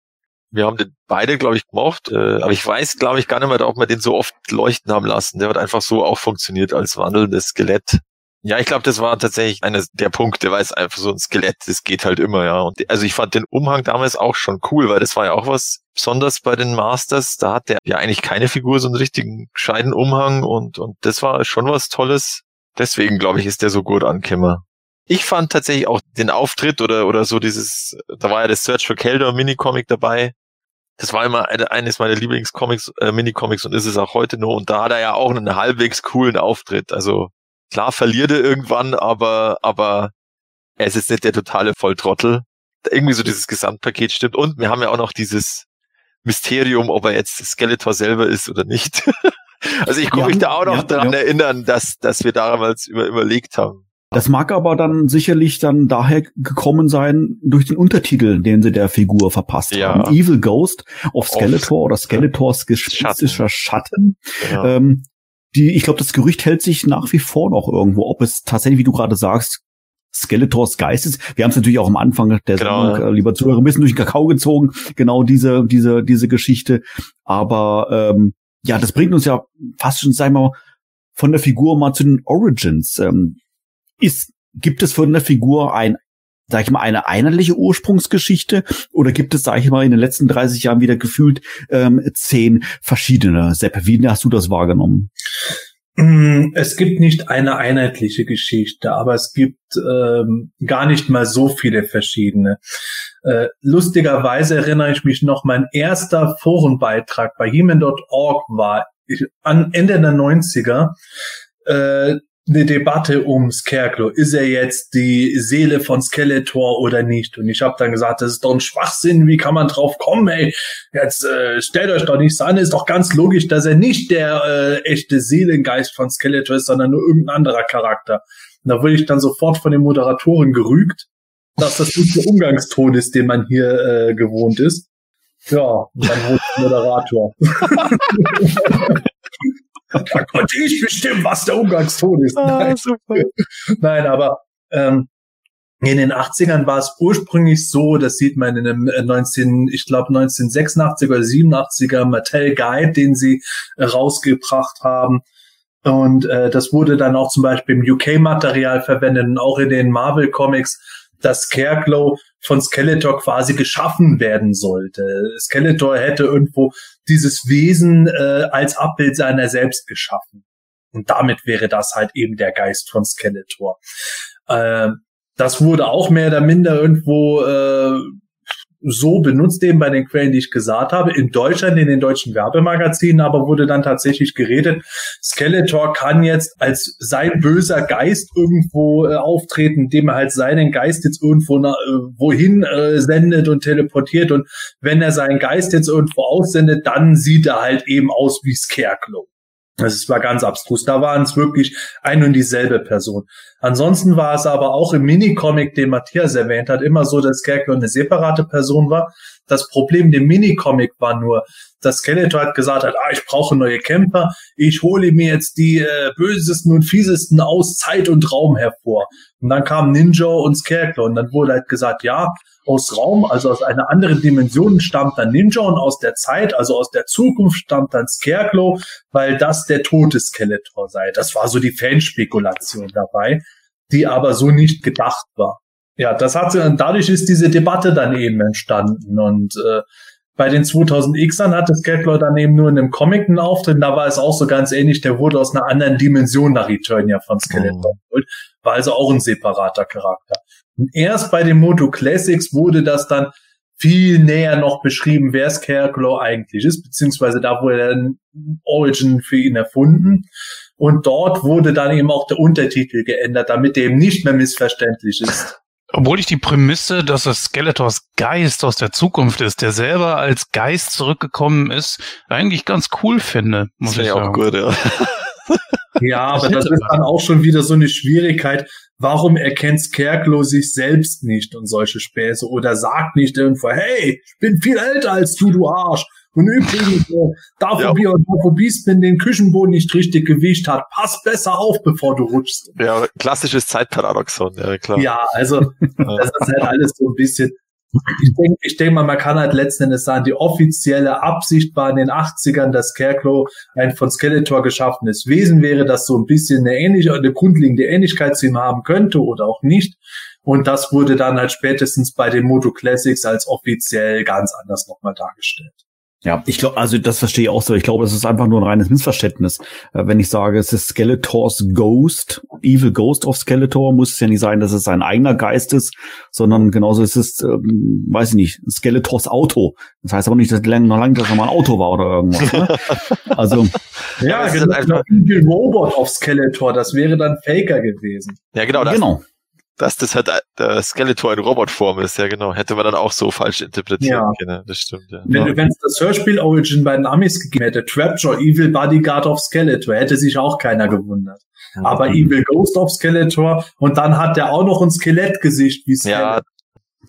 Wir haben den beide, glaube ich, gemocht. Äh, aber ich weiß, glaube ich, gar nicht mehr, ob wir den so oft leuchten haben lassen. Der hat einfach so auch funktioniert als wandelndes Skelett. Ja, ich glaube, das war tatsächlich einer der Punkte, weil es einfach so ein Skelett, das geht halt immer, ja. Und also ich fand den Umhang damals auch schon cool, weil das war ja auch was besonders bei den Masters. Da hat der ja eigentlich keine Figur so einen richtigen gescheiten Umhang und, und das war schon was Tolles. Deswegen, glaube ich, ist der so gut angekommen. Ich fand tatsächlich auch den Auftritt oder, oder so dieses, da war ja das Search for Keldor Minicomic dabei. Das war immer eine, eines meiner Lieblingscomics, äh, Minicomics und ist es auch heute nur. Und da hat er ja auch einen halbwegs coolen Auftritt. Also Klar verliert er irgendwann, aber, aber er ist jetzt nicht der totale Volltrottel. Irgendwie so dieses Gesamtpaket stimmt. Und wir haben ja auch noch dieses Mysterium, ob er jetzt Skeletor selber ist oder nicht. also ich komme mich da auch noch ja, daran ja. erinnern, dass, dass wir damals über, überlegt haben. Das mag aber dann sicherlich dann daher gekommen sein durch den Untertitel, den sie der Figur verpasst ja. haben. Evil Ghost of Skeletor oder Skeletors gespenstischer Schatten. Schatten. Ja. Ähm, die, ich glaube, das Gerücht hält sich nach wie vor noch irgendwo, ob es tatsächlich, wie du gerade sagst, Skeletors Geist ist. Wir haben es natürlich auch am Anfang der genau. Sendung, äh, lieber Zuhörer, ein bisschen durch den Kakao gezogen, genau diese, diese, diese Geschichte. Aber ähm, ja, das bringt uns ja fast schon, sagen wir mal, von der Figur mal zu den Origins. Ähm, ist, gibt es von der Figur ein sag ich mal, eine einheitliche Ursprungsgeschichte oder gibt es, sag ich mal, in den letzten 30 Jahren wieder gefühlt ähm, zehn verschiedene? Sepp, wie hast du das wahrgenommen? Mm, es gibt nicht eine einheitliche Geschichte, aber es gibt ähm, gar nicht mal so viele verschiedene. Äh, lustigerweise erinnere ich mich noch, mein erster Forenbeitrag bei Heman.org war ich, an Ende der 90er. Äh, eine Debatte um Scarecrow. Ist er jetzt die Seele von Skeletor oder nicht? Und ich habe dann gesagt, das ist doch ein Schwachsinn. Wie kann man drauf kommen? Ey, jetzt äh, stellt euch doch nicht so an. Ist doch ganz logisch, dass er nicht der äh, echte Seelengeist von Skeletor ist, sondern nur irgendein anderer Charakter. Und da wurde ich dann sofort von den Moderatoren gerügt, dass das nicht der Umgangston ist, den man hier äh, gewohnt ist. Ja, dann wurde ich Moderator. da konnte ich bestimmen, was der Umgangston ist. Ah, Nein. Nein, aber ähm, in den 80ern war es ursprünglich so, das sieht man in einem 19, äh, ich glaube 1986 oder 87er Mattel Guide, den sie äh, rausgebracht haben. Und äh, das wurde dann auch zum Beispiel im UK-Material verwendet und auch in den Marvel Comics dass Scarecrow von Skeletor quasi geschaffen werden sollte. Skeletor hätte irgendwo dieses Wesen äh, als Abbild seiner selbst geschaffen. Und damit wäre das halt eben der Geist von Skeletor. Äh, das wurde auch mehr oder minder irgendwo äh, so benutzt eben bei den Quellen, die ich gesagt habe. In Deutschland, in den deutschen Werbemagazinen aber wurde dann tatsächlich geredet, Skeletor kann jetzt als sein böser Geist irgendwo äh, auftreten, indem er halt seinen Geist jetzt irgendwo na, äh, wohin äh, sendet und teleportiert. Und wenn er seinen Geist jetzt irgendwo aussendet, dann sieht er halt eben aus wie Scarecrow. Das war ganz abstrus. Da waren es wirklich ein und dieselbe Person. Ansonsten war es aber auch im Minicomic, den Matthias erwähnt hat, immer so, dass Skeletor eine separate Person war. Das Problem dem Minicomic war nur, dass Skeletor hat gesagt hat, ah, ich brauche neue Camper, ich hole mir jetzt die äh, bösesten und fiesesten aus Zeit und Raum hervor. Und dann kam Ninja und Scarecrow und dann wurde halt gesagt, ja, aus Raum, also aus einer anderen Dimension stammt dann Ninja und aus der Zeit, also aus der Zukunft stammt dann Scarecrow, weil das der tote Skeletor sei. Das war so die Fanspekulation dabei, die aber so nicht gedacht war. Ja, das hat dadurch ist diese Debatte dann eben entstanden und äh, bei den 2000Xern hatte Scarecrow dann eben nur in einem Comic einen Auftritt, da war es auch so ganz ähnlich, der wurde aus einer anderen Dimension nach Eternia von Skeletor mhm. war also auch ein separater Charakter. Und erst bei den Moto Classics wurde das dann viel näher noch beschrieben, wer Scarecrow eigentlich ist, beziehungsweise da wurde ein Origin für ihn erfunden. Und dort wurde dann eben auch der Untertitel geändert, damit der eben nicht mehr missverständlich ist. Obwohl ich die Prämisse, dass es Skeletors Geist aus der Zukunft ist, der selber als Geist zurückgekommen ist, eigentlich ganz cool finde. Muss das ich sagen. auch gut, ja. Ja, aber das ist dann auch schon wieder so eine Schwierigkeit. Warum erkennt Scarecrow sich selbst nicht und solche Späße oder sagt nicht irgendwo, hey, ich bin viel älter als du, du Arsch. Und übrigens, äh, Daphobie ja. und Daphobis, wenn den Küchenboden nicht richtig gewischt hat, pass besser auf, bevor du rutschst. Ja, klassisches Zeitparadoxon, ja klar. Ja, also das ist halt alles so ein bisschen. Ich denke ich denk mal, man kann halt letzten Endes sagen, die offizielle Absicht war in den 80ern, dass Scarecrow ein von Skeletor geschaffenes Wesen wäre, das so ein bisschen eine ähnliche, eine grundlegende Ähnlichkeit zu ihm haben könnte oder auch nicht. Und das wurde dann halt spätestens bei den Moto Classics als offiziell ganz anders nochmal dargestellt. Ja, ich glaube, also das verstehe ich auch so. Ich glaube, es ist einfach nur ein reines Missverständnis. Äh, wenn ich sage, es ist Skeletors Ghost, Evil Ghost of Skeletor, muss es ja nicht sein, dass es sein eigener Geist ist, sondern genauso ist es, ähm, weiß ich nicht, Skeletors Auto. Das heißt aber nicht, dass lang, noch lange, dass er mal ein Auto war oder irgendwas. Ne? Also ja, ja genau, Evil Robot of Skeletor, das wäre dann Faker gewesen. Ja, genau. Das, genau dass das halt äh, der Skeletor in Robotform ist, ja genau. Hätte man dann auch so falsch interpretieren ja. können. Das stimmt, ja. Wenn es das Hörspiel Origin bei den Amis gegeben hätte, Trapjaw, Evil Bodyguard of Skeletor, hätte sich auch keiner gewundert. Ja. Aber Evil Ghost of Skeletor und dann hat der auch noch ein Skelettgesicht wie Skeletor. Ja.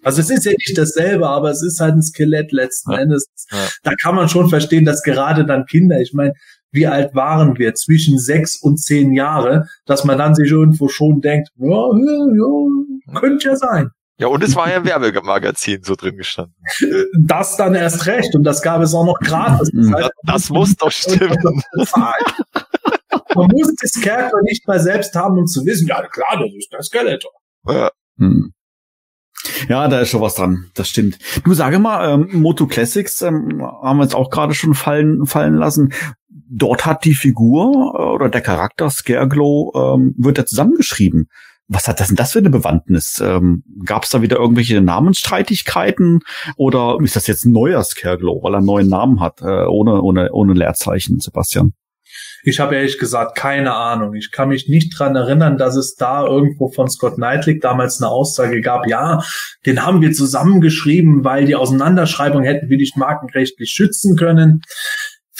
Also es ist ja nicht dasselbe, aber es ist halt ein Skelett letzten ja. Endes. Ja. Da kann man schon verstehen, dass gerade dann Kinder, ich meine, wie alt waren wir, zwischen sechs und zehn Jahre, dass man dann sich irgendwo schon denkt, ja, ja, ja könnte ja sein. Ja, und es war ja ein Werbemagazin so drin gestanden. Das dann erst recht und das gab es auch noch gratis. Das, heißt, das muss doch stimmen. Man muss das Charakter nicht mal selbst haben, um zu wissen, ja klar, das ist der Skeletor. Ja. Hm. Ja, da ist schon was dran. Das stimmt. Du sage mal, ähm, Moto Classics ähm, haben wir jetzt auch gerade schon fallen fallen lassen dort hat die Figur äh, oder der Charakter Scareglow ähm, wird da zusammengeschrieben. Was hat das denn das für eine Bewandtnis? Ähm, Gab es da wieder irgendwelche Namensstreitigkeiten oder ist das jetzt ein neuer Scareglow, weil er einen neuen Namen hat, äh, ohne, ohne, ohne Leerzeichen, Sebastian? Ich habe ehrlich gesagt keine Ahnung. Ich kann mich nicht dran erinnern, dass es da irgendwo von Scott Knightley damals eine Aussage gab, ja, den haben wir zusammengeschrieben, weil die Auseinanderschreibung hätten wir nicht markenrechtlich schützen können.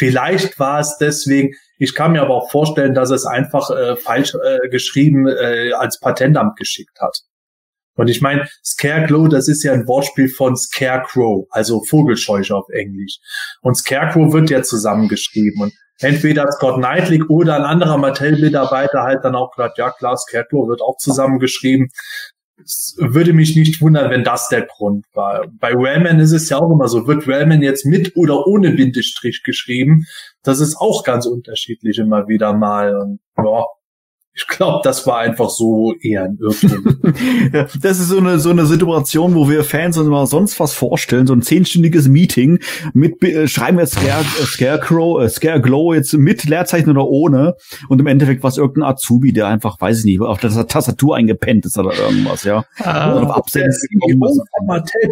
Vielleicht war es deswegen, ich kann mir aber auch vorstellen, dass es einfach äh, falsch äh, geschrieben äh, als Patentamt geschickt hat. Und ich meine, Scarecrow, das ist ja ein Wortspiel von Scarecrow, also Vogelscheuche auf Englisch. Und Scarecrow wird ja zusammengeschrieben. Und entweder Scott Knightley oder ein anderer Mattel-Mitarbeiter halt dann auch gesagt, ja klar, Scarecrow wird auch zusammengeschrieben würde mich nicht wundern, wenn das der Grund war. Bei Wellman ist es ja auch immer so, wird Wellman jetzt mit oder ohne Bindestrich geschrieben? Das ist auch ganz unterschiedlich immer wieder mal. Und ja, ich glaube, das war einfach so eher ein Irrtum. ja, das ist so eine, so eine Situation, wo wir Fans uns mal sonst was vorstellen, so ein zehnstündiges Meeting mit, äh, schreiben wir Scare, äh, Scarecrow, äh, Scareglow jetzt mit Leerzeichen oder ohne und im Endeffekt war es irgendein Azubi, der einfach, weiß ich nicht, auf der Tastatur eingepennt ist oder irgendwas, ja. Ah, oder auf Absenden.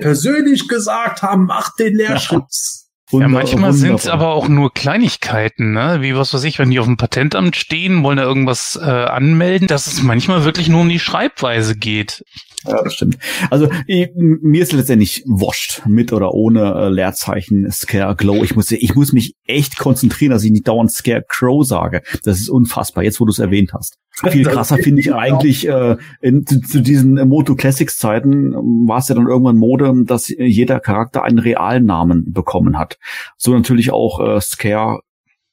persönlich gesagt haben, mach den Leerschutz. Ja. Wunder, ja, manchmal sind es aber auch nur Kleinigkeiten, ne? Wie was weiß ich, wenn die auf dem Patentamt stehen, wollen da irgendwas äh, anmelden, dass es manchmal wirklich nur um die Schreibweise geht. Ja, das stimmt. Also ich, mir ist letztendlich wurscht, mit oder ohne äh, Leerzeichen Scare Glow. Ich muss, ich muss mich echt konzentrieren, dass ich nicht dauernd Scare Crow sage. Das ist unfassbar, jetzt wo du es erwähnt hast. Viel krasser finde ich eigentlich, äh, in, zu, zu diesen Moto Classics Zeiten ähm, war es ja dann irgendwann Mode, dass jeder Charakter einen realen Namen bekommen hat. So natürlich auch äh, Scare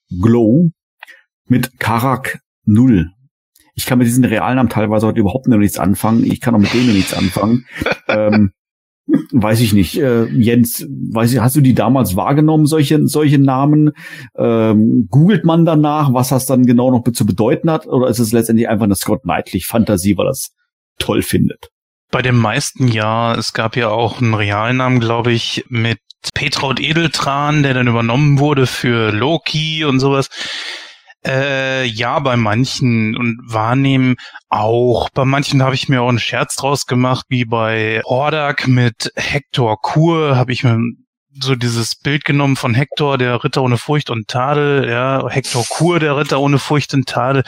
Glow mit Karak Null ich kann mit diesen Realnamen teilweise heute überhaupt noch nichts anfangen. Ich kann auch mit denen nichts anfangen. ähm, weiß ich nicht. Äh, Jens, weiß ich, hast du die damals wahrgenommen, solche, solche Namen? Ähm, googelt man danach, was das dann genau noch zu bedeuten hat? Oder ist es letztendlich einfach eine Scott Knightley Fantasie, weil das toll findet? Bei den meisten ja. Es gab ja auch einen Realnamen, glaube ich, mit Petraud Edeltran, der dann übernommen wurde für Loki und sowas. Äh, ja, bei manchen und wahrnehmen auch. Bei manchen habe ich mir auch einen Scherz draus gemacht, wie bei Hordak mit Hector Kur habe ich mir so dieses Bild genommen von Hector, der Ritter ohne Furcht und Tadel, ja, Hector Kur, der Ritter ohne Furcht und Tadel.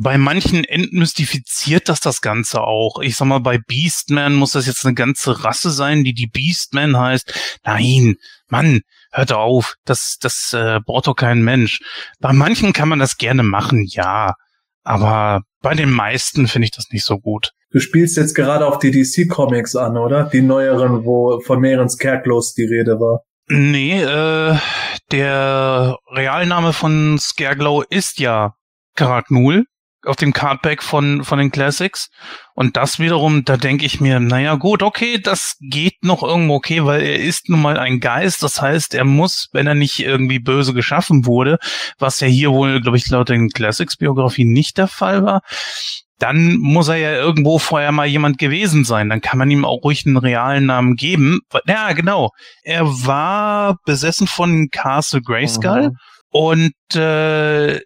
Bei manchen entmystifiziert das das Ganze auch. Ich sag mal, bei Beastman muss das jetzt eine ganze Rasse sein, die die Beastman heißt. Nein, Mann, hört auf, das, das äh, braucht doch kein Mensch. Bei manchen kann man das gerne machen, ja. Aber bei den meisten finde ich das nicht so gut. Du spielst jetzt gerade auf die DC Comics an, oder? Die neueren, wo von mehreren Scarecrows die Rede war. Nee, äh, der Realname von Scareglow ist ja Karaknul auf dem Cardback von, von den Classics. Und das wiederum, da denke ich mir, naja gut, okay, das geht noch irgendwo okay, weil er ist nun mal ein Geist. Das heißt, er muss, wenn er nicht irgendwie böse geschaffen wurde, was ja hier wohl, glaube ich, laut den Classics-Biografien nicht der Fall war, dann muss er ja irgendwo vorher mal jemand gewesen sein. Dann kann man ihm auch ruhig einen realen Namen geben. Ja, genau. Er war besessen von Castle Grayskull mhm. und äh,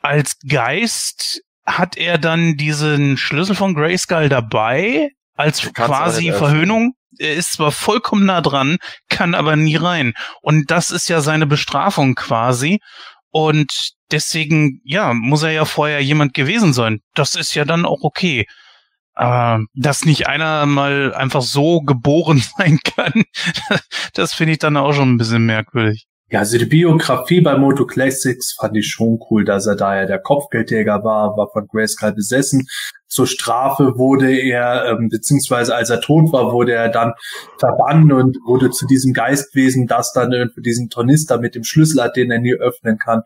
als Geist hat er dann diesen Schlüssel von Grayskull dabei, als quasi Verhöhnung. Er ist zwar vollkommen nah dran, kann aber nie rein. Und das ist ja seine Bestrafung quasi. Und deswegen, ja, muss er ja vorher jemand gewesen sein. Das ist ja dann auch okay. Aber dass nicht einer mal einfach so geboren sein kann, das finde ich dann auch schon ein bisschen merkwürdig. Ja, also die Biografie bei Moto Classics fand ich schon cool, dass er da ja der Kopfgeldjäger war, war von Grayskull besessen. Zur Strafe wurde er, ähm, beziehungsweise als er tot war, wurde er dann verbannt und wurde zu diesem Geistwesen, das dann irgendwie diesen Tornister mit dem Schlüssel hat, den er nie öffnen kann.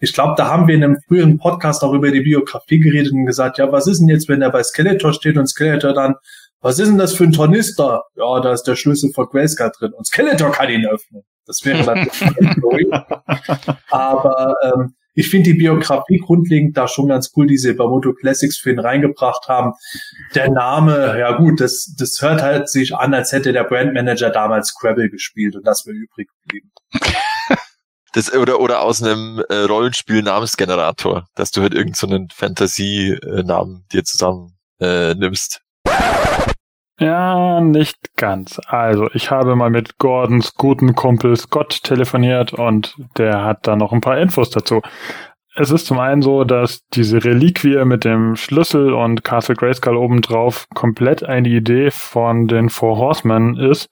Ich glaube, da haben wir in einem früheren Podcast auch über die Biografie geredet und gesagt, ja, was ist denn jetzt, wenn er bei Skeletor steht und Skeletor dann was ist denn das für ein Tornister? Ja, da ist der Schlüssel von Grayskull drin und Skeletor kann ihn öffnen. Das wäre natürlich Aber ähm, ich finde die Biografie grundlegend da schon ganz cool, die sie bei Moto Classics für ihn reingebracht haben. Der Name, ja gut, das, das hört halt sich an, als hätte der Brandmanager damals Scrabble gespielt und das wäre übrig geblieben. Das, oder, oder aus einem äh, Rollenspiel Namensgenerator, dass du halt irgendeinen so Fantasie-Namen dir zusammen äh, nimmst. Ja, nicht ganz. Also, ich habe mal mit Gordons guten Kumpel Scott telefoniert und der hat da noch ein paar Infos dazu. Es ist zum einen so, dass diese Reliquie mit dem Schlüssel und Castle Grayskull obendrauf komplett eine Idee von den Four Horsemen ist.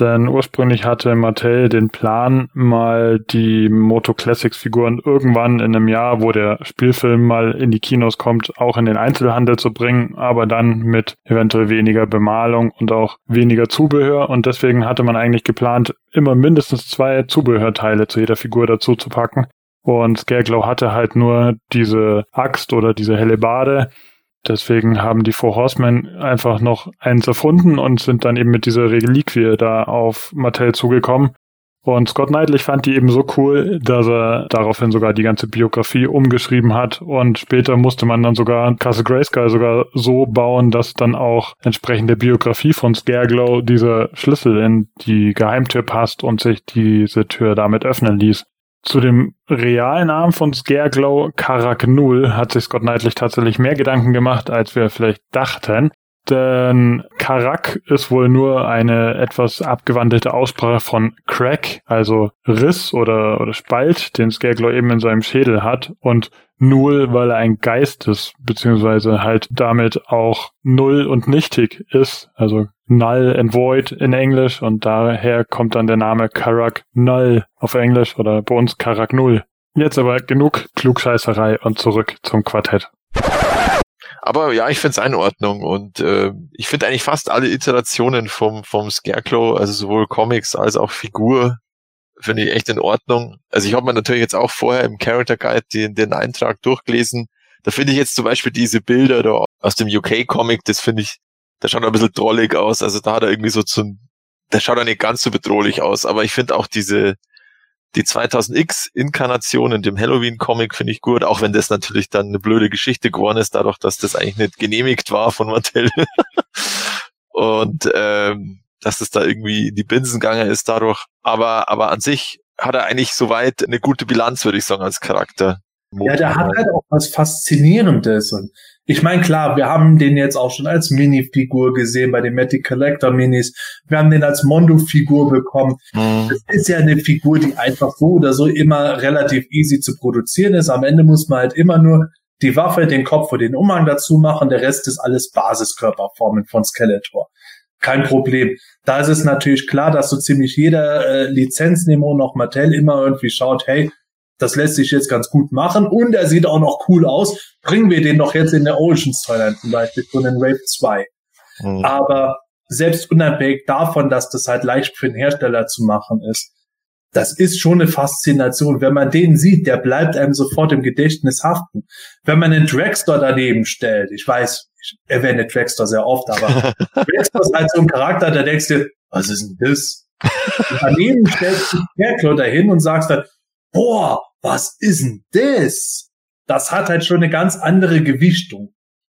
Denn ursprünglich hatte Mattel den Plan, mal die Moto Classics Figuren irgendwann in einem Jahr, wo der Spielfilm mal in die Kinos kommt, auch in den Einzelhandel zu bringen, aber dann mit eventuell weniger Bemalung und auch weniger Zubehör. Und deswegen hatte man eigentlich geplant, immer mindestens zwei Zubehörteile zu jeder Figur dazu zu packen. Und Scareglow hatte halt nur diese Axt oder diese Hellebade Deswegen haben die Four Horsemen einfach noch eins erfunden und sind dann eben mit dieser Reliquie da auf Mattel zugekommen. Und Scott Knightley fand die eben so cool, dass er daraufhin sogar die ganze Biografie umgeschrieben hat. Und später musste man dann sogar Castle Grayskull sogar so bauen, dass dann auch entsprechend der Biografie von Scareglow dieser Schlüssel in die Geheimtür passt und sich diese Tür damit öffnen ließ. Zu dem realen Namen von Scareglow Karaknul hat sich Scott Knightley tatsächlich mehr Gedanken gemacht, als wir vielleicht dachten. Denn Karak ist wohl nur eine etwas abgewandelte Aussprache von Crack, also Riss oder, oder Spalt, den Scarecrow eben in seinem Schädel hat. Und Null, weil er ein Geist ist, beziehungsweise halt damit auch null und nichtig ist, also null and void in Englisch und daher kommt dann der Name Karak Null auf Englisch oder bei uns Karak Null. Jetzt aber genug Klugscheißerei und zurück zum Quartett. Aber ja, ich finde es in Ordnung und äh, ich finde eigentlich fast alle Iterationen vom, vom Scarecrow, also sowohl Comics als auch Figur, finde ich echt in Ordnung. Also ich habe mir natürlich jetzt auch vorher im Character Guide den, den Eintrag durchgelesen. Da finde ich jetzt zum Beispiel diese Bilder da aus dem UK-Comic, das finde ich, da schaut ein bisschen drollig aus. Also da hat er irgendwie so zum, der schaut er nicht ganz so bedrohlich aus. Aber ich finde auch diese, die 2000X-Inkarnation in dem Halloween-Comic finde ich gut, auch wenn das natürlich dann eine blöde Geschichte geworden ist, dadurch, dass das eigentlich nicht genehmigt war von Mattel. Und ähm, dass es da irgendwie in die Binsen gegangen ist dadurch. Aber, aber an sich hat er eigentlich soweit eine gute Bilanz, würde ich sagen, als Charakter. Ja, der hat halt auch was Faszinierendes. Und ich meine, klar, wir haben den jetzt auch schon als Minifigur gesehen bei den Magic Collector Minis. Wir haben den als Mondo-Figur bekommen. Mhm. Das ist ja eine Figur, die einfach so oder so immer relativ easy zu produzieren ist. Am Ende muss man halt immer nur die Waffe, den Kopf und den Umhang dazu machen. Der Rest ist alles Basiskörperformen von Skeletor kein Problem. Da ist es natürlich klar, dass so ziemlich jeder äh, Lizenznehmer und auch Mattel immer irgendwie schaut, hey, das lässt sich jetzt ganz gut machen und er sieht auch noch cool aus. Bringen wir den doch jetzt in der Oceans Toyline zum Beispiel von den Wave 2. Mhm. Aber selbst unabhängig davon, dass das halt leicht für den Hersteller zu machen ist, das ist schon eine Faszination. Wenn man den sieht, der bleibt einem sofort im Gedächtnis haften. Wenn man einen Dragstore daneben stellt, ich weiß, ich erwähne Dragstore sehr oft, aber Dragstore ist halt so ein Charakter, da denkst du, was ist denn das? Und daneben stellst du Scarecrow dahin und sagst dann, boah, was ist denn das? Das hat halt schon eine ganz andere Gewichtung.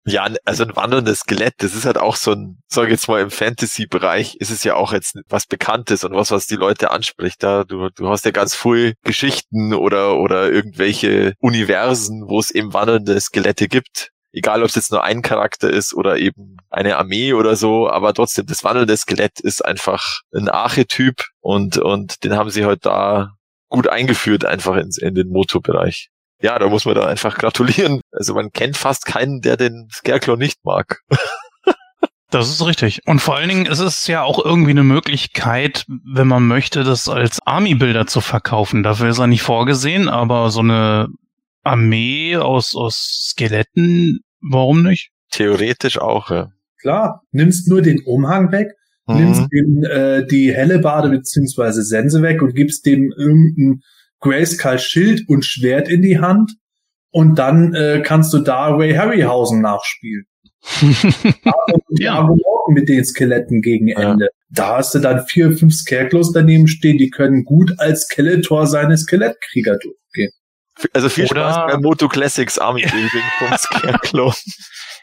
Ja, also ein wanderndes Skelett, das ist halt auch so ein, sag jetzt mal im Fantasy-Bereich, ist es ja auch jetzt was Bekanntes und was, was die Leute anspricht. Da du, du hast ja ganz viel Geschichten oder oder irgendwelche Universen, wo es eben wandernde Skelette gibt. Egal, ob es jetzt nur ein Charakter ist oder eben eine Armee oder so, aber trotzdem, das wandelnde Skelett ist einfach ein Archetyp und, und den haben sie halt da gut eingeführt einfach in, in den Moto-Bereich ja, da muss man da einfach gratulieren. Also man kennt fast keinen, der den Scarecrow nicht mag. Das ist richtig. Und vor allen Dingen ist es ja auch irgendwie eine Möglichkeit, wenn man möchte, das als Army-Bilder zu verkaufen. Dafür ist er nicht vorgesehen, aber so eine Armee aus, aus Skeletten, warum nicht? Theoretisch auch, ja. Klar, nimmst nur den Umhang weg, mhm. nimmst dem äh, die helle Bade beziehungsweise Sense weg und gibst dem irgendein Grayskull Schild und Schwert in die Hand und dann äh, kannst du da Ray Harryhausen nachspielen. ja. mit den Skeletten gegen Ende. Ja. Da hast du dann vier, fünf Scarecrows daneben stehen, die können gut als Skeletor seine Skelettkrieger durchgehen. Also viel Oder Spaß bei Moto Classics Army Building vom Scarecrow.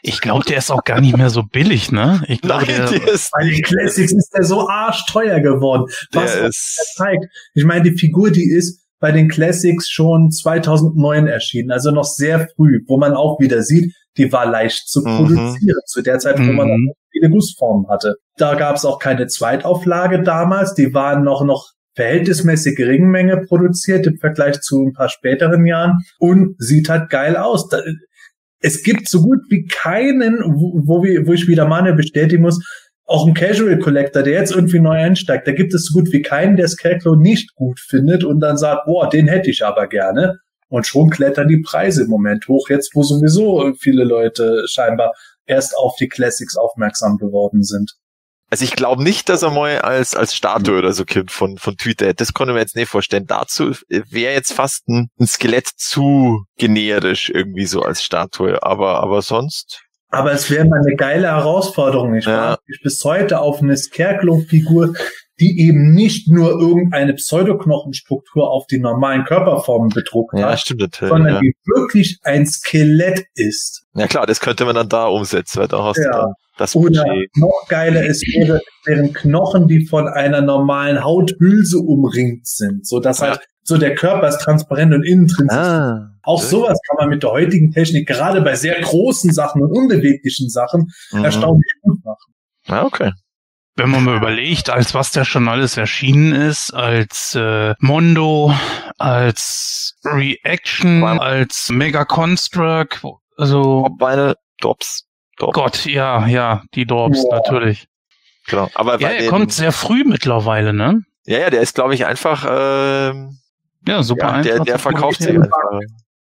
Ich glaube, der ist auch gar nicht mehr so billig, ne? Ich glaube, der, der ist bei den Classics ist der so arschteuer geworden. Was der ist zeigt. Ich meine, die Figur, die ist bei den Classics schon 2009 erschienen, also noch sehr früh, wo man auch wieder sieht, die war leicht zu mhm. produzieren, zu der Zeit, wo mhm. man auch viele Gussformen hatte. Da gab es auch keine Zweitauflage damals, die waren noch, noch verhältnismäßig geringen Menge produziert im Vergleich zu ein paar späteren Jahren und sieht halt geil aus. Es gibt so gut wie keinen, wo, wo, wir, wo ich wieder mal bestätigen muss, auch ein Casual Collector, der jetzt irgendwie neu einsteigt, da gibt es so gut wie keinen, der Scarecrow nicht gut findet und dann sagt, boah, den hätte ich aber gerne. Und schon klettern die Preise im Moment hoch, jetzt wo sowieso viele Leute scheinbar erst auf die Classics aufmerksam geworden sind. Also ich glaube nicht, dass er mal als, als Statue oder so kommt von, von Twitter. Das konnte ich mir jetzt nicht vorstellen. Dazu wäre jetzt fast ein, ein Skelett zu generisch irgendwie so als Statue. Aber, aber sonst aber es wäre mal eine geile Herausforderung. Ich ja. mich bis heute auf eine Scarecrow-Figur, die eben nicht nur irgendeine Pseudoknochenstruktur auf die normalen Körperformen bedruckt ja, hat, stimmt sondern ja. die wirklich ein Skelett ist. Ja klar, das könnte man dann da umsetzen, weil da hast ja. du dann das Oder Budget. noch geiler ist, wäre, wären Knochen, die von einer normalen Hauthülse umringt sind, so dass halt so der Körper ist transparent und innen drin ah. Auch sowas kann man mit der heutigen Technik, gerade bei sehr großen Sachen und unbeweglichen Sachen, Mhm. erstaunlich gut machen. Ah, okay. Wenn man mal überlegt, als was der schon alles erschienen ist, als äh, Mondo, als Reaction, als Mega Construct, also Hauptbeine, Dops. Dops. Gott, ja, ja, die Drops Ja. natürlich. Genau. Aber Ja, er den, kommt sehr früh mittlerweile, ne? ja, ja, der ist, glaube ich, einfach, ähm, Ja, super ja, der, einfach. der super verkauft sich einfach.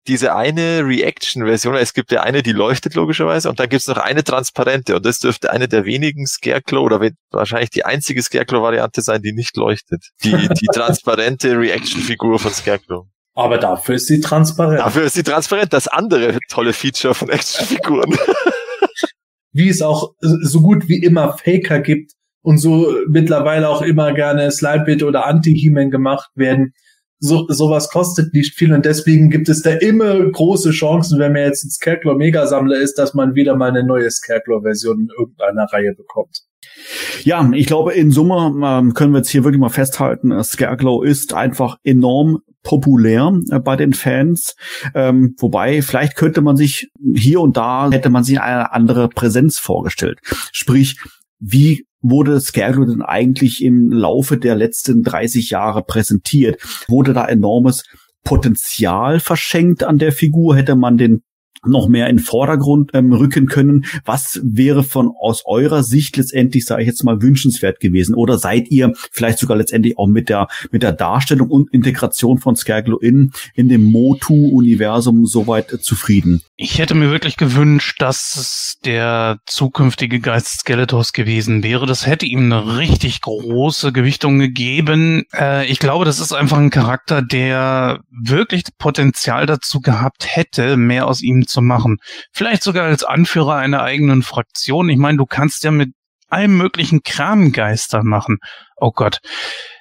Diese eine Reaction-Version, es gibt ja eine, die leuchtet logischerweise, und dann gibt's noch eine transparente, und das dürfte eine der wenigen Scarecrow oder wahrscheinlich die einzige Scarecrow-Variante sein, die nicht leuchtet. Die, die transparente Reaction-Figur von Scarecrow. Aber dafür ist sie transparent. Dafür ist sie transparent, das andere tolle Feature von Actionfiguren. Wie es auch so gut wie immer Faker gibt und so mittlerweile auch immer gerne Slidebit oder Anti-He-Man gemacht werden. So, sowas kostet nicht viel und deswegen gibt es da immer große Chancen, wenn man jetzt ein Scarecrow Mega-Sammler ist, dass man wieder mal eine neue Scarecrow-Version in irgendeiner Reihe bekommt. Ja, ich glaube, in Summe ähm, können wir jetzt hier wirklich mal festhalten, äh, Scareglow ist einfach enorm populär äh, bei den Fans. Ähm, wobei, vielleicht könnte man sich hier und da, hätte man sich eine andere Präsenz vorgestellt. Sprich, wie wurde Scareglow denn eigentlich im Laufe der letzten 30 Jahre präsentiert? Wurde da enormes Potenzial verschenkt an der Figur? Hätte man den noch mehr in Vordergrund ähm, rücken können. Was wäre von aus eurer Sicht letztendlich, sage ich jetzt mal, wünschenswert gewesen? Oder seid ihr vielleicht sogar letztendlich auch mit der mit der Darstellung und Integration von Scareglow in in dem Motu-Universum soweit äh, zufrieden? Ich hätte mir wirklich gewünscht, dass es der zukünftige Geist Skeletors gewesen wäre. Das hätte ihm eine richtig große Gewichtung gegeben. Äh, ich glaube, das ist einfach ein Charakter, der wirklich Potenzial dazu gehabt hätte, mehr aus ihm zu machen. Vielleicht sogar als Anführer einer eigenen Fraktion. Ich meine, du kannst ja mit allem möglichen Kram Geister machen. Oh Gott.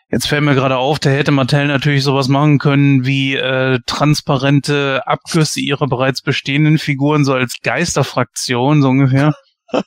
Jetzt fällt mir gerade auf, da hätte Mattel natürlich sowas machen können wie äh, transparente Abgüsse ihrer bereits bestehenden Figuren, so als Geisterfraktion, so ungefähr.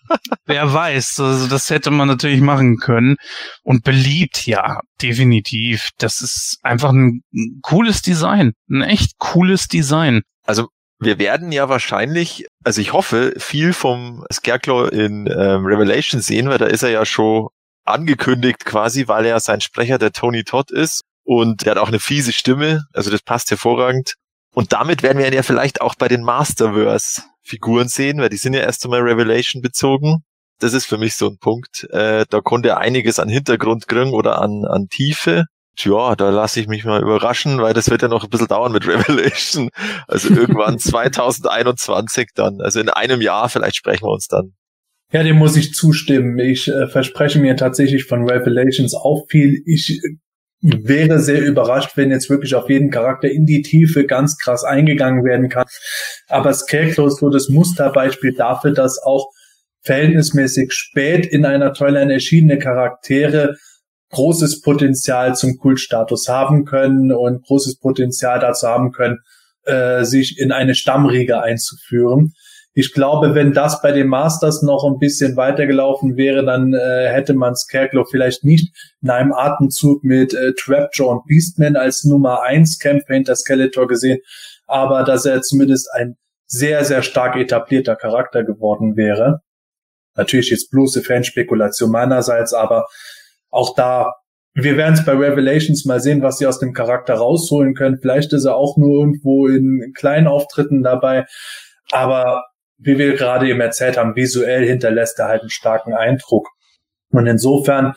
Wer weiß, also das hätte man natürlich machen können. Und beliebt, ja, definitiv. Das ist einfach ein cooles Design. Ein echt cooles Design. Also wir werden ja wahrscheinlich, also ich hoffe, viel vom Scarecrow in ähm, Revelation sehen, weil da ist er ja schon angekündigt quasi, weil er sein Sprecher der Tony Todd ist und der hat auch eine fiese Stimme, also das passt hervorragend. Und damit werden wir ihn ja vielleicht auch bei den Masterverse Figuren sehen, weil die sind ja erst einmal Revelation bezogen. Das ist für mich so ein Punkt. Äh, da konnte er einiges an Hintergrund kriegen oder an, an Tiefe. Tja, da lasse ich mich mal überraschen, weil das wird ja noch ein bisschen dauern mit Revelation. Also irgendwann 2021 dann. Also in einem Jahr vielleicht sprechen wir uns dann. Ja, dem muss ich zustimmen. Ich äh, verspreche mir tatsächlich von Revelations auch viel. Ich äh, wäre sehr überrascht, wenn jetzt wirklich auf jeden Charakter in die Tiefe ganz krass eingegangen werden kann. Aber Scarecrow ist so das Musterbeispiel dafür, dass auch verhältnismäßig spät in einer Toyline erschienene Charaktere großes Potenzial zum Kultstatus haben können und großes Potenzial dazu haben können, äh, sich in eine Stammriege einzuführen. Ich glaube, wenn das bei den Masters noch ein bisschen weitergelaufen wäre, dann äh, hätte man Scarecrow vielleicht nicht in einem Atemzug mit äh, Trapjaw und Beastman als Nummer eins Kämpfer hinter Skeletor gesehen, aber dass er zumindest ein sehr, sehr stark etablierter Charakter geworden wäre. Natürlich jetzt bloße Fanspekulation meinerseits, aber auch da, wir werden es bei Revelations mal sehen, was sie aus dem Charakter rausholen können. Vielleicht ist er auch nur irgendwo in kleinen Auftritten dabei, aber wie wir gerade eben erzählt haben, visuell hinterlässt er halt einen starken Eindruck. Und insofern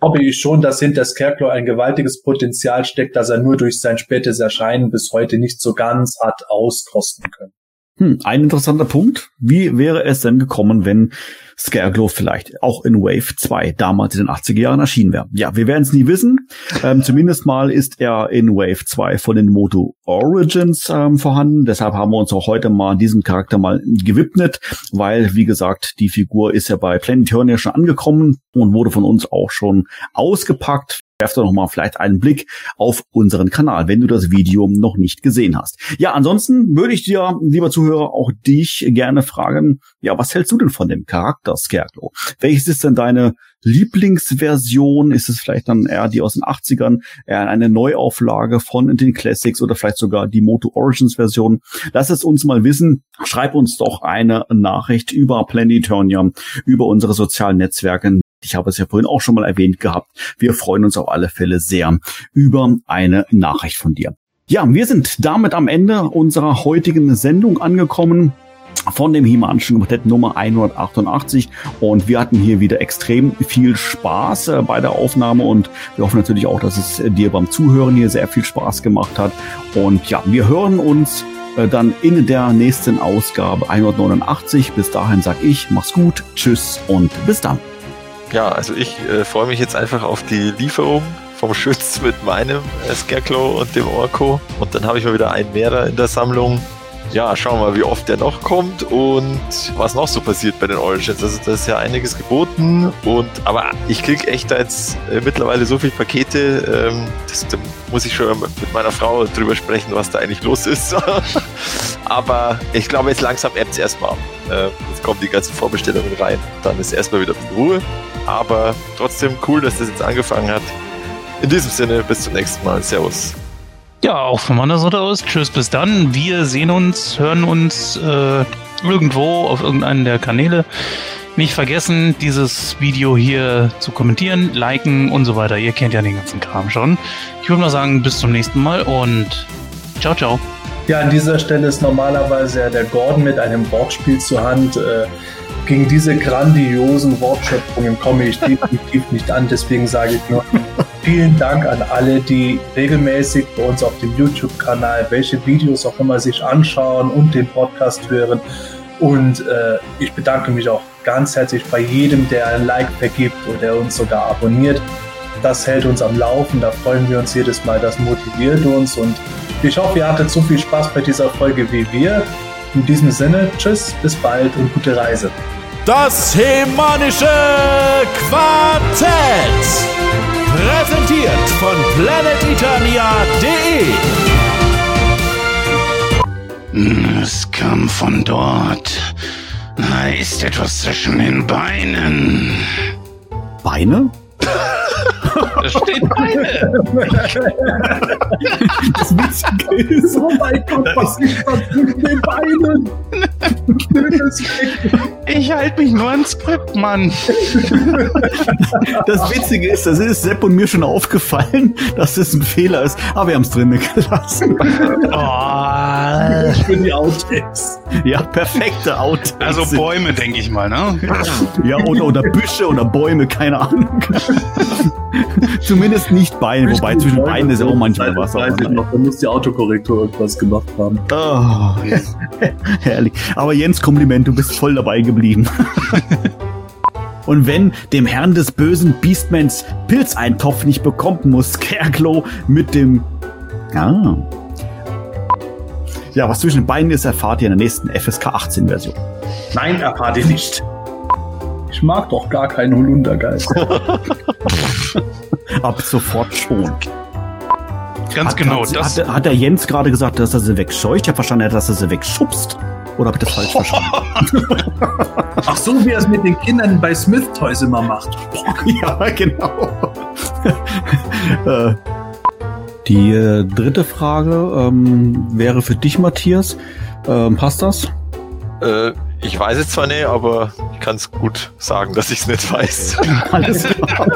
glaube ich schon, dass hinter Scarecrow ein gewaltiges Potenzial steckt, dass er nur durch sein spätes Erscheinen bis heute nicht so ganz hat auskosten können. Hm, ein interessanter Punkt. Wie wäre es denn gekommen, wenn Scareglow vielleicht auch in Wave 2 damals in den 80er Jahren erschienen wäre? Ja, wir werden es nie wissen. Ähm, zumindest mal ist er in Wave 2 von den Moto Origins ähm, vorhanden. Deshalb haben wir uns auch heute mal diesem Charakter mal gewidmet, weil, wie gesagt, die Figur ist ja bei Planeturnia schon angekommen und wurde von uns auch schon ausgepackt. Werf doch noch mal vielleicht einen Blick auf unseren Kanal, wenn du das Video noch nicht gesehen hast. Ja, ansonsten würde ich dir, lieber Zuhörer, auch dich gerne fragen, ja, was hältst du denn von dem Charakter Scarecrow? Welches ist denn deine Lieblingsversion? Ist es vielleicht dann eher die aus den 80ern, eher eine Neuauflage von den Classics oder vielleicht sogar die Moto Origins Version? Lass es uns mal wissen. Schreib uns doch eine Nachricht über Planeturnia, über unsere sozialen Netzwerke. Ich habe es ja vorhin auch schon mal erwähnt gehabt. Wir freuen uns auf alle Fälle sehr über eine Nachricht von dir. Ja, wir sind damit am Ende unserer heutigen Sendung angekommen von dem Himanischen Quartett Nummer 188 und wir hatten hier wieder extrem viel Spaß äh, bei der Aufnahme und wir hoffen natürlich auch, dass es dir beim Zuhören hier sehr viel Spaß gemacht hat und ja, wir hören uns äh, dann in der nächsten Ausgabe 189. Bis dahin sag ich, mach's gut, tschüss und bis dann. Ja, also ich äh, freue mich jetzt einfach auf die Lieferung vom Schütz mit meinem äh, Scarecrow und dem Orko. Und dann habe ich mal wieder einen mehr in der Sammlung. Ja, schauen wir mal, wie oft der noch kommt und was noch so passiert bei den Origins. Also da ist ja einiges geboten und aber ich kriege echt da jetzt äh, mittlerweile so viele Pakete, ähm, das, da muss ich schon mit meiner Frau drüber sprechen, was da eigentlich los ist. aber ich glaube, jetzt langsam ebbt es erstmal. Äh, jetzt kommen die ganzen Vorbestellungen rein, dann ist erstmal wieder bisschen Ruhe. Aber trotzdem cool, dass das jetzt angefangen hat. In diesem Sinne, bis zum nächsten Mal. Servus. Ja, auch von meiner Seite aus. Tschüss, bis dann. Wir sehen uns, hören uns äh, irgendwo auf irgendeinen der Kanäle. Nicht vergessen, dieses Video hier zu kommentieren, liken und so weiter. Ihr kennt ja den ganzen Kram schon. Ich würde mal sagen, bis zum nächsten Mal und ciao, ciao. Ja, an dieser Stelle ist normalerweise ja der Gordon mit einem Wortspiel zur Hand. Äh, gegen diese grandiosen Wortschöpfungen komme ich definitiv nicht an. Deswegen sage ich nur vielen Dank an alle, die regelmäßig bei uns auf dem YouTube-Kanal welche Videos auch immer sich anschauen und den Podcast hören. Und äh, ich bedanke mich auch ganz herzlich bei jedem, der ein Like vergibt oder der uns sogar abonniert. Das hält uns am Laufen, da freuen wir uns jedes Mal, das motiviert uns und ich hoffe, ihr hattet so viel Spaß bei dieser Folge wie wir. In diesem Sinne, tschüss, bis bald und gute Reise. Das Hemanische Quartett. Präsentiert von planeteternia.de. Es kam von dort. Da ist etwas zwischen den Beinen. Beine? Da steht Beine. Das Witzige ist, Oh mein Gott, was ist das zwischen den Beinen? Ich halte mich nur ans Skript, Mann. das Witzige ist, das ist Sepp und mir schon aufgefallen, dass das ein Fehler ist, aber wir haben es drin gelassen. Oh. Für die Outtakes. Ja, perfekte Outtakes. Also Bäume, denke ich mal, ne? Ja, oder, oder Büsche oder Bäume, keine Ahnung. Zumindest nicht Beine, wobei zwischen Beinen ist ja auch manchmal was. Noch, da muss die Autokorrektur irgendwas gemacht haben. Oh, herrlich. Aber Jens, Kompliment, du bist voll dabei geblieben. Und wenn dem Herrn des bösen Beastmans Pilzeintopf nicht bekommt, muss Scarecrow mit dem... Ah. Ja, was zwischen den Beinen ist, erfahrt ihr in der nächsten FSK 18 Version. Nein, erfahrt ihr nicht. Ich mag doch gar keinen Holundergeist. Ab sofort schon. Ganz Hat, genau. hat, Das, hat, hat der Jens gerade gesagt, dass er sie wegscheucht? Ich habe verstanden, dass er sie wegschubst. Oder habe ich das falsch verstanden? Ach so, wie er es mit den Kindern bei Smith Toys immer macht. ja, genau. Äh, Die äh, dritte Frage ähm, wäre für dich, Matthias. Ähm, passt das? Äh, ich weiß es zwar nicht, aber ich kann es gut sagen, dass ich es nicht weiß. Alles klar.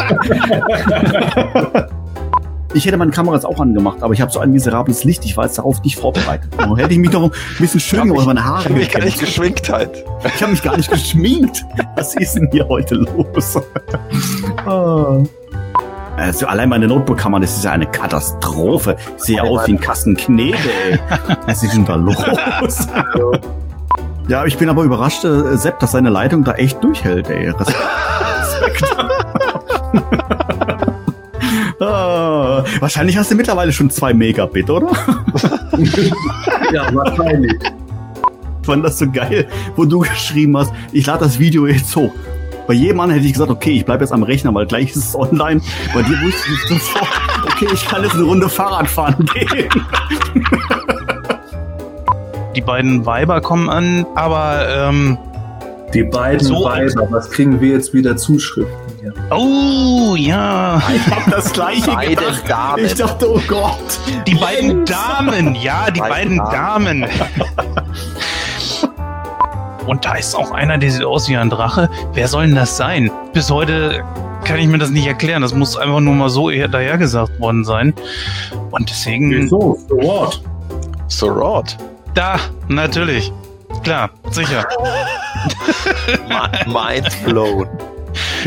Ich hätte meine Kamera jetzt auch angemacht, aber ich habe so ein miserables Licht. Ich war jetzt darauf nicht vorbereitet. Dann hätte ich mich noch ein bisschen schön gemacht, meine Haare. Ich habe mich gar nicht geschminkt halt. Ich habe mich gar nicht geschminkt. Was ist denn hier heute los? Ah. Also allein meine Notebook-Kamera, das ist ja eine Katastrophe. Ich sehe aus wie ein Kasten Knete, ey. Was ist denn da los? Ja, ich bin aber überrascht, äh, Sepp, dass seine Leitung da echt durchhält, ey. Respekt. ah, wahrscheinlich hast du mittlerweile schon zwei Megabit, oder? Ja, wahrscheinlich. Ich fand das so geil, wo du geschrieben hast, ich lade das Video jetzt hoch. Bei jedem anderen hätte ich gesagt, okay, ich bleibe jetzt am Rechner, weil gleich ist es online. Bei dir wusste ich sofort, okay, ich kann jetzt eine Runde Fahrrad fahren gehen. Die beiden Weiber kommen an, aber ähm, Die beiden So- Weiber, was kriegen wir jetzt wieder Zuschriften hier? oh ja, Ich habe das gleiche Beide gedacht. Damen. Ich dachte, oh Gott. die beiden Damen, ja, die Beiden beiden Damen. Und da ist auch einer, der sieht aus wie ein Drache. Wer soll denn das sein? Bis heute kann ich mir das nicht erklären. Das muss einfach nur mal so eher dahergesagt worden sein. Und deswegen, Wieso? So what? So Rod. Da, natürlich. Klar, sicher. Mi- Mind blown.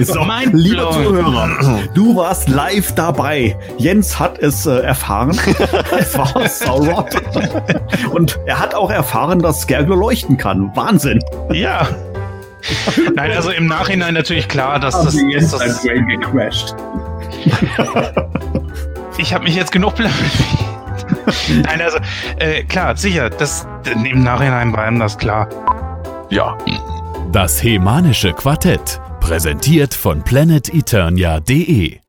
So, Mind lieber blown. Zuhörer, du warst live dabei. Jens hat es äh, erfahren. es war Sauron. Und er hat auch erfahren, dass Scareglow leuchten kann. Wahnsinn. Ja. Nein, also im Nachhinein natürlich klar, dass das, jetzt ein das Brain gecrashed? ich habe mich jetzt genug blamiert. Nein, also äh, klar, sicher, das im Nachhinein war ihm das klar. Ja. Das Hemanische Quartett. Präsentiert von planeteternia.de